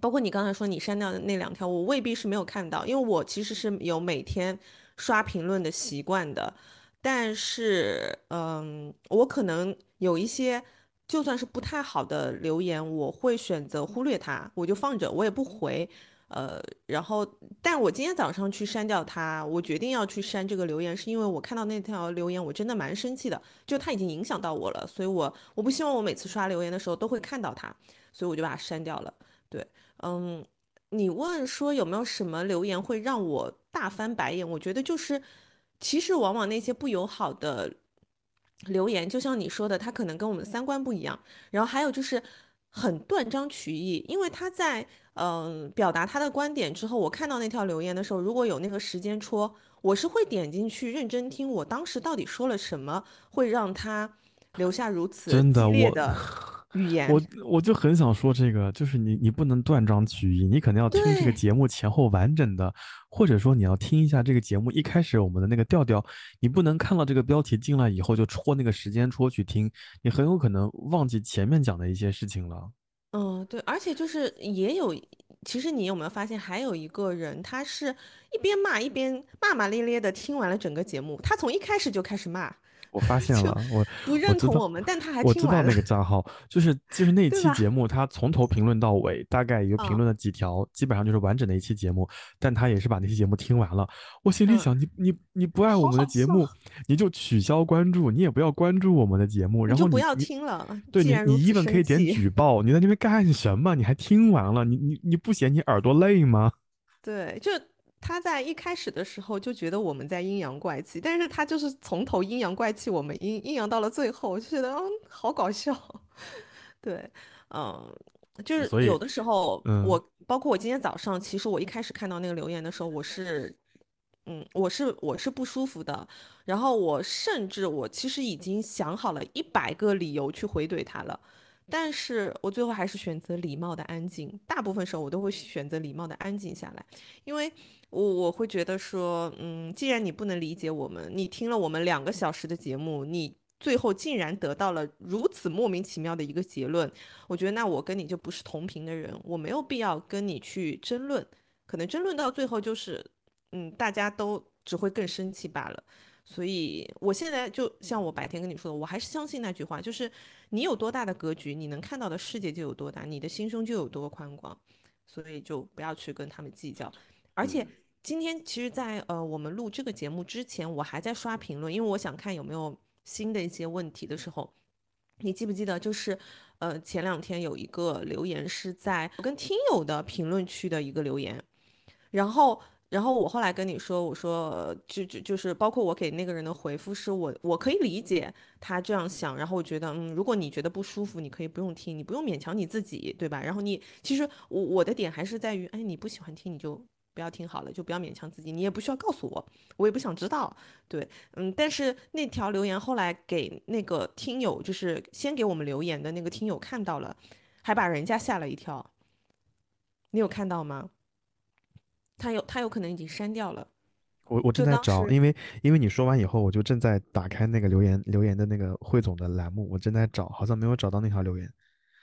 包括你刚才说你删掉的那两条，我未必是没有看到，因为我其实是有每天刷评论的习惯的。但是，嗯，我可能有一些就算是不太好的留言，我会选择忽略它，我就放着，我也不回。呃，然后，但我今天早上去删掉它，我决定要去删这个留言，是因为我看到那条留言，我真的蛮生气的，就它已经影响到我了，所以我我不希望我每次刷留言的时候都会看到它，所以我就把它删掉了。对，嗯，你问说有没有什么留言会让我大翻白眼？我觉得就是，其实往往那些不友好的留言，就像你说的，他可能跟我们三观不一样，然后还有就是很断章取义，因为他在嗯、呃表达他的观点之后，我看到那条留言的时候，如果有那个时间戳，我是会点进去认真听我当时到底说了什么，会让他留下如此真的我的语言。我我就很想说这个，就是你你不能断章取义，你肯定要听这个节目前后完整的，或者说你要听一下这个节目一开始我们的那个调调，你不能看到这个标题进来以后就戳那个时间戳去听，你很有可能忘记前面讲的一些事情了。嗯，对，而且就是也有，其实你有没有发现，还有一个人，他是一边骂一边骂骂咧咧的听完了整个节目，他从一开始就开始骂，我发现了，我不认同我们，但他还我知道那。个账号，就是就是那期节目，他从头评论到尾，大概也就评嗯论了几条，基本上就是完整的一期节目。但他也是把那期节目听完了。我心里嗯想，你你你不爱我们的好好笑节目，你就取消关注，你也不要关注我们的节目，然后你你就不要听了。对你，你既然如此 even 可以点举报，你在那边干什么？你还听完了，你你你不嫌你耳朵累吗？对，就他在一开始的时候就觉得我们在阴阳怪气，但是他就是从头阴阳怪气我们，阴阴阳到了最后，就觉得嗯，好搞笑。对，嗯，就是有的时候嗯我包括我今天早上，其实我一开始看到那个留言的时候，我是。嗯，我是我是不舒服的，然后我甚至我其实已经想好了一百个理由去回怼他了，但是我最后还是选择礼貌的安静。大部分时候我都会选择礼貌的安静下来，因为我我会觉得说，嗯，既然你不能理解我们，你听了我们两个小时的节目，你最后竟然得到了如此莫名其妙的一个结论，我觉得那我跟你就不是同频的人，我没有必要跟你去争论，可能争论到最后就是，嗯，大家都只会更生气罢了。所以我现在就像我白天跟你说的，我还是相信那句话，就是你有多大的格局，你能看到的世界就有多大，你的心胸就有多宽广。所以就不要去跟他们计较。而且今天其实在，呃我们录这个节目之前，我还在刷评论，因为我想看有没有新的一些问题的时候，你记不记得就是，呃前两天有一个留言是在我跟听友的评论区的一个留言，然后。然后我后来跟你说，我说就就就是包括我给那个人的回复，是我我可以理解他这样想，然后我觉得嗯，如果你觉得不舒服，你可以不用听，你不用勉强你自己，对吧？然后你其实我我的点还是在于，哎，你不喜欢听你就不要听好了，就不要勉强自己，你也不需要告诉我，我也不想知道，对，嗯。但是那条留言后来给那个听友，就是先给我们留言的那个听友看到了，还把人家吓了一跳，你有看到吗？他有他有可能已经删掉了。我我正在找，因为因为你说完以后，我就正在打开那个留言留言的那个汇总的栏目，我正在找，好像没有找到那条留言。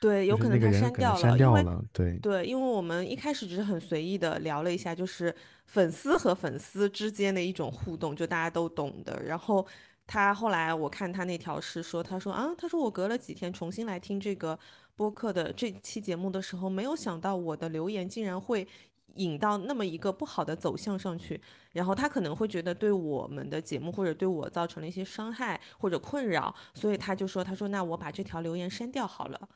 对，有可能他删掉了，删掉了，对对，因为我们一开始只是很随意的聊了一下，就是粉丝和粉丝之间的一种互动，就大家都懂的。然后他后来我看他那条是说，他说啊，他说我隔了几天重新来听这个播客的这期节目的时候，没有想到我的留言竟然会引到那么一个不好的走向上去，然后他可能会觉得对我们的节目或者对我造成了一些伤害或者困扰，所以他就说，他说那我把这条留言删掉好了。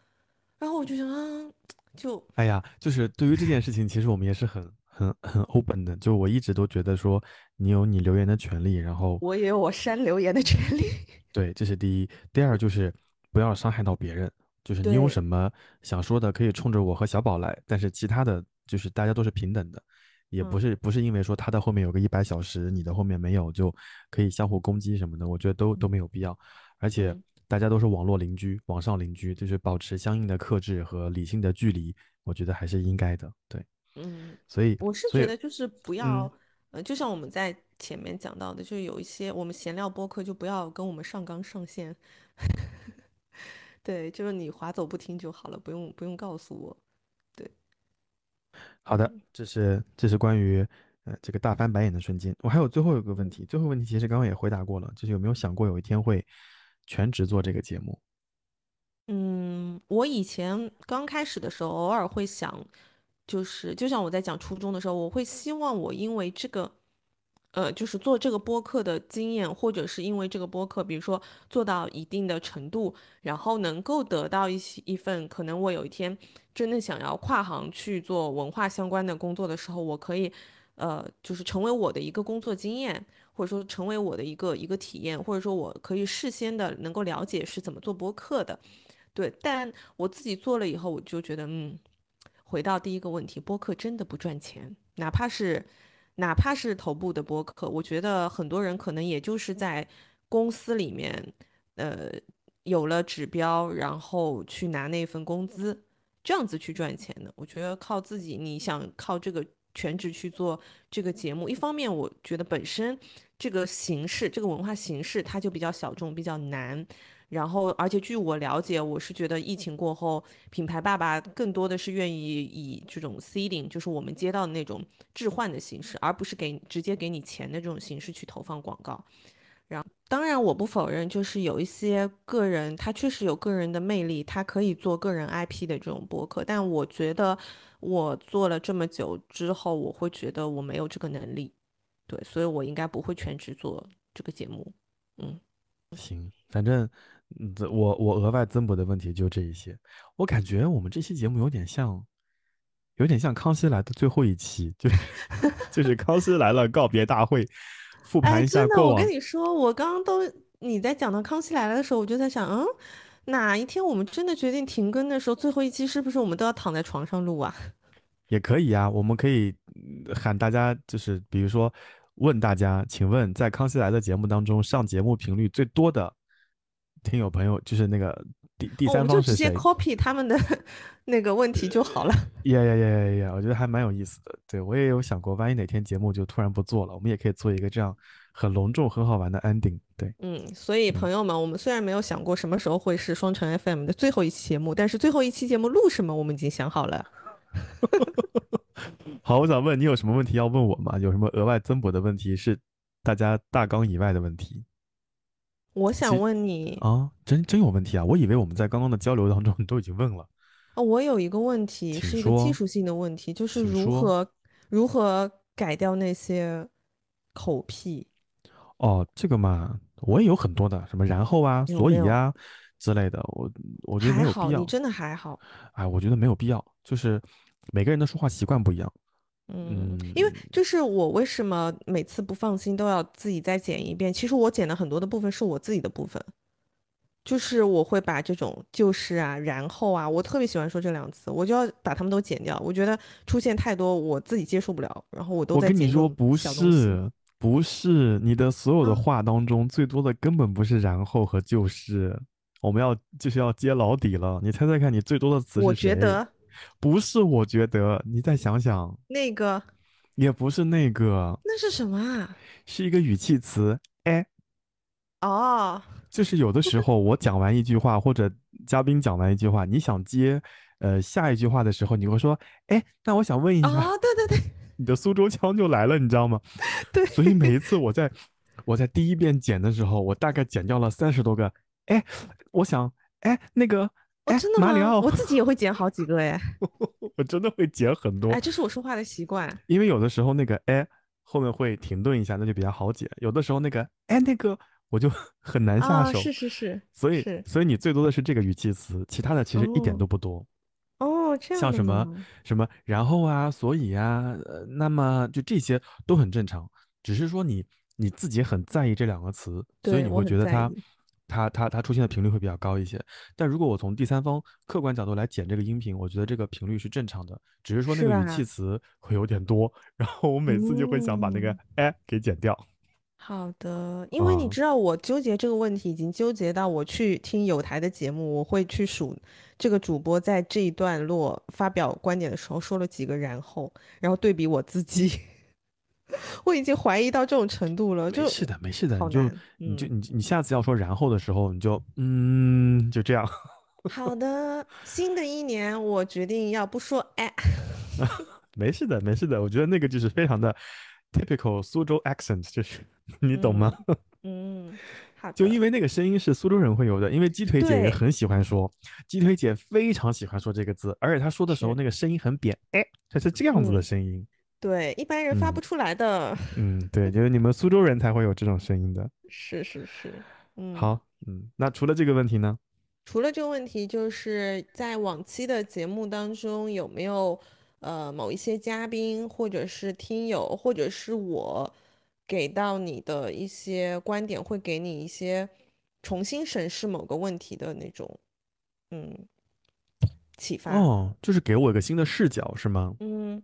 然后我就想啊，就哎呀，就是对于这件事情，其实我们也是很很很 open 的。就我一直都觉得说，你有你留言的权利，然后我也有我删留言的权利。对，这是第一。第二就是不要伤害到别人，就是你有什么想说的，可以冲着我和小宝来，但是其他的就是大家都是平等的，也不嗯是不是因为说他的后面有个一百小时，你的后面没有，就可以相互攻击什么的，我觉得都都没有必要。而且嗯大家都是网络邻居、网上邻居，就是保持相应的克制和理性的距离，我觉得还是应该的。对，嗯，所以我是觉得就是不要，嗯呃，就像我们在前面讲到的，就是有一些我们闲聊播客就不要跟我们上纲上线。对，就是你划走不听就好了，不用不用告诉我。好的，这是这是关于呃这个大翻白眼的瞬间。我还有最后一个问题，最后问题其实刚刚也回答过了，就是有没有想过有一天会全职做这个节目？嗯，我以前刚开始的时候，偶尔会想，就是就像我在讲初中的时候，我会希望我因为这个，呃，就是做这个播客的经验，或者是因为这个播客，比如说做到一定的程度，然后能够得到一些一份可能我有一天真的想要跨行去做文化相关的工作的时候，我可以，呃，就是成为我的一个工作经验，或者说成为我的一个一个体验，或者说我可以事先的能够了解是怎么做播客的。对，但我自己做了以后，我就觉得，嗯，回到第一个问题，播客真的不赚钱，哪怕是哪怕是头部的播客，我觉得很多人可能也就是在公司里面，呃，有了指标，然后去拿那份工资，这样子去赚钱的。我觉得靠自己，你想靠这个全职去做这个节目，一方面我觉得本身这个形式，这个文化形式它就比较小众，比较难。然后，而且据我了解，我是觉得疫情过后，品牌爸爸更多的是愿意以这种 seeding，就是我们接到的那种置换的形式，而不是给直接给你钱的这种形式去投放广告。然后，当然我不否认，就是有一些个人他确实有个人的魅力，他可以做个人 IP 的这种播客，但我觉得我做了这么久之后，我会觉得我没有这个能力，对，所以我应该不会全职做这个节目。嗯，行，反正。嗯，我我额外增补的问题就这一些。我感觉我们这期节目有点像，有点像《康熙来的》最后一期，就 就是《康熙来了》告别大会，复盘一下过往。我跟你说，我刚刚都你在讲到《康熙来了》的时候，我就在想，嗯，哪一天我们真的决定停更的时候，最后一期是不是我们都要躺在床上录啊？也可以啊，我们可以喊大家，就是比如说问大家，请问在《康熙来的》节目当中上节目频率最多的。听友朋友，就是那个第第三方是谁？直接 copy 他们的 那个问题就好了。呀呀呀呀呀！我觉得还蛮有意思的。对我也有想过，万一哪天节目就突然不做了，我们也可以做一个这样很隆重、很好玩的 ending。对，嗯，所以朋友们，我们虽然没有想过什么时候会是双城 FM 的最后一期节目，但是最后一期节目录什么，我们已经想好了。好，我想问你有什么问题要问我吗？有什么额外增补的问题是大家大纲以外的问题？我想问你啊，真真有问题啊！我以为我们在刚刚的交流当中你 都已经问了。哦，我有一个问题，是一个技术性的问题，就是如何如何改掉那些口癖。哦，这个嘛，我也有很多的，什么然后啊、所以啊之类的，我我觉得没有必要。你真的还好？哎，我觉得没有必要，就是每个人的说话习惯不一样。嗯，因为就是我为什么每次不放心都要自己再剪一遍？其实我剪的很多的部分是我自己的部分，就是我会把这种就是啊，然后啊，我特别喜欢说这两个词，我就要把它们都剪掉。我觉得出现太多我自己接受不了，然后我都我跟你说不是不是，你的所有的话当中最多的根本不是然后和就是，我们要就是要揭老底了。你猜猜看，你最多的词是我觉得。不是，我觉得你再想想，那个也不是那个，那是什么啊？是一个语气词，哎，哦，就是有的时候我讲完一句话，或者嘉宾讲完一句话，你想接呃下一句话的时候，你会说，哎，那我想问一下，哦，对对对，你的苏州腔就来了，你知道吗？对，所以每一次 我在我在第一遍剪的时候，我大概剪掉了三十多个，哎，我想，哎，那个。真的吗？我自己也会剪好几个哎，我真的会剪很多。哎，这是我说话的习惯。因为有的时候那个哎后面会停顿一下，那就比较好剪。有的时候那个哎那个我就 很难下手。是是是。所以所以你最多的是这个语气词，其他的其实一点都不多。哦，这样。像什么什么然后啊，所以啊，那么就这些都很正常，只是说你你自己很在意这两个词，所以你会觉得它。它它它出现的频率会比较高一些，但如果我从第三方客观角度来剪这个音频，我觉得这个频率是正常的，只是说那个语气词会有点多，然后我每次就会想把那个哎给剪掉。好的，因为你知道我纠结这个问题已经纠结到我去听有台的节目，我会去数这个主播在这一段落发表观点的时候说了几个然后，然后对比我自己。我已经怀疑到这种程度了，就没事的，没事的，你就你就你你下次要说然后的时候，你就嗯就这样。好的，新的一年我决定要不说哎。没事的，没事的，我觉得那个就是非常的 typical 苏州 accent，就是你懂吗？嗯，好。就因为那个声音是苏州人会有的，因为鸡腿姐也很喜欢说，鸡腿姐非常喜欢说这个字，而且她说的时候那个声音很扁，哎，它是这样子的声音。对，一般人发不出来的。嗯，对，就是你们苏州人才会有这种声音的。是是是，嗯。好，嗯，那除了这个问题呢？除了这个问题，就是在往期的节目当中，有没有呃某一些嘉宾，或者是听友，或者是我给到你的一些观点，会给你一些重新审视某个问题的那种嗯启发？哦，就是给我一个新的视角，是吗？嗯。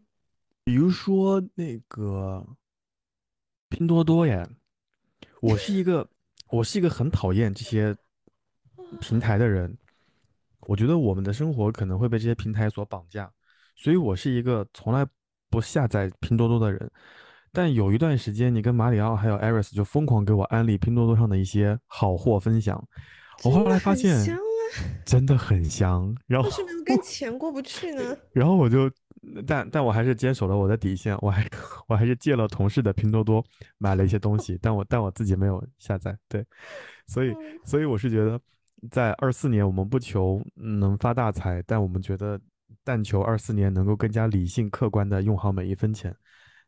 比如说那个拼多多呀，我是一个我是一个很讨厌这些平台的人，我觉得我们的生活可能会被这些平台所绑架，所以我是一个从来不下载拼多多的人。但有一段时间，你跟马里奥还有艾瑞斯就疯狂给我安利拼多多上的一些好货分享，我后来发现真的很香啊，真的很香，然后为什么要跟钱过不去呢？然后我就，但但我还是坚守了我的底线，我还 我还是借了同事的拼多多买了一些东西，但我但我自己没有下载，对，所以所以我是觉得，在二四年我们不求能发大财，但我们觉得但求二四年能够更加理性客观的用好每一分钱，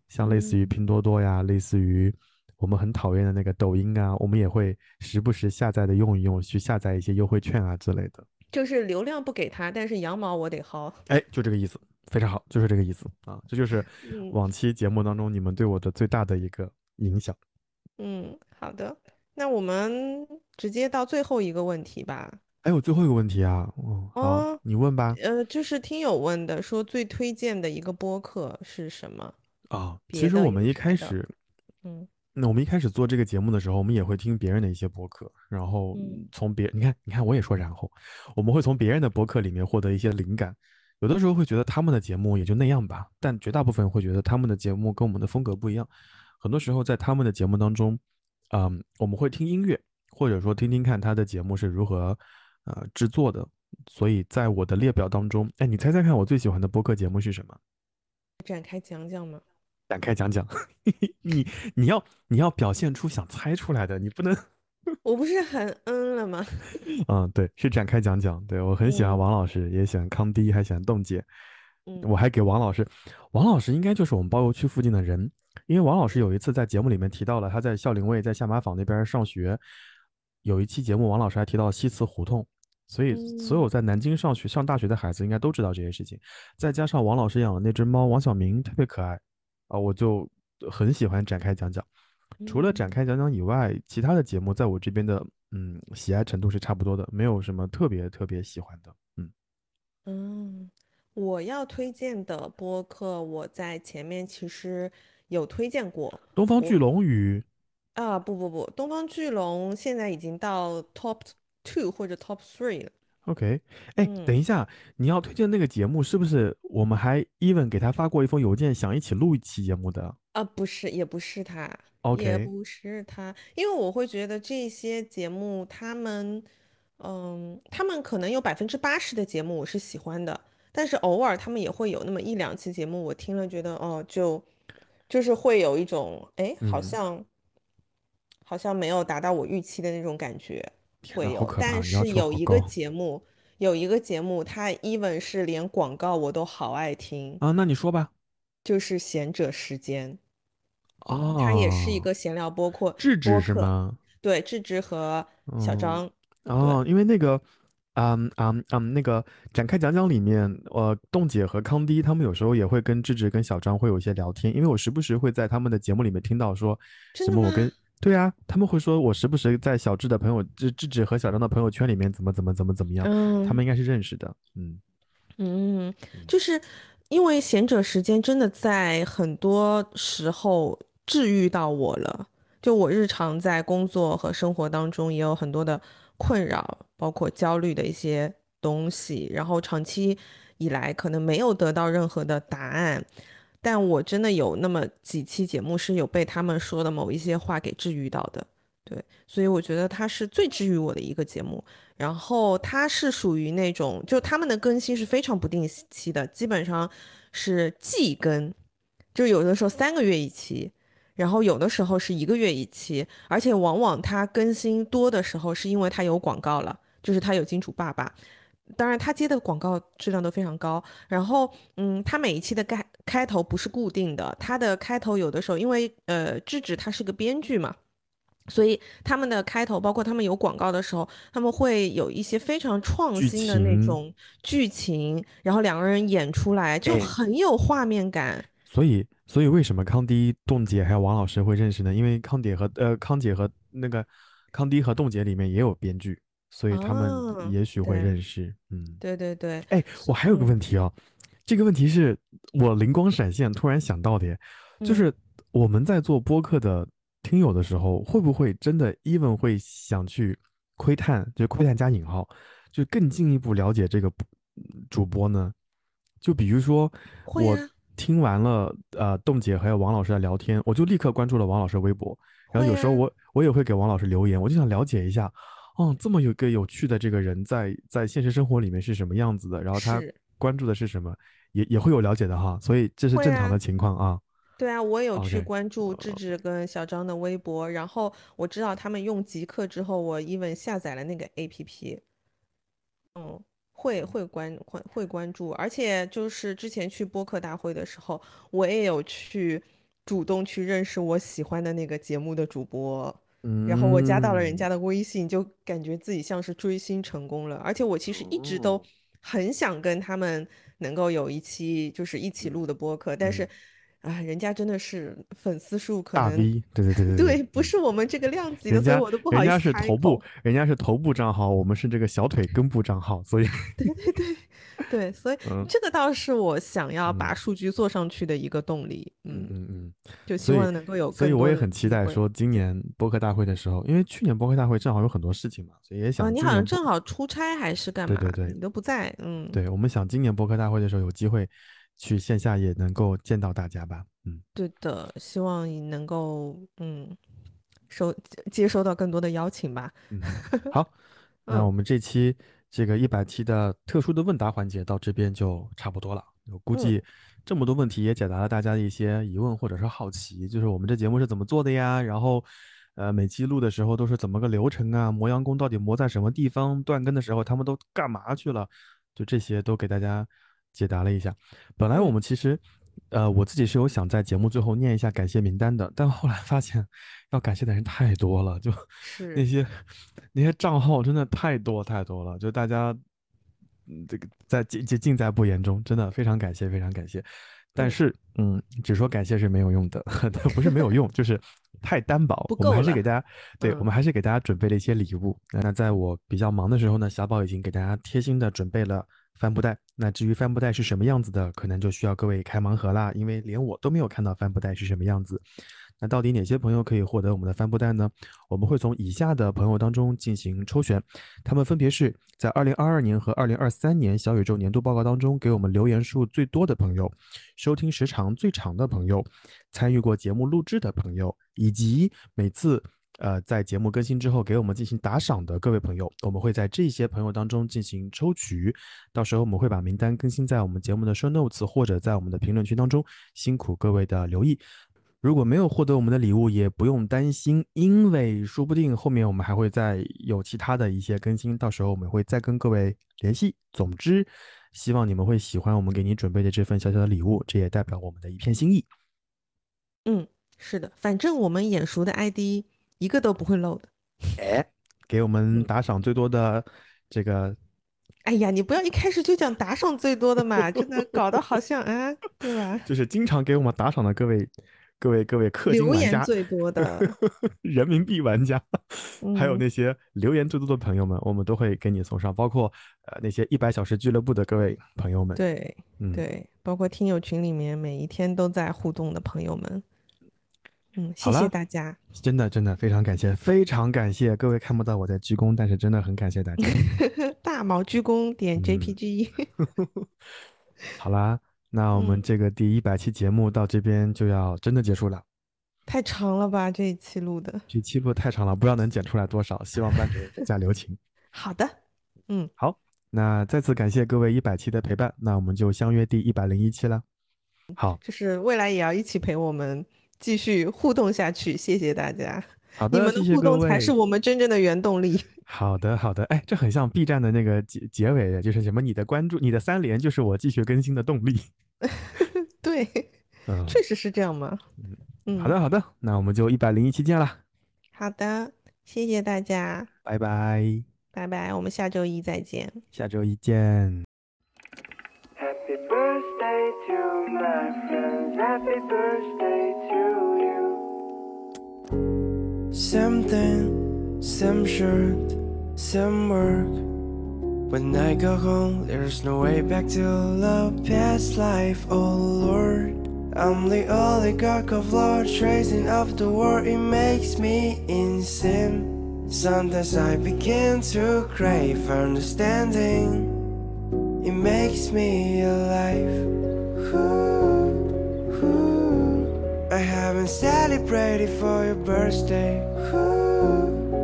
像类似于拼多多呀，类似于我们很讨厌的那个抖音啊，我们也会时不时下载的用一用，去下载一些优惠券啊之类的。就是流量不给他，但是羊毛我得薅。哎，就这个意思，非常好，就是这个意思啊，这就是嗯往期节目当中你们对我的最大的一个影响。嗯，好的，那我们直接到最后一个问题吧。哎，我最后一个问题啊，哦，哦你问吧。呃，就是听友问的，说最推荐的一个播客是什么？啊，其实我们一开始，嗯那我们一开始做这个节目的时候，我们也会听别人的一些播客，然后嗯从别，你看，你看，我也说然后，我们会从别人的播客里面获得一些灵感。有的时候会觉得他们的节目也就那样吧，但绝大部分会觉得他们的节目跟我们的风格不一样。很多时候在他们的节目当中，嗯，我们会听音乐，或者说听听看他的节目是如何呃制作的。所以在我的列表当中，哎，你猜猜看，我最喜欢的播客节目是什么？展开讲讲吗？展开讲讲，你你要你要表现出想猜出来的，你不能，我不是很嗯了吗？嗯，对，是展开讲讲。对我很喜欢嗯王老师，也喜欢康迪，还喜欢冻姐。嗯我还给王老师，王老师应该就是我们包邮区附近的人，因为王老师有一次在节目里面提到了他在孝陵卫在下马坊那边上学，有一期节目王老师还提到西祠胡同，所以所有在南京上学上大学的孩子应该都知道这些事情。再加上王老师养的那只猫王小明特别可爱啊，我就很喜欢展开讲讲。除了展开讲讲以外，其他的节目在我这边的嗯喜爱程度是差不多的，没有什么特别特别喜欢的。嗯，嗯，我要推荐的播客，我在前面其实有推荐过。东方巨龙与啊，不不不，东方巨龙现在已经到 top two 或者 top three 了。OK，哎，等一下，你要推荐那个节目，是不是我们还 even 给他发过一封邮件，想一起录一期节目的？啊，不是，也不是他，也 OK 不是他，因为我会觉得这些节目，他们，嗯，他们可能有百分之八十的节目我是喜欢的，但是偶尔他们也会有那么一两期节目，我听了觉得，哦，就就是会有一种，哎，好嗯。像好像没有达到我预期的那种感觉，会有，哪好可。怕但要是求好有一个高。节目，有一个节目，它 even 是连广告我都好爱听，啊，那你说吧。就是贤者时间。哦，他也是一个闲聊播客，智智是吗？对，智智和小哦张，哦，因为那个，嗯嗯嗯，那个展开讲讲里面，呃，冻姐和康迪他们有时候也会跟智智跟小张会有一些聊天，因为我时不时会在他们的节目里面听到说什么我跟。对啊，他们会说，我时不时在小智的朋友智智智和小张的朋友圈里面怎么怎么怎么怎么样，他嗯们应该是认识的，嗯嗯，就是因为贤者时间真的在很多时候治愈到我了。就我日常在工作和生活当中也有很多的困扰，包括焦虑的一些东西，然后长期以来可能没有得到任何的答案，但我真的有那么几期节目是有被他们说的某一些话给治愈到的。对，所以我觉得它是最治愈我的一个节目。然后它是属于那种，就他们的更新是非常不定期的，基本上是季更，就有的时候三个月一期，然后有的时候是一个月一期，而且往往它更新多的时候是因为它有广告了，就是它有金主爸爸。当然，他接的广告质量都非常高。然后，嗯，他每一期的开开头不是固定的，他的开头有的时候，因为呃，智智他是个编剧嘛，所以他们的开头，包括他们有广告的时候，他们会有一些非常创新的那种剧情，然后两个人演出来就哎很有画面感。所以，所以为什么康迪、冻姐还有王老师会认识呢？因为康姐和呃康姐和那个康迪和冻姐里面也有编剧，所以他哦们也许会认识。嗯，对对对，哎，我还有个问题啊，这个问题是我灵光闪现突然想到的耶，就嗯是我们在做播客的听友的时候，会不会真的 even 会想去窥探，就是窥探加引号，就更进一步了解这个主播呢？就比如说我听完了呃栋姐还有王老师的聊天，我就立刻关注了王老师的微博，然后有时候我我也会给王老师留言，我就想了解一下，哦，这么有个有趣的这个人在在现实生活里面是什么样子的，然后他关注的是什么，也也会有了解的哈，所以这是正常的情况啊。对啊，我有去关注智智跟小张的微博，然后我知道他们用极客之后，我 even 下载了那个 APP。嗯，会会关会会关注，而且就是之前去播客大会的时候，我也有去主动去认识我喜欢的那个节目的主播，嗯然后我加到了人家嗯的微信，就感觉自己像是追星成功了。而且我其实一直都哦。很想跟他们能够有一期就是一起录的播客，但是，啊，人家真的是粉丝数可大能 V，对对对对 对，不是我们这个量级的，所以我都不好人家意思开是头部。，人家是头部账号，我们是这个小腿根部账号，所以 对对对，所以 嗯这个倒是我想要把嗯数据做上去的一个动力。嗯，嗯嗯，就希望能够有所以我也很期待说今年播客大会的时候，因为去年播客大会正好有很多事情嘛，所以也啊，想你好像正好出差还是干嘛？对对对你都不在。嗯，对我们想今年播客大会的时候有机会去线下也能够见到大家吧，嗯。对的，希望你能够嗯收接收到更多的邀请吧。嗯，好，那嗯我们这期这个一百期的特殊的问答环节到这边就差不多了。我估嗯计这么多问题也解答了大家的一些疑问或者是好奇，就是我们这节目是怎么做的呀？然后，呃，每期录的时候都是怎么个流程啊？磨洋工到底磨在什么地方？断更的时候他们都干嘛去了？就这些都给大家解答了一下。本来我嗯们其实，呃，我自己是有想在节目最后念一下感谢名单的，但后来发现要感谢的人太多了，就那些那些账号真的太多太多了，就大家嗯这个在尽尽尽在不言中，真的非常感谢非常感谢。但嗯是，嗯，只说感谢是没有用的，不是没有用，就是太单薄。不我们还是给大家，对，我嗯们还是给大家准备了一些礼物。那在我比较忙的时候呢，小宝已经给大家贴心的准备了帆布袋。那至于帆布袋是什么样子的，可能就需要各位开盲盒啦，因为连我都没有看到帆布袋是什么样子。那到底哪些朋友可以获得我们的帆布袋呢？我们会从以下的朋友当中进行抽选，他们分别是在二零二二年和二零二三年小宇宙年度报告当中给我们留言数最多的朋友，收听时长最长的朋友，参与过节目录制的朋友，以及每次呃在节目更新之后给我们进行打赏的各位朋友，我们会在这些朋友当中进行抽取，到时候我们会把名单更新在我们节目的 show notes 或者在我们的评论区当中，辛苦各位的留意。如果没有获得我们的礼物，也不用担心，因为说不定后面我们还会再有其他的一些更新，到时候我们会再跟各位联系。总之，希望你们会喜欢我们给你准备的这份小小的礼物，这也代表我们的一片心意。嗯，是的，反正我们眼熟的 ID 一个都不会漏的。哎，给我们打赏最多的这个，哎呀，你不要一开始就讲打赏最多的嘛，真的搞得好像啊，对吧？就是经常给我们打赏的各位、各位、各位氪金留玩家，言最多的，人民币玩家，还有嗯那些留言最多的朋友们，我们都会给你送上，包括呃那些一百小时俱乐部的各位朋友们。对嗯，对，包括听友群里面每一天都在互动的朋友们，嗯，谢谢大家。真的真的非常感谢，非常感谢各位看不到我在鞠躬，但是真的很感谢大家。大毛鞠躬点嗯 JPG，好啦，那我们嗯这个第一百期节目到这边就要真的结束了。太长了吧这一期录的。这期录太长了，不知道能剪出来多少，希望班主任加留情。好的，嗯，好，那再次感谢各位一百期的陪伴，那我们就相约第一百零一期了。好就是未来也要一起陪我们继续互动下去，谢谢大家。好的，你们的互动才。是我们真正的原动力。好的，好的，哎，这很像 B 站的那个结结尾，就是什么你的关注，你的三连就是我继续更新的动力。对，嗯，确实是这样嘛。嗯，好的，，好的，那我们就一百零一期见了，好的，谢谢大家，拜拜，拜拜，我们下周一再见。下周一见。Happy birthday to my friends. Happy birthday to you. Same thing, same shirt, same work. When I go home, there's no way back to the past life, oh Lord. I'm the oligarch of love, tracing of the world, it makes me insane. Sometimes I begin to crave understanding. It makes me alive. Ooh, ooh. I haven't celebrated for your birthday. Ooh.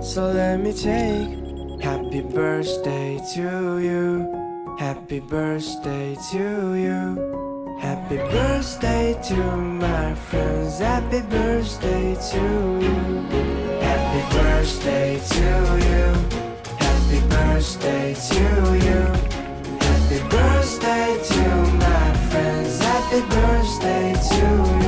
So let me take happy birthday to you. Happy birthday to you. Happy birthday to my friends. Happy birthday to you. Happy birthday to you birthday to you. Happy birthday to my friends. Happy birthday to you.